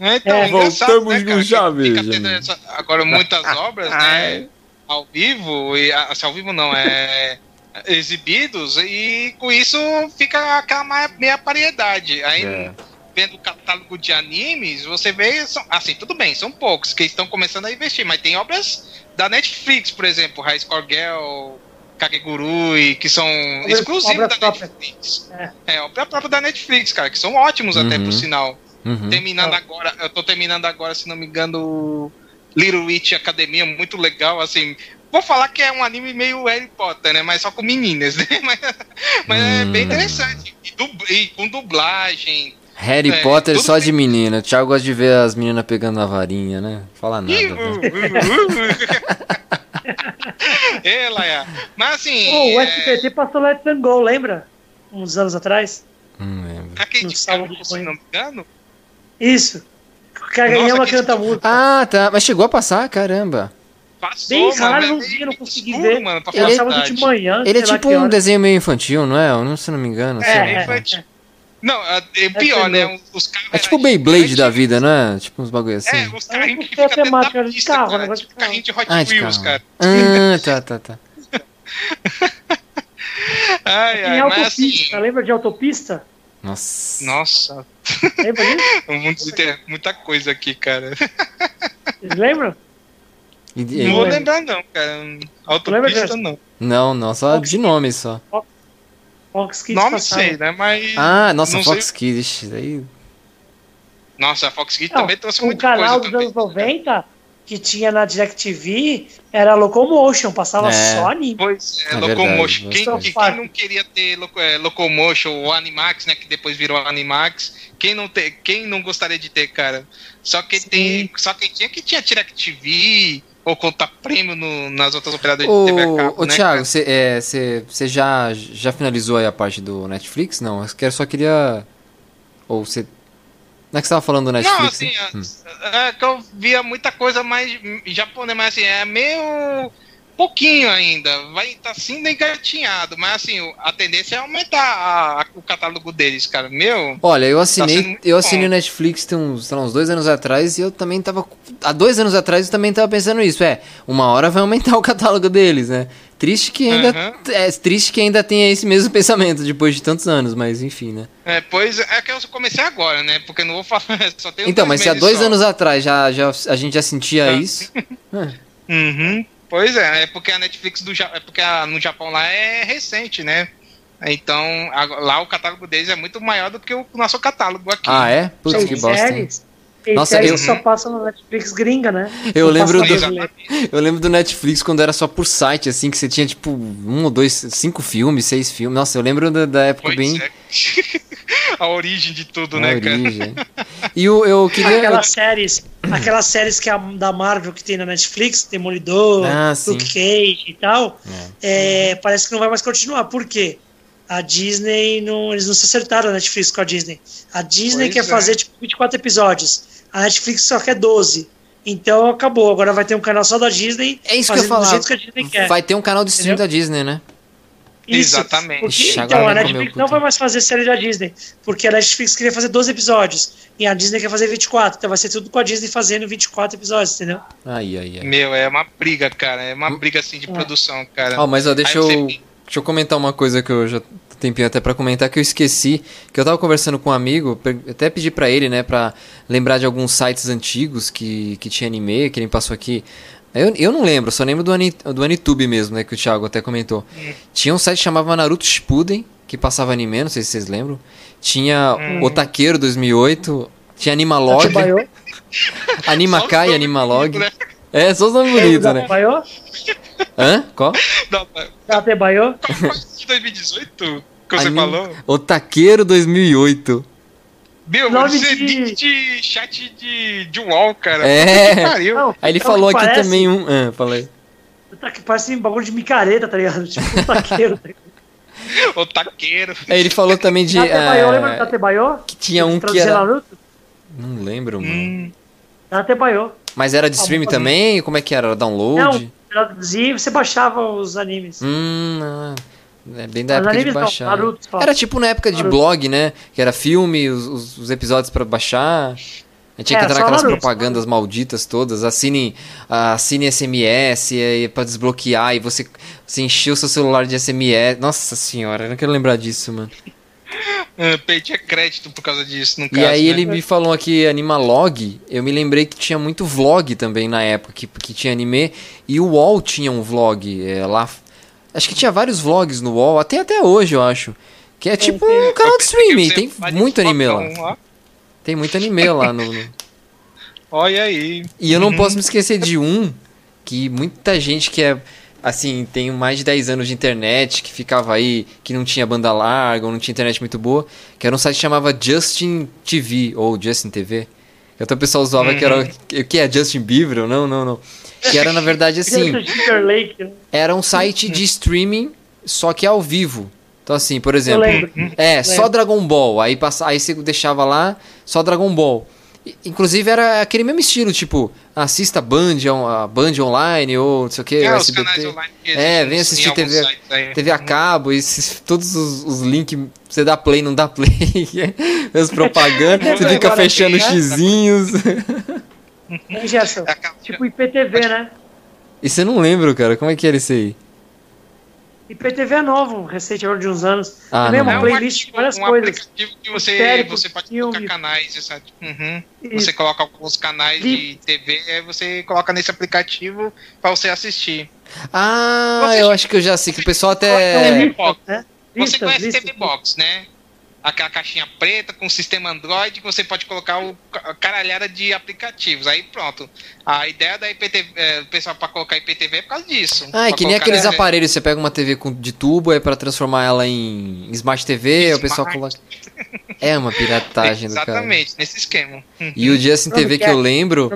Speaker 1: É, então, é, voltamos né, com Chaves. Essa, agora muitas obras, né? Ao vivo, e assim, ao vivo não, é exibidos, e com isso fica aquela meia variedade. Aí. É vendo o catálogo de animes, você vê, são, assim, tudo bem, são poucos que estão começando a investir, mas tem obras da Netflix, por exemplo, High Score Girl, Kakegurui, que são exclusivos da própria. Netflix. É. é, obra própria da Netflix, cara, que são ótimos uhum. até, por sinal. Uhum. Terminando agora, eu tô terminando agora, se não me engano, Little Witch Academia, muito legal, assim, vou falar que é um anime meio Harry Potter, né? Mas só com meninas, né? Mas, mas hum. é bem interessante. E, dub, e, com dublagem,
Speaker 2: Harry é, Potter só de menina. O Thiago gosta de ver as meninas pegando a varinha, né? Fala nada. Né?
Speaker 1: Ei, Laia. Mas assim.
Speaker 3: Oh, o SBT é... passou Let's Go, lembra? Uns anos atrás.
Speaker 2: Não lembro.
Speaker 1: Aquele de sábado, se não me engano?
Speaker 3: Isso. Kageyama canta música.
Speaker 2: Ah, tá. Mas chegou a passar? Caramba.
Speaker 1: Passou,
Speaker 3: Bem raro,
Speaker 1: é
Speaker 3: não vi, não consegui
Speaker 1: escuro,
Speaker 3: ver.
Speaker 1: Mano,
Speaker 3: Ele
Speaker 1: falar
Speaker 3: é
Speaker 1: a
Speaker 3: sábado de manhã.
Speaker 2: Ele é tipo um desenho meio infantil, não é? Eu não, se não me engano. assim.
Speaker 3: É,
Speaker 1: É infantil. Não, é, é pior, né? Os carros
Speaker 2: É tipo o Beyblade da vida, né? Tipo uns bagulho assim.
Speaker 1: É, os carrinhos que
Speaker 3: É,
Speaker 1: ficam
Speaker 3: porque é
Speaker 1: dentro da pista,
Speaker 3: carro,
Speaker 1: cara.
Speaker 3: negócio de
Speaker 1: Tipo carrinho de Hot
Speaker 2: Ah, de
Speaker 1: Wheels,
Speaker 2: carro.
Speaker 1: cara.
Speaker 2: Ah, tá, tá, tá.
Speaker 1: Ai,
Speaker 3: Tem
Speaker 1: ai, mas
Speaker 3: autopista,
Speaker 1: assim...
Speaker 3: lembra de autopista?
Speaker 2: Nossa.
Speaker 1: Nossa,
Speaker 3: Lembra disso?
Speaker 1: muita coisa aqui, cara.
Speaker 3: Vocês lembram?
Speaker 2: E- e-
Speaker 1: Não vou lembrar, não, cara. Autopista,
Speaker 3: disso?
Speaker 1: não.
Speaker 2: Não, não, só de nome só.
Speaker 3: Fox Kids
Speaker 1: Nome
Speaker 3: passava.
Speaker 1: sei, né? Mas.
Speaker 2: Ah, nossa,
Speaker 1: não
Speaker 2: Fox
Speaker 1: sei-
Speaker 2: Kids. Isso aí.
Speaker 1: Nossa, a Fox Kids
Speaker 3: Não,
Speaker 1: também trouxe
Speaker 3: o
Speaker 1: muita
Speaker 3: canal
Speaker 1: coisa
Speaker 3: dos
Speaker 1: também.
Speaker 3: anos 90 que tinha na DirecTV era Locomotion, passava
Speaker 2: É.
Speaker 3: só anime.
Speaker 1: Pois é,
Speaker 2: É
Speaker 1: Locomotion.
Speaker 2: verdade,
Speaker 1: quem, quem não queria ter Loco, é, Locomotion ou Animax, né? Que depois virou Animax. Quem não, te, quem não gostaria de ter, cara? Só quem
Speaker 3: Sim.
Speaker 1: tem. Só quem tinha que tinha DirecTV ou contar prêmio no- nas outras operadoras de TV a
Speaker 2: Ô,
Speaker 1: cabo,
Speaker 2: ô
Speaker 1: né?
Speaker 2: Thiago, você é, cê- cê já, já finalizou aí a parte do Netflix? Não, eu só queria. Ou você. Não é que você tava falando do
Speaker 1: Não,
Speaker 2: Netflix?
Speaker 1: assim,
Speaker 2: né? Hum.
Speaker 1: é, é que eu via muita coisa mais japonês, mas assim, é meio pouquinho ainda. Vai estar tá sendo engatinhado, mas assim, a tendência é aumentar a- a- o catálogo deles, cara. Meu,
Speaker 2: Olha, eu
Speaker 1: Tá
Speaker 2: assinei,
Speaker 1: muito
Speaker 2: eu assinei
Speaker 1: bom.
Speaker 2: o Netflix tem uns, lá, uns dois anos atrás e eu também tava. Há dois anos atrás eu também tava pensando isso. É, uma hora vai aumentar o catálogo deles, né? Triste que ainda.
Speaker 1: Aham.
Speaker 2: É triste que ainda tenha esse mesmo pensamento depois de tantos anos, mas enfim, né?
Speaker 1: é, pois é que eu comecei agora, né? Porque eu não vou falar, só tem
Speaker 2: Então, mas se há dois anos atrás já, já, a gente já sentia
Speaker 1: Tá.
Speaker 2: isso.
Speaker 1: Uhum. Pois é, é porque a Netflix do Ja- é porque a- no Japão lá é recente, né? Então, a- lá o catálogo deles é muito maior do que o nosso catálogo aqui.
Speaker 2: Ah, é? Putz, que bosta, hein?
Speaker 3: séries, tem
Speaker 2: Nossa,
Speaker 3: séries
Speaker 2: eu-
Speaker 3: que só passam na Netflix gringa, né?
Speaker 2: Eu lembro
Speaker 3: passa
Speaker 2: do-. Eu lembro do Netflix quando era só por site, assim, que você tinha tipo um ou dois, cinco filmes, seis filmes. Nossa, eu lembro da, da época
Speaker 1: Pois
Speaker 2: bem.
Speaker 1: é. a origem de tudo,
Speaker 2: na
Speaker 1: né, cara?
Speaker 2: origem. E o, eu queria.
Speaker 3: Aquelas séries, aquelas séries que a, da Marvel que tem na Netflix, Demolidor,
Speaker 2: Ah.
Speaker 3: Luke Cage e tal, é, parece que não vai mais continuar. Por quê? A Disney não, eles não se acertaram a Netflix com a Disney. A Disney
Speaker 1: Pois
Speaker 3: quer
Speaker 1: é.
Speaker 3: fazer tipo 24 episódios. A Netflix só quer 12. Então acabou. Agora vai ter um canal só da Disney.
Speaker 2: É isso que eu falar.
Speaker 3: Do jeito que a Disney quer.
Speaker 2: Vai ter um canal de stream da Disney, né?
Speaker 3: Isso,
Speaker 1: Exatamente.
Speaker 3: porque-
Speaker 2: Ixi,
Speaker 3: então, a Netflix não vai mais fazer série da Disney, porque a Netflix queria fazer 12 episódios e a Disney quer fazer 24, então vai ser tudo com a Disney fazendo 24 episódios, entendeu?
Speaker 2: Aí, aí, aí.
Speaker 1: Meu, é uma briga, cara. É uma briga assim de
Speaker 3: É.
Speaker 1: produção, cara.
Speaker 2: Ó, mas ó, deixa
Speaker 1: Aí você-
Speaker 2: eu, deixa eu comentar uma coisa que eu já tempinho até pra comentar que eu esqueci, que eu tava conversando com um amigo, até pedi pra ele, né, pra lembrar de alguns sites antigos que, que tinha anime, que ele passou aqui. Eu, eu não lembro, só lembro do, Ani, do Anitube mesmo, né, que o Thiago até comentou. Tinha um site que chamava Naruto Shippuden, que passava anime, não sei se vocês lembram. Tinha
Speaker 1: Hum.
Speaker 2: Otaqueiro 2008, tinha Animalog, Animakai e Animalog.
Speaker 1: né?
Speaker 2: É, só os nomes bonitos, né?
Speaker 3: Atebayo,
Speaker 2: Hã? Qual?
Speaker 1: Foi de 2018 que você
Speaker 2: Anim-
Speaker 1: falou?
Speaker 2: Otaqueiro 2008.
Speaker 1: Meu,
Speaker 3: Nome
Speaker 1: você
Speaker 3: de-
Speaker 1: de... de chat de, de UOL, cara.
Speaker 2: É.
Speaker 1: Que pariu.
Speaker 3: Não,
Speaker 2: Aí ele
Speaker 3: sabe o
Speaker 2: falou aqui
Speaker 3: parece?
Speaker 2: também um. Ah, falei.
Speaker 3: Tá que parece um bagulho de micareta, tá ligado? Tipo um taqueiro. tá ligado?
Speaker 1: Otaqueiro.
Speaker 2: Aí ele falou também de.
Speaker 3: Atebayo,
Speaker 2: ah,
Speaker 3: lembra do Atebayo?
Speaker 2: que tinha um que era.
Speaker 3: Naruto?
Speaker 2: Não lembro, mano.
Speaker 1: Hum,
Speaker 3: Atebayo.
Speaker 2: Mas era de stream
Speaker 3: Ah,
Speaker 2: também? Como é que era? Era Download?
Speaker 3: Não, traduzia e você baixava os animes.
Speaker 2: Hum, ah, é bem da
Speaker 3: Os
Speaker 2: época de
Speaker 3: não,
Speaker 2: baixar.
Speaker 3: Naruto, fala.
Speaker 2: Era tipo na época de
Speaker 3: Naruto.
Speaker 2: blog, né? Que era filme, os, os- os episódios pra baixar. A gente tinha que
Speaker 3: É,
Speaker 2: entrar
Speaker 3: só
Speaker 2: naquelas
Speaker 3: Naruto,
Speaker 2: propagandas malditas todas. Assine, assine SMS pra desbloquear e você, você encheu o seu celular de SMS. Nossa senhora, eu não quero lembrar disso, mano.
Speaker 1: perdia crédito por causa disso, no
Speaker 2: E
Speaker 1: caso.
Speaker 2: aí
Speaker 1: né?
Speaker 2: ele me falou aqui Animalog, eu me lembrei que tinha muito vlog também na época, que, que tinha anime, e o UOL tinha um vlog é, lá. Acho que tinha vários vlogs no UOL, até até hoje, eu acho. Que é tipo um canal de streaming, tem muito anime lá.
Speaker 1: ó.
Speaker 2: Tem muito anime lá no.
Speaker 1: Olha aí.
Speaker 2: E eu não
Speaker 1: Uhum.
Speaker 2: posso me esquecer de um que muita gente que é assim, tem mais de 10 anos de internet, que ficava aí, que não tinha banda larga, ou não tinha internet muito boa, que era um site que chamava Justin TV, ou Justin TV. Que até o pessoal zoava que era.
Speaker 1: Uhum.
Speaker 2: O que é Justin Bieber? ou Não, não, não. Que era, na verdade, assim. Era um site de streaming, só que ao vivo. Então, assim, por exemplo. É, só Dragon Ball. Aí, passa, aí você deixava lá, só Dragon Ball. Inclusive era aquele mesmo estilo, tipo, assista Band, a Band online ou não sei o que, é, SBT. é, vem assistir TV, TV a cabo, esses, todos os, os links, você dá play, não dá play, as propagandas, você fica fechando os xizinhos.
Speaker 3: Gerson, tipo IPTV, né?
Speaker 2: E você não lembra, cara, como é que era isso aí?
Speaker 3: IPTV é novo, recente agora de uns anos.
Speaker 2: Ah, é mesmo,
Speaker 1: é playlist de várias um coisas. aplicativo que você, você pode filme. colocar canais, uhum. Você coloca alguns canais de TV, aí você coloca nesse aplicativo para você assistir.
Speaker 2: Ah, você eu acho que eu já sei que o pessoal até.
Speaker 1: Você conhece TV Box, né? Aquela caixinha preta com sistema Android que você pode colocar o caralhada de aplicativos. Aí pronto. A ideia da IPTV, é, pessoal para colocar IPTV é por causa disso.
Speaker 2: Ah, é que nem aqueles aparelhos, você pega uma TV com, de tubo é para transformar ela em Smart TV, Smart. o pessoal coloca É uma piratagem do cara.
Speaker 1: Exatamente, nesse esquema.
Speaker 2: E o Justin TV que eu lembro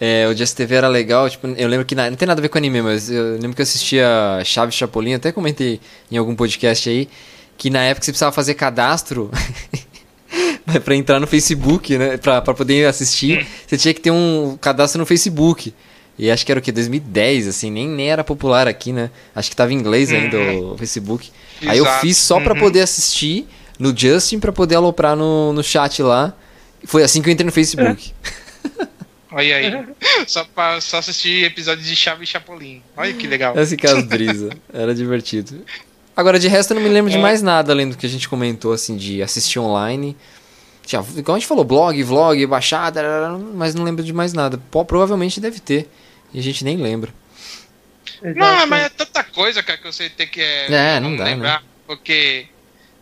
Speaker 2: é, o Just TV era legal, tipo, eu lembro que na, não tem nada a ver com anime, mas eu lembro que eu assistia Chaves Chapolin, até comentei em algum podcast aí, que na época você precisava fazer cadastro para entrar no Facebook, né? Pra, pra poder assistir, você tinha que ter um cadastro no Facebook. E acho que era o que? 2010, assim, nem, nem era popular aqui, né? Acho que tava em inglês ainda uhum. o Facebook. Exato. Aí eu fiz só para uhum. poder assistir no Justin para poder aloprar no, no chat lá. Foi assim que eu entrei no Facebook.
Speaker 1: Olha aí. só, pra, só assistir episódios de Chave e Chapolin. Olha que legal.
Speaker 2: Esse caso brisa. Era divertido. Agora, de resto, eu não me lembro é. de mais nada além do que a gente comentou, assim, de assistir online. Já, igual a gente falou, blog, vlog, baixada, mas não lembro de mais nada. Pô, provavelmente deve ter. E a gente nem lembra.
Speaker 1: Não, mas é tanta coisa, cara, que você tem que é,
Speaker 2: é não dá,
Speaker 1: lembrar. Né? Porque,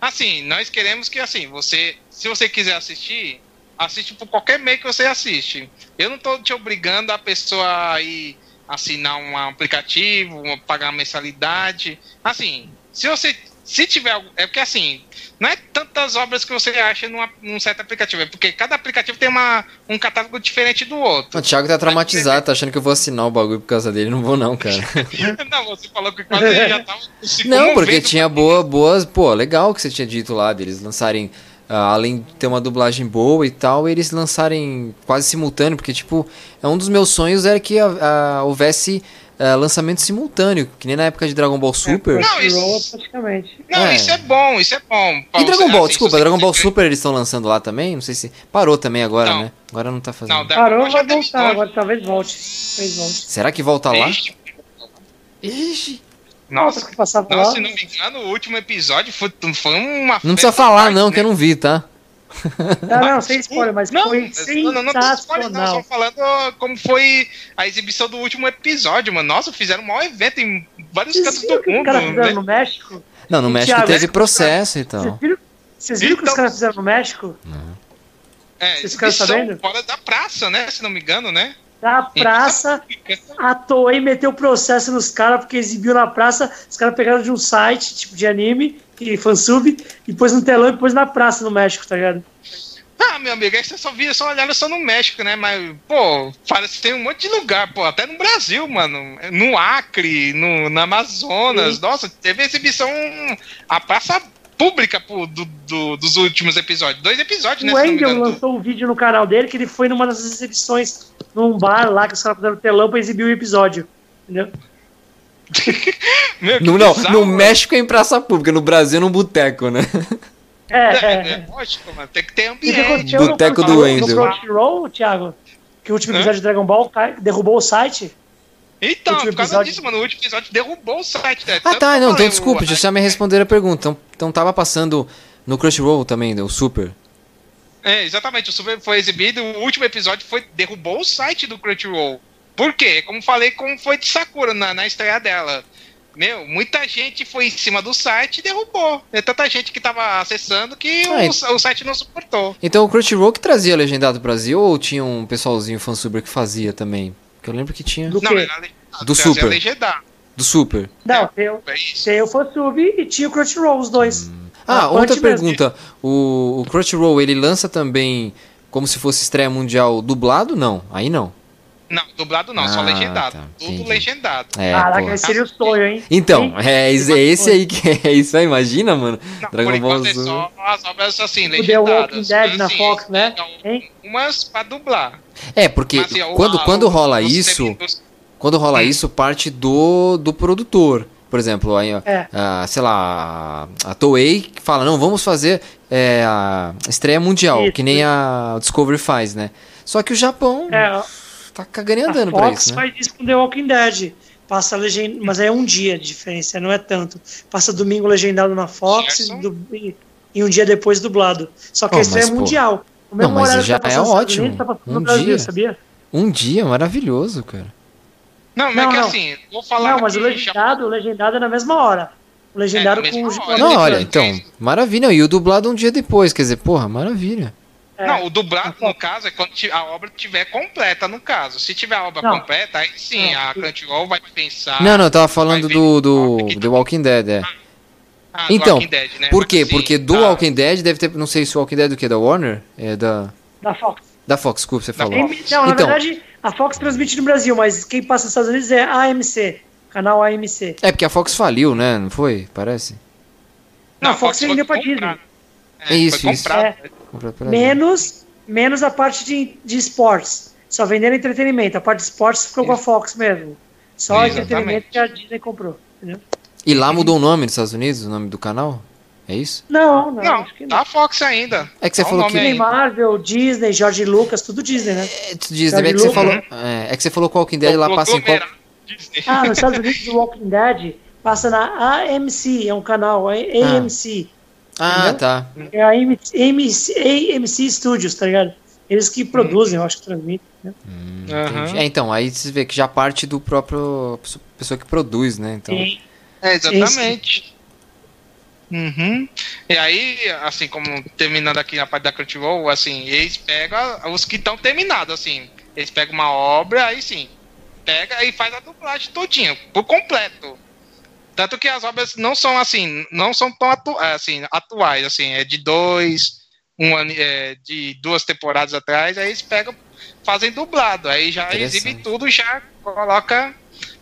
Speaker 1: assim, nós queremos que, assim, você, se você quiser assistir, assiste por qualquer meio que você assiste. Eu não tô te obrigando a pessoa a ir assinar um aplicativo, pagar uma mensalidade. Assim, se você. Se tiver. É porque assim. Não é tantas obras que você acha numa, num certo aplicativo. É porque cada aplicativo tem uma, um catálogo diferente do outro.
Speaker 2: O Thiago tá traumatizado, tá achando que eu vou assinar o bagulho por causa dele. Não vou, não, cara.
Speaker 1: não, você falou que quase já tava.
Speaker 2: não, porque tinha boa, boas. Pô, legal que você tinha dito lá deles lançarem. Uh, além de ter uma dublagem boa e tal, eles lançarem quase simultâneo, porque, tipo, é um dos meus sonhos era que uh, houvesse é, lançamento simultâneo, que nem na época de Dragon Ball Super.
Speaker 1: É, não, isso, praticamente. Não, é. isso é bom, isso é bom.
Speaker 2: E Dragon Ball, assim, desculpa, Dragon Ball Super eles estão lançando lá também? Não sei se. Parou também agora, não. né? Agora não tá fazendo. Não,
Speaker 3: Parou, vai voltar, agora talvez volte. talvez volte.
Speaker 2: Será que volta lá? Ixi.
Speaker 1: Nossa, que passava Nossa, lá. se não me engano, o último episódio foi, foi uma.
Speaker 2: Não precisa falar, não, né? que eu não vi, tá?
Speaker 3: Não, não, sem spoiler, mas não, foi sensacional. Não, não, não, spoiler, não,
Speaker 1: só falando como foi a exibição do último episódio, mano. Nossa, fizeram um maior evento em vários Vocês cantos do mundo.
Speaker 3: Que os caras fizeram né? no México?
Speaker 2: Não, no México Thiago, teve processo e tal. Vocês
Speaker 3: viram, vocês viram então, que os caras fizeram no México? Não.
Speaker 1: É, Vocês ficaram sabendo? Fora da praça, né? Se não me engano, né?
Speaker 3: Da praça, a Toei meteu processo nos caras porque exibiu na praça. Os caras pegaram de um site, tipo de anime, e fansub, e pôs no telão e pôs na praça no México, tá ligado?
Speaker 1: Ah, meu amigo, aí você só via, só olhava só no México, né? Mas, pô, parece que tem um monte de lugar, pô, até no Brasil, mano. No Acre, no, no Amazonas. Sim. Nossa, teve exibição. A praça pública pô, do, do, dos últimos episódios. Dois episódios,
Speaker 3: o né? O Engel lançou um vídeo no canal dele que ele foi numa das exibições num bar lá que os caras fizeram telão pra exibir o episódio. Entendeu?
Speaker 2: Meu, no, não, bizarro, no mano. México é em praça pública, no Brasil é num boteco, né?
Speaker 3: É, é, é, é
Speaker 1: lógico, mano. Tem que ter ambiente.
Speaker 2: Boteco do Wendel. No
Speaker 3: Crunchyroll, Thiago, que o último episódio de Dragon Ball derrubou o site.
Speaker 1: Então, por causa episódio... disso, mano, o último episódio derrubou o site. Né?
Speaker 2: Ah, tá, não, então desculpa, já me responderam a pergunta. Então, então tava passando no Crunchyroll também, o Super.
Speaker 1: É, exatamente, o Super foi exibido, o último episódio foi derrubou o site do Crunchyroll. Por quê? Como falei, como foi de Sakura na, na estreia dela. Meu, muita gente foi em cima do site e derrubou. É tanta gente que tava acessando que ah, o, o, site não suportou.
Speaker 2: Então o Crunchyroll que trazia legendado do Brasil ou tinha um pessoalzinho fansubber que fazia também? Porque eu lembro que tinha.
Speaker 3: Do
Speaker 2: não,
Speaker 3: quê?
Speaker 2: do Super. Do Super.
Speaker 3: Não, tem, o, tem o fansub e tinha o Crunchyroll, os dois. Hum.
Speaker 2: Ah, outra pergunta. O, o Crunchyroll, ele lança também como se fosse estreia mundial dublado? Não, aí não.
Speaker 1: Não, dublado não, ah, só legendado. Tá, tudo entendi. legendado.
Speaker 3: É, Caraca, esse seria o sonho, hein?
Speaker 2: Então, é, é esse aí que é isso aí, imagina, mano.
Speaker 1: Não, Dragon Ball é Z. É só as obras assim, legendadas.
Speaker 3: The Walking Dead na assim, Fox, né?
Speaker 1: Hein? Umas pra dublar.
Speaker 2: É, porque Mas, assim, quando, o, quando rola isso, quando rola hum. isso, parte do, do produtor. Por exemplo, aí, é. a, sei lá, a Toei fala, não, vamos fazer é, a estreia mundial, isso, que nem a Discovery faz, né? Só que o Japão... É, tá cagando e andando pra isso,
Speaker 3: né? faz isso com The Walking Dead. Passa legend... Mas é um dia de diferença, não é tanto. Passa domingo legendado na Fox e, du... e, um dia depois dublado. Só que oh, a estreia é mundial.
Speaker 2: O mesmo não, mas já tá é ótimo. Unidos, tá um Brasil, dia. sabia? Um dia, maravilhoso, cara.
Speaker 1: Não, não, é que não. assim, vou falar.
Speaker 3: Não, mas o legendado, já... o legendado é na mesma hora. O legendado é, com
Speaker 2: o Não, olha, então, maravilha. E o dublado um dia depois, quer dizer, porra, maravilha.
Speaker 1: É. Não, o dublado, no caso, é quando a obra estiver completa, no caso. Se tiver a obra não. completa, aí sim, não. a Crunchyroll vai pensar...
Speaker 2: Não, não, eu tava falando do, do The Walking Dead, é. Ah, então, Dead, né? por quê? Sim, Porque do tá. Walking Dead deve ter, não sei se o Walking Dead é do que, da Warner? É da...
Speaker 3: Da Fox.
Speaker 2: Da Fox, desculpa, você falou.
Speaker 3: Não, na então, verdade, a Fox transmite no Brasil, mas quem passa nos Estados Unidos é a AMC, canal AMC.
Speaker 2: É, porque a Fox faliu, né? Não foi? Parece.
Speaker 3: Não, a Fox vendeu pra Disney.
Speaker 2: É, isso, isso. É,
Speaker 3: menos, menos a parte de, de esportes. Só vendendo entretenimento. A parte de esportes ficou com a Fox mesmo. Só Exatamente. entretenimento que a Disney comprou. Entendeu?
Speaker 2: E lá mudou o nome nos Estados Unidos, o nome do canal? É isso?
Speaker 3: Não, não. Não,
Speaker 1: que não. a Fox ainda.
Speaker 2: É que você falou que.
Speaker 3: Marvel, Disney, George Lucas, tudo Disney, né?
Speaker 2: É, Disney, é que, você falou, é, é, que você falou que o Walking Dead lá passa em qual.
Speaker 3: Ah, nos Estados Unidos o Walking Dead passa na AMC, é um canal, é AMC.
Speaker 2: Ah, ah tá.
Speaker 3: É a AMC, AMC, AMC Studios, tá ligado? Eles que produzem, hum. eu acho que transmitem. Né?
Speaker 2: Hum, uhum. É, então, aí você vê que já parte do próprio pessoa que produz, né? Então... Sim.
Speaker 1: É, exatamente. Uhum. E aí, assim, como terminando aqui na parte da Crunchyroll, assim, eles pegam os que estão terminados, assim. Eles pegam uma obra, aí sim, pega e faz a dublagem todinha, por completo. Tanto que as obras não são assim, não são tão atu assim, atuais, assim, é de dois, um ano, é, de duas temporadas atrás, aí eles pegam, fazem dublado, aí já exibe tudo já coloca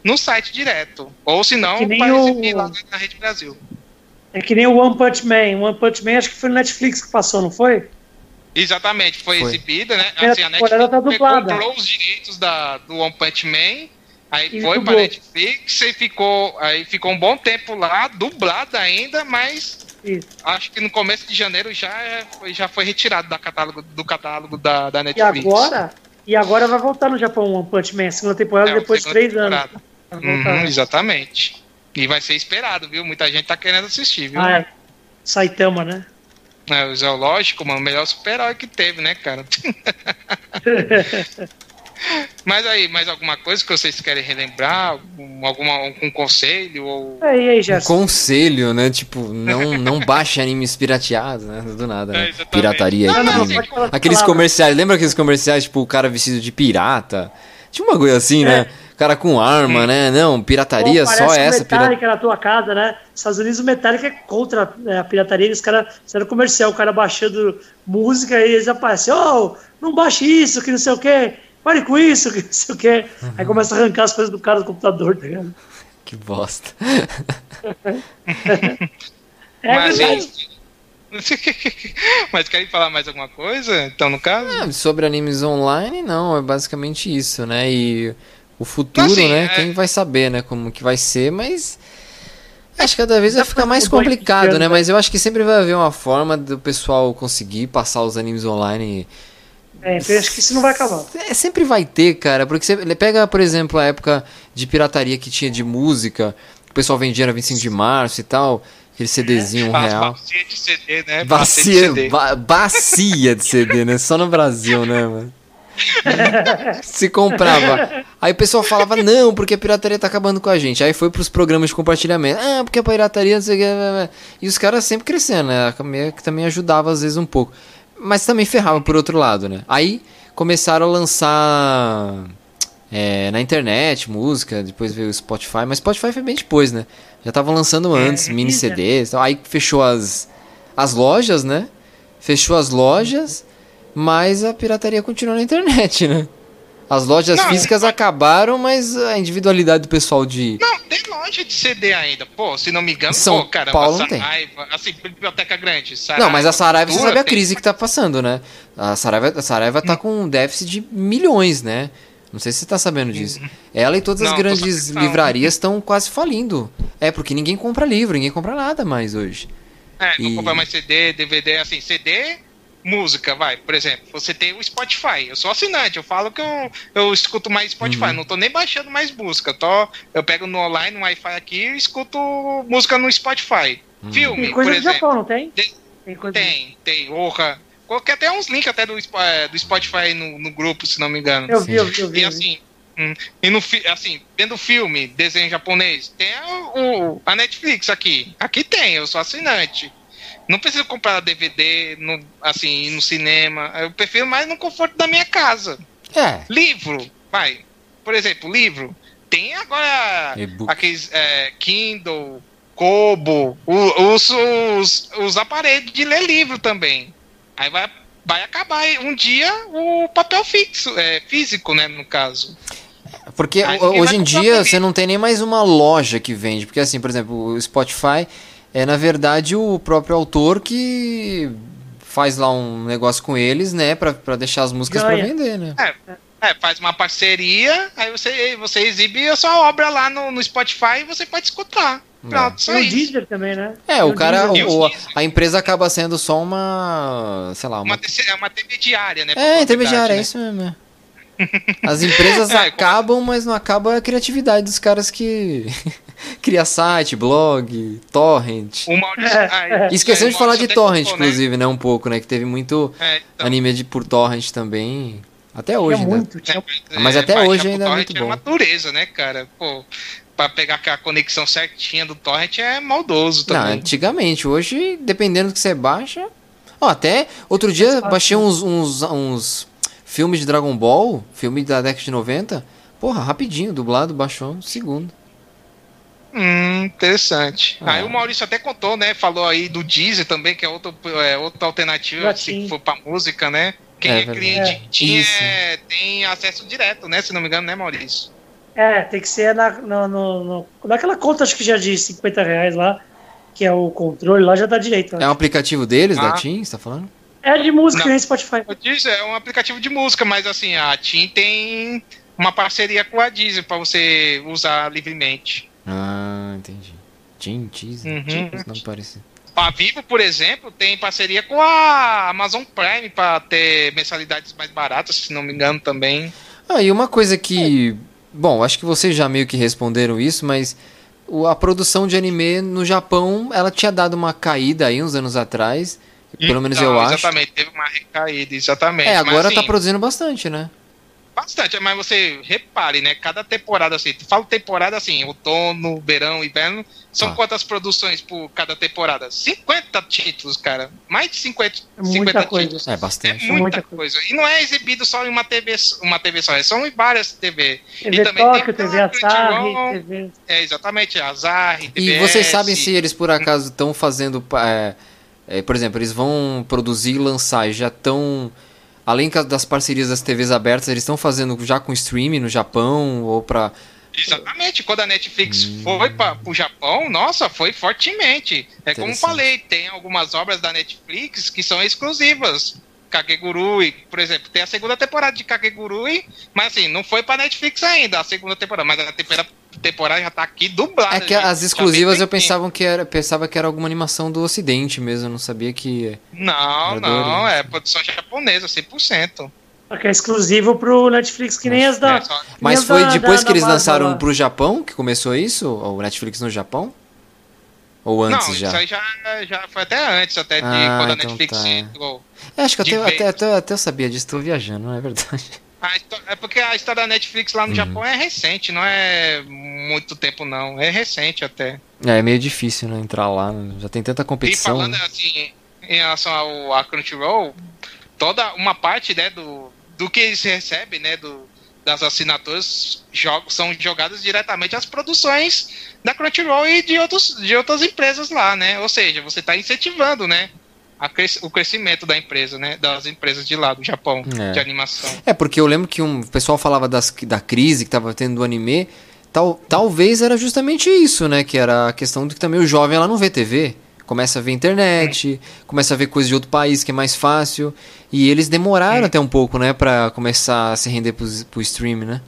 Speaker 1: no site direto. Ou se não,
Speaker 3: é para exibir lá na Rede Brasil. É que nem o One Punch Man. O One Punch Man acho que foi no Netflix que passou, não foi?
Speaker 1: Exatamente, foi, foi. exibida, né? Assim, a Netflix tá comprou os direitos da, do One Punch Man, aí e foi para Netflix e ficou, aí ficou um bom tempo lá, dublado ainda, mas Isso. acho que no começo de janeiro já, é, já foi retirado da catálogo, do catálogo da, da Netflix.
Speaker 3: E agora, e agora vai voltar no Japão One Punch Man, segunda temporada é, depois de três temporada.
Speaker 1: anos. Uhum, exatamente. E vai ser esperado, viu? Muita gente tá querendo assistir, viu?
Speaker 3: Ah, é. Saitama, né?
Speaker 1: É, o zoológico, mano, o melhor super-herói que teve, né, cara? Mas aí, mais alguma coisa que vocês querem relembrar? Alguma, algum conselho? Ou...
Speaker 3: É, aí,
Speaker 2: um conselho, né? Tipo, não, não baixe animes pirateados, né? Do nada, né? É, Pirataria não, não, Aqueles comerciais, lembra aqueles comerciais, tipo, o cara vestido de pirata? Tinha uma coisa assim, né? é. né? cara com arma, né? Não, pirataria, Pô, só essa.
Speaker 3: Metallica pirata... na tua casa, né? Estados Unidos o Metallica é contra né, a pirataria. Os caras fizeram comercial, o cara baixando música e eles aparecem, oh, não baixe isso, que não sei o quê, pare com isso, que não sei o quê. Uhum. Aí começa a arrancar as coisas do cara do computador, tá ligado?
Speaker 2: Que bosta.
Speaker 1: é Mas, verdade. Mas querem falar mais alguma coisa? Então, no caso?
Speaker 2: Ah, sobre animes online, não, é basicamente isso, né? E o futuro, assim, né? É... Quem vai saber, né? Como que vai ser, mas. Acho que cada vez vai ficar mais complicado, né? Mas eu acho que sempre vai haver uma forma do pessoal conseguir passar os animes online.
Speaker 3: É, eu acho que isso não vai acabar.
Speaker 2: É, sempre vai ter, cara. Porque você pega, por exemplo, a época de pirataria que tinha de música, o pessoal vendia na 25 de março e tal. Aquele CDzinho é, real. Bacia de CD, né? Bacia, de CD. Ba bacia de CD, né? Só no Brasil, né, mano? se comprava. Aí o pessoal falava, não, porque a pirataria tá acabando com a gente. Aí foi pros programas de compartilhamento. Ah, porque a pirataria não sei o que. E os caras sempre crescendo, né? Que também ajudava às vezes um pouco. Mas também ferrava por outro lado, né? Aí começaram a lançar é, na internet música, depois veio o Spotify, mas Spotify foi bem depois, né? Já tava lançando é, antes, é, mini CDs. Aí fechou as, as lojas, né? Fechou as lojas mas a pirataria continua na internet, né? As lojas não, físicas acabaram, mas a individualidade do pessoal de.
Speaker 1: Não, tem loja de CD ainda. Pô, se não me engano,
Speaker 2: São
Speaker 1: pô, cara,
Speaker 2: Paulo não tem.
Speaker 1: assim, biblioteca grande. Saraiva,
Speaker 2: não, mas a Saraiva, você sabe a crise tem... que tá passando, né? A Saraiva, a Saraiva tá hum. com um déficit de milhões, né? Não sei se você tá sabendo disso. Hum. Ela e todas as não, grandes livrarias estão quase falindo. É, porque ninguém compra livro, ninguém compra nada mais hoje.
Speaker 1: É, não e... compra mais CD, DVD, assim, CD música, vai, por exemplo, você tem o Spotify. Eu sou assinante, eu falo que eu, eu escuto mais Spotify, uhum. não tô nem baixando mais música. Tô, eu pego no online, no Wi-Fi aqui e escuto música no Spotify. Uhum. Filme, tem coisa por exemplo. Japão, não tem? Tem, tem, coisa tem, tem Orra. Coloquei até uns links até do, é, do Spotify no, no grupo, se não me engano.
Speaker 3: Eu vi, eu vi, eu vi.
Speaker 1: E assim, hum, e no assim, vendo filme, desenho japonês, tem o, a Netflix aqui. Aqui tem, eu sou assinante. Não preciso comprar DVD, no, assim, no cinema. Eu prefiro mais no conforto da minha casa.
Speaker 2: É.
Speaker 1: Livro, vai. Por exemplo, livro. Tem agora aqueles é, Kindle, Kobo, os, os, os aparelhos de ler livro também. Aí vai, vai acabar um dia o papel fixo, é, físico, né, no caso.
Speaker 2: Porque hoje em dia você não tem nem mais uma loja que vende. Porque assim, por exemplo, o Spotify é na verdade o próprio autor que faz lá um negócio com eles, né, pra, pra deixar as músicas para vender, né?
Speaker 1: É, é, faz uma parceria, aí você, você exibe a sua obra lá no, no Spotify e você pode escutar.
Speaker 3: É. Pronto, é. só Tem o Deezer também, né?
Speaker 2: É, o, cara, o, a empresa acaba sendo só uma, sei lá,
Speaker 1: uma, uma, é uma intermediária, né?
Speaker 2: É, intermediária, né? é isso mesmo. É. As empresas é, acabam, mas não acaba a criatividade dos caras que cria site, blog, torrent. O Maurício, é, ah, Esquecendo de falar de torrent, né? inclusive, né? Um pouco, né? Que teve muito é, então. anime de, por torrent também. Até hoje,
Speaker 3: né? Muito, tinha...
Speaker 2: Mas até hoje ainda é muito bom. É
Speaker 1: natureza, né, cara? Pô, pra pegar a conexão certinha do torrent é maldoso também. Não,
Speaker 2: antigamente. Hoje, dependendo do que você baixa... Ó, até outro dia baixei uns, uns, uns filmes de Dragon Ball, filme da década de 90. Porra, rapidinho, dublado, baixou um segundo.
Speaker 1: Hum, interessante. Ah. Aí o Maurício até contou, né? Falou aí do Deezer também, que é, outro, é outra alternativa se for pra música, né? Quem é, é cliente tinha, é, tem acesso direto, né? Se não me engano, né, Maurício?
Speaker 3: É, tem que ser na, no, no, no, naquela conta, acho que já de 50 reais lá, que é o controle, lá já dá direito.
Speaker 2: É um aplicativo deles, ah. da TIM, você tá falando?
Speaker 3: É de música, nem Spotify.
Speaker 1: O Deezer é um aplicativo de música, mas assim, a TIM tem uma parceria com a Deezer para você usar livremente.
Speaker 2: Ah, entendi. Cheese, uhum. não parece.
Speaker 1: A Vivo, por exemplo, tem parceria com a Amazon Prime para ter mensalidades mais baratas, se não me engano também.
Speaker 2: Ah, e uma coisa que. Bom, acho que vocês já meio que responderam isso, mas a produção de anime no Japão, ela tinha dado uma caída aí uns anos atrás. Pelo menos eu
Speaker 1: exatamente,
Speaker 2: acho.
Speaker 1: Exatamente, teve uma recaída, exatamente.
Speaker 2: É, agora mas, tá assim, produzindo bastante, né?
Speaker 1: Bastante, mas você repare, né? Cada temporada, assim, tu fala temporada assim, outono, verão, inverno, são ah. quantas produções por cada temporada? 50 títulos, cara. Mais de 50, é 50
Speaker 3: coisa.
Speaker 1: títulos.
Speaker 2: É bastante.
Speaker 1: É muita, muita coisa. coisa. E não é exibido só em uma TV, uma TV só, são em várias TV.
Speaker 3: TV e também Tóquio, tem TV Azar, TV...
Speaker 1: É, exatamente, Azar,
Speaker 2: E vocês sabem se eles por acaso estão fazendo... É, é, por exemplo, eles vão produzir e lançar e já estão além das parcerias das TVs abertas, eles estão fazendo já com streaming no Japão ou para
Speaker 1: Exatamente, quando a Netflix hum. foi para o Japão, nossa, foi fortemente. É como falei, tem algumas obras da Netflix que são exclusivas. Kakegurui, por exemplo, tem a segunda temporada de Kakegurui, mas assim, não foi para Netflix ainda a segunda temporada, mas a temporada temporada já tá aqui dublada.
Speaker 2: É que gente. as exclusivas eu pensava que era, pensava que era alguma animação do ocidente mesmo, eu não sabia que
Speaker 1: Não, não, é produção japonesa 100%.
Speaker 3: Porque é exclusivo pro Netflix, que nem as da. É,
Speaker 2: Mas foi da, depois da, que eles lançaram lá. pro Japão que começou isso? O Netflix no Japão? Ou antes
Speaker 1: não,
Speaker 2: já?
Speaker 1: Isso aí já, já foi até antes, até de ah, quando a então Netflix tá.
Speaker 2: entrou. É, acho que até, até, até, até, eu sabia disso, tô viajando, não é verdade.
Speaker 1: É porque a história da Netflix lá no uhum. Japão é recente, não é muito tempo não, é recente até.
Speaker 2: É, é meio difícil, né, entrar lá, já tem tanta competição.
Speaker 1: E falando
Speaker 2: né?
Speaker 1: assim, em relação ao a Crunchyroll, toda uma parte, né, do, do que eles recebem, né, do, das assinaturas jogos, são jogadas diretamente às produções da Crunchyroll e de, outros, de outras empresas lá, né? Ou seja, você está incentivando, né? Cres o crescimento da empresa, né? Das empresas de lá, do Japão, é. de animação.
Speaker 2: É, porque eu lembro que um o pessoal falava das, da crise que estava tendo do anime. Tal, talvez era justamente isso, né? Que era a questão de que também o jovem ela não vê TV. Começa a ver internet, começa a ver coisas de outro país que é mais fácil. E eles demoraram até um pouco, né? Pra começar a se render pro, pro stream, né?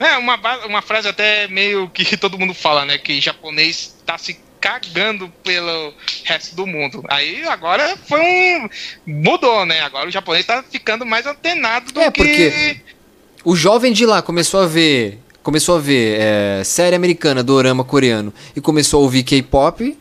Speaker 1: É, uma, uma frase até meio que todo mundo fala, né? Que japonês tá se cagando pelo resto do mundo. Aí agora foi um. Mudou, né? Agora o japonês tá ficando mais antenado do
Speaker 2: é,
Speaker 1: que.
Speaker 2: Porque o jovem de lá começou a ver. Começou a ver é, série americana, dorama coreano e começou a ouvir K-pop,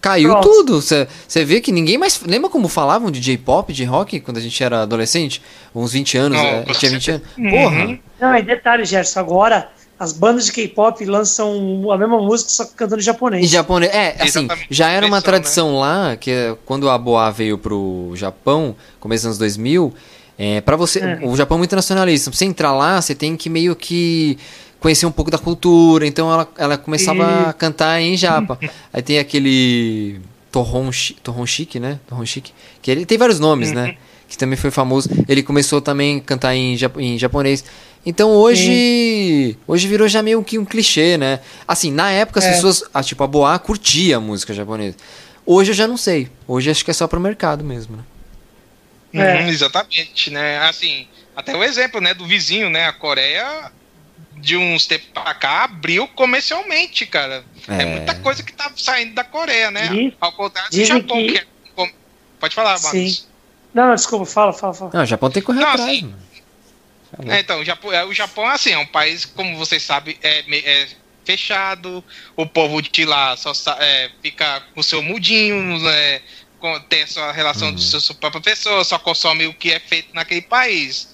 Speaker 2: caiu Pronto. tudo. Você vê que ninguém mais. Lembra como falavam de J-pop, de rock, quando a gente era adolescente? Uns 20 anos, Não, é, tinha 20 anos. Uhum. Porra!
Speaker 3: Não, é detalhe, Gerson. Agora as bandas de K-pop lançam a mesma música, só cantando em japonês.
Speaker 2: Em japonês, é, assim, Exatamente. já era uma tradição né? lá, que é quando a Boa veio pro Japão, começo dos anos 2000, é, para você, é. o Japão é muito nacionalista, pra você entrar lá, você tem que meio que conhecer um pouco da cultura, então ela, ela começava e... a cantar em japa. Aí tem aquele Torron, Torron Chique, né? Torron Chique, que ele tem vários nomes, né? Uhum. Que também foi famoso. Ele começou também a cantar em, em japonês. Então hoje. Sim. Hoje virou já meio que um clichê, né? Assim, na época as é. pessoas. Ah, tipo, a Boa curtia a música japonesa. Hoje eu já não sei. Hoje acho que é só pro mercado mesmo, né?
Speaker 1: É. Uhum, exatamente, né? Assim, até o exemplo, né, do vizinho, né? A Coreia, de uns tempos pra cá, abriu comercialmente, cara. É, é muita coisa que tá saindo da Coreia, né? E Ao contrário do Japão, que... que é... Pode falar, Marcos. Sim.
Speaker 3: Não, desculpa, fala, fala, fala.
Speaker 2: Não, o Japão tem que correr não, atrás, assim, mano.
Speaker 1: É, então, o Japão, é, o Japão assim, é um país, como vocês sabem, é, é fechado, o povo de lá só é, fica com o seu mudinho, né, tem a sua relação uhum. com sua própria pessoa, só consome o que é feito naquele país.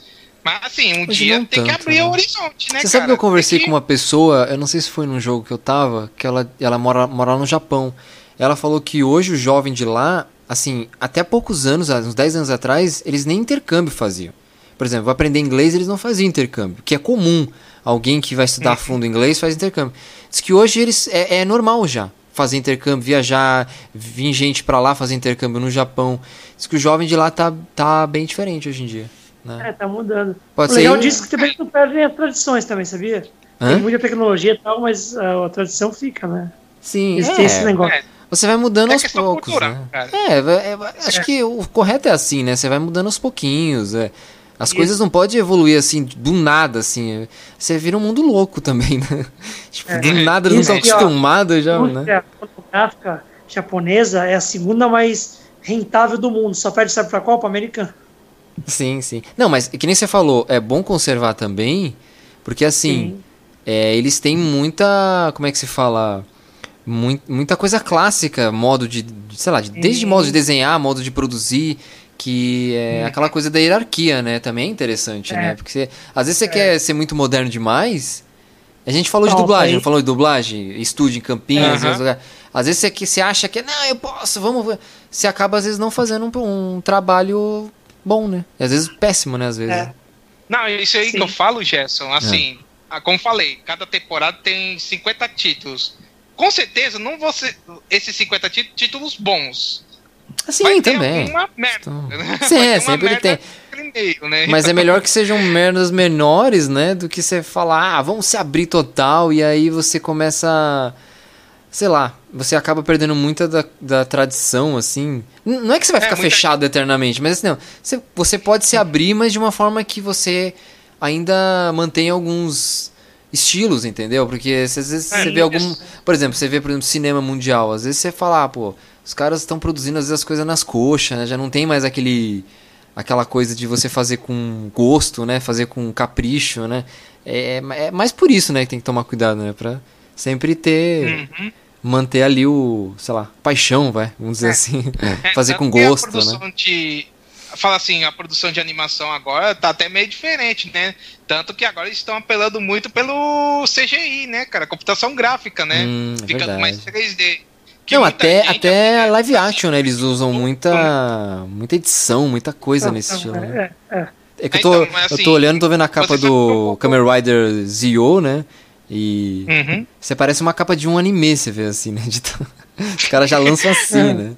Speaker 1: Mas assim, um Hoje dia tem tanto, que abrir né? o horizonte, né?
Speaker 2: Você cara? sabe que eu conversei que... com uma pessoa, eu não sei se foi num jogo que eu tava, que ela, ela mora, mora no Japão. Ela falou que hoje o jovem de lá, assim, até poucos anos, uns 10 anos atrás, eles nem intercâmbio faziam. Por exemplo, aprender inglês, eles não faziam intercâmbio, que é comum. Alguém que vai estudar a uhum. fundo inglês faz intercâmbio. Diz que hoje eles é, é normal já fazer intercâmbio, viajar, vir gente para lá fazer intercâmbio no Japão. Diz que o jovem de lá tá, tá bem diferente hoje em dia. Né?
Speaker 3: É, tá mudando. Pode o ser legal disso que também não perdem as tradições também, sabia? Hã? Tem muita tecnologia e tal, mas uh, a tradição fica, né?
Speaker 2: Sim, é. esse negócio. É. Você vai mudando é aos poucos, cultura, né? É, é, é, acho que o correto é assim, né? Você vai mudando aos pouquinhos. É. As Isso. coisas não podem evoluir assim, do nada, assim. Você vira um mundo louco também, né? Tipo, é. do nada não estão acostumados já, né?
Speaker 3: A fotográfica japonesa é a segunda mais rentável do mundo. Só perde, sabe pra qual? Pra americana.
Speaker 2: Sim, sim. Não, mas que nem você falou, é bom conservar também, porque assim, é, eles têm muita. Como é que se fala? Muita coisa clássica, modo de, sei lá, desde modo de desenhar, modo de produzir que é hum. aquela coisa da hierarquia, né? Também é interessante, é. né? Porque você, às vezes você é. quer ser muito moderno demais. A gente falou de dublagem, não falou de dublagem, estúdio em Campinas, uhum. às vezes você, você acha que não, eu posso, vamos, você acaba às vezes não fazendo um, um trabalho bom, né? E às vezes péssimo, né? Às vezes. É.
Speaker 1: Não, isso aí Sim. que eu falo, Gerson, assim, é. como falei, cada temporada tem 50 títulos. Com certeza não ser esses 50 títulos bons.
Speaker 2: Sim, também. Uma merda. Então... Sim, é, sempre tem. Meio, né? Mas é melhor que sejam merdas menores, né? Do que você falar, ah, vamos se abrir total, e aí você começa. Sei lá, você acaba perdendo muita da, da tradição, assim. Não é que você vai é, ficar muita... fechado eternamente, mas assim, não. Você, você pode se abrir, mas de uma forma que você ainda mantém alguns estilos, entendeu? Porque às vezes é, você vê algum. Por exemplo, você vê, por exemplo, cinema mundial. Às vezes você fala, ah, pô os caras estão produzindo às vezes as coisas nas coxas, né? Já não tem mais aquele aquela coisa de você fazer com gosto, né? Fazer com capricho, né? É, é mais por isso, né, que tem que tomar cuidado, né, para sempre ter uhum. manter ali o, sei lá, paixão, vai, vamos dizer é. assim, é, fazer com gosto, né?
Speaker 1: De, fala assim, a produção de animação agora tá até meio diferente, né? Tanto que agora eles estão apelando muito pelo CGI, né, cara? Computação gráfica, né? Hum, é Ficando mais 3D.
Speaker 2: Não, até, até live action, né? Eles usam muita, muita edição, muita coisa nesse estilo. Né? É, é. é que eu tô, então, assim, eu tô olhando, tô vendo a capa do Kamen Rider Zio, né? E uhum. você parece uma capa de um anime, você vê assim, né? De Os caras já lançam assim, né?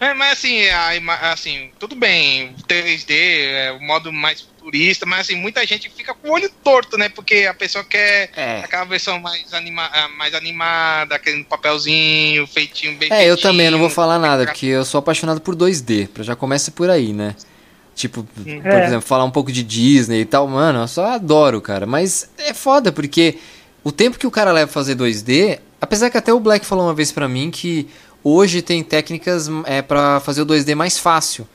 Speaker 1: É, mas assim, a, assim, tudo bem, 3D é o modo mais futurista, mas assim, muita gente fica com o olho torto, né? Porque a pessoa quer é. aquela versão mais, anima, mais animada, aquele papelzinho, feitinho, bem
Speaker 2: É, feitinho, eu também não vou falar nada, porque eu sou apaixonado por 2D, já começa por aí, né? Tipo, hum. por é. exemplo, falar um pouco de Disney e tal, mano, eu só adoro, cara. Mas é foda, porque o tempo que o cara leva pra fazer 2D, apesar que até o Black falou uma vez pra mim que Hoje tem técnicas é, para fazer o 2D mais fácil.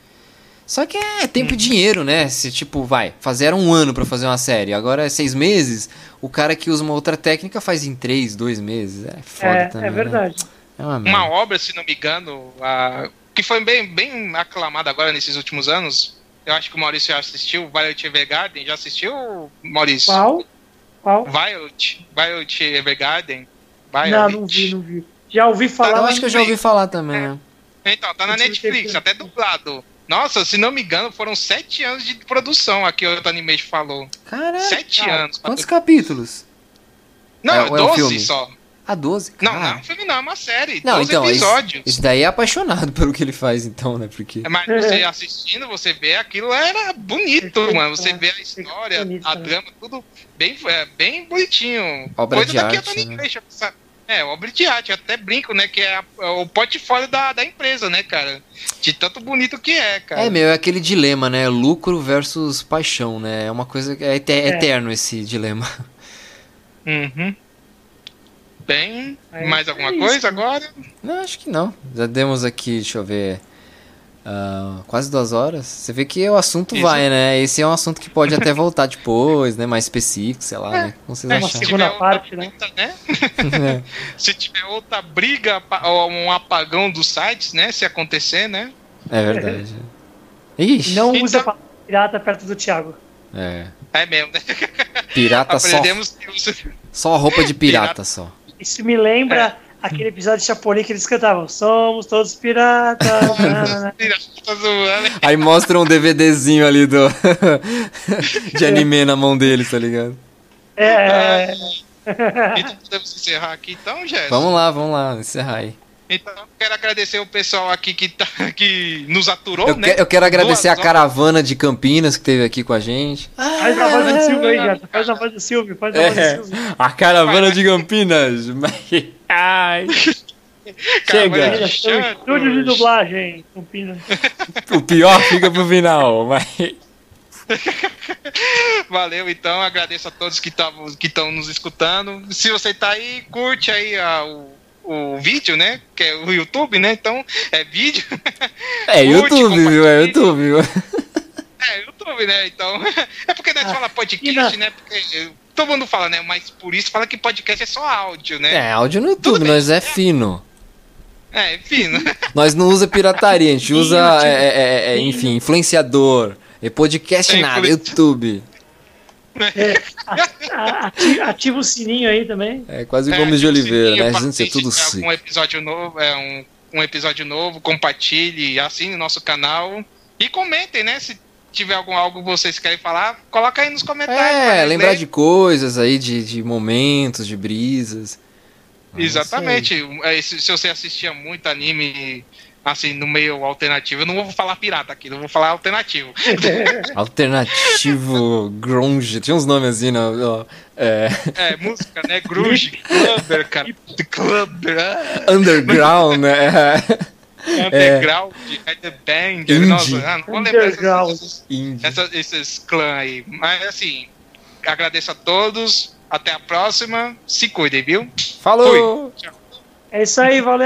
Speaker 2: Só que é tempo e dinheiro, né? Se tipo, vai, fazer um ano para fazer uma série, agora é seis meses, o cara que usa uma outra técnica faz em três, dois meses. É foda é, também.
Speaker 3: É verdade. Né?
Speaker 1: É uma, uma, obra, se não me engano, a... que foi bem, bem aclamada agora nesses últimos anos. Eu acho que o Maurício já assistiu, Violet Evergarden. Já assistiu, Maurício?
Speaker 3: Qual? Qual?
Speaker 1: Violet, Violet Evergarden.
Speaker 3: Violet. Não, não vi, não vi. Já ouvi falar.
Speaker 2: Tá, eu acho que eu já ouvi falar também. É.
Speaker 1: é. Então, tá na Netflix, até dublado. Nossa, se não me engano, foram sete anos de produção aqui, o Animation falou.
Speaker 2: Caralho. Sete cara, anos. Quantos capítulos?
Speaker 1: Não, é, doze é só.
Speaker 2: Ah, 12?
Speaker 1: Não, não é um filme não, é uma série. Não, 12 então, episódios.
Speaker 2: Esse, daí é apaixonado pelo que ele faz, então, né? Porque...
Speaker 1: É, mas você assistindo, você vê aquilo era bonito, mano. Você vê a história, a drama, tudo bem, é, bem bonitinho.
Speaker 2: Obra Coisa de daqui arte,
Speaker 1: a né? sabe? É, obra de arte, até brinco, né? Que é, a, é o portfólio da, da empresa, né, cara? De tanto bonito que é, cara.
Speaker 2: É, meu, é aquele dilema, né? Lucro versus paixão, né? É uma coisa. É, é. eterno esse dilema.
Speaker 1: Uhum. Bem, mais alguma é coisa agora?
Speaker 2: Não, acho que não. Já demos aqui, deixa eu ver. Uh, quase duas horas. Você vê que o assunto Isso. vai, né? Esse é um assunto que pode até voltar depois, né? Mais específico, sei lá, é. né?
Speaker 3: Como vocês é, acharam? segunda parte, né?
Speaker 1: né? é. Se tiver outra briga ou um apagão dos sites, né? Se acontecer, né?
Speaker 2: É verdade.
Speaker 3: Ixi. Não então... usa pirata perto do Thiago.
Speaker 2: É.
Speaker 1: É mesmo, né?
Speaker 2: Pirata só. Só roupa de pirata, pirata. só.
Speaker 3: Isso me lembra é aquele episódio de Chapolin que eles cantavam Somos todos piratas.
Speaker 2: Aí mostra um DVDzinho ali do de anime na mão deles, tá ligado?
Speaker 3: É.
Speaker 1: Então podemos encerrar aqui então, Jéssica?
Speaker 2: Vamos lá, vamos lá, encerrar aí.
Speaker 1: Então, quero agradecer o pessoal aqui que, tá, que nos aturou,
Speaker 2: eu
Speaker 1: né?
Speaker 2: Que, eu quero agradecer Duas a caravana de Campinas que esteve aqui com a gente.
Speaker 3: Faz a voz do Silvio aí, Jota. Faz a voz do Silvio, faz a voz
Speaker 2: é, do Silvio. A caravana de Campinas. Ai. Chega.
Speaker 3: Estúdio de dublagem, Campinas.
Speaker 2: O pior fica pro final, mas...
Speaker 1: Valeu, então. Agradeço a todos que estão que nos escutando. Se você tá aí, curte aí a, o o vídeo, né? Que é o YouTube, né? Então, é vídeo.
Speaker 2: É YouTube, viu? É YouTube, viu?
Speaker 1: É, YouTube, né? Então, é porque nós ah, fala podcast, né? Porque todo mundo fala, né? Mas por isso fala que podcast é só áudio, né?
Speaker 2: É, áudio no YouTube, nós é fino.
Speaker 1: É, é fino.
Speaker 2: Nós não usa pirataria, a gente usa, é, é, é, é enfim, influenciador. E podcast nada, YouTube.
Speaker 3: É, ativa, o sininho aí também.
Speaker 2: É quase é, Gomes de Oliveira, né? Gente, é tudo sim.
Speaker 1: Um episódio novo, é um, um episódio novo, compartilhe, assine o nosso canal e comentem, né? Se tiver algum algo que vocês querem falar, coloca aí nos comentários.
Speaker 2: É, lembrar ler. de coisas aí, de, de momentos, de brisas.
Speaker 1: Exatamente. É, se, se você assistia muito anime assim, no meio alternativo. Eu não vou falar pirata aqui, não vou falar alternativo.
Speaker 2: alternativo, grunge, tinha uns nomes assim, não,
Speaker 1: é... é, música, né? Grunge, clubber, cara. Clubber.
Speaker 2: Ah. Underground, né?
Speaker 1: Underground, é. Headband, Indie. nossa, ah, não vou lembrar essas, essas, esses clãs aí. Mas assim, agradeço a todos, até a próxima, se cuidem, viu?
Speaker 2: Falou!
Speaker 3: É isso aí, valeu!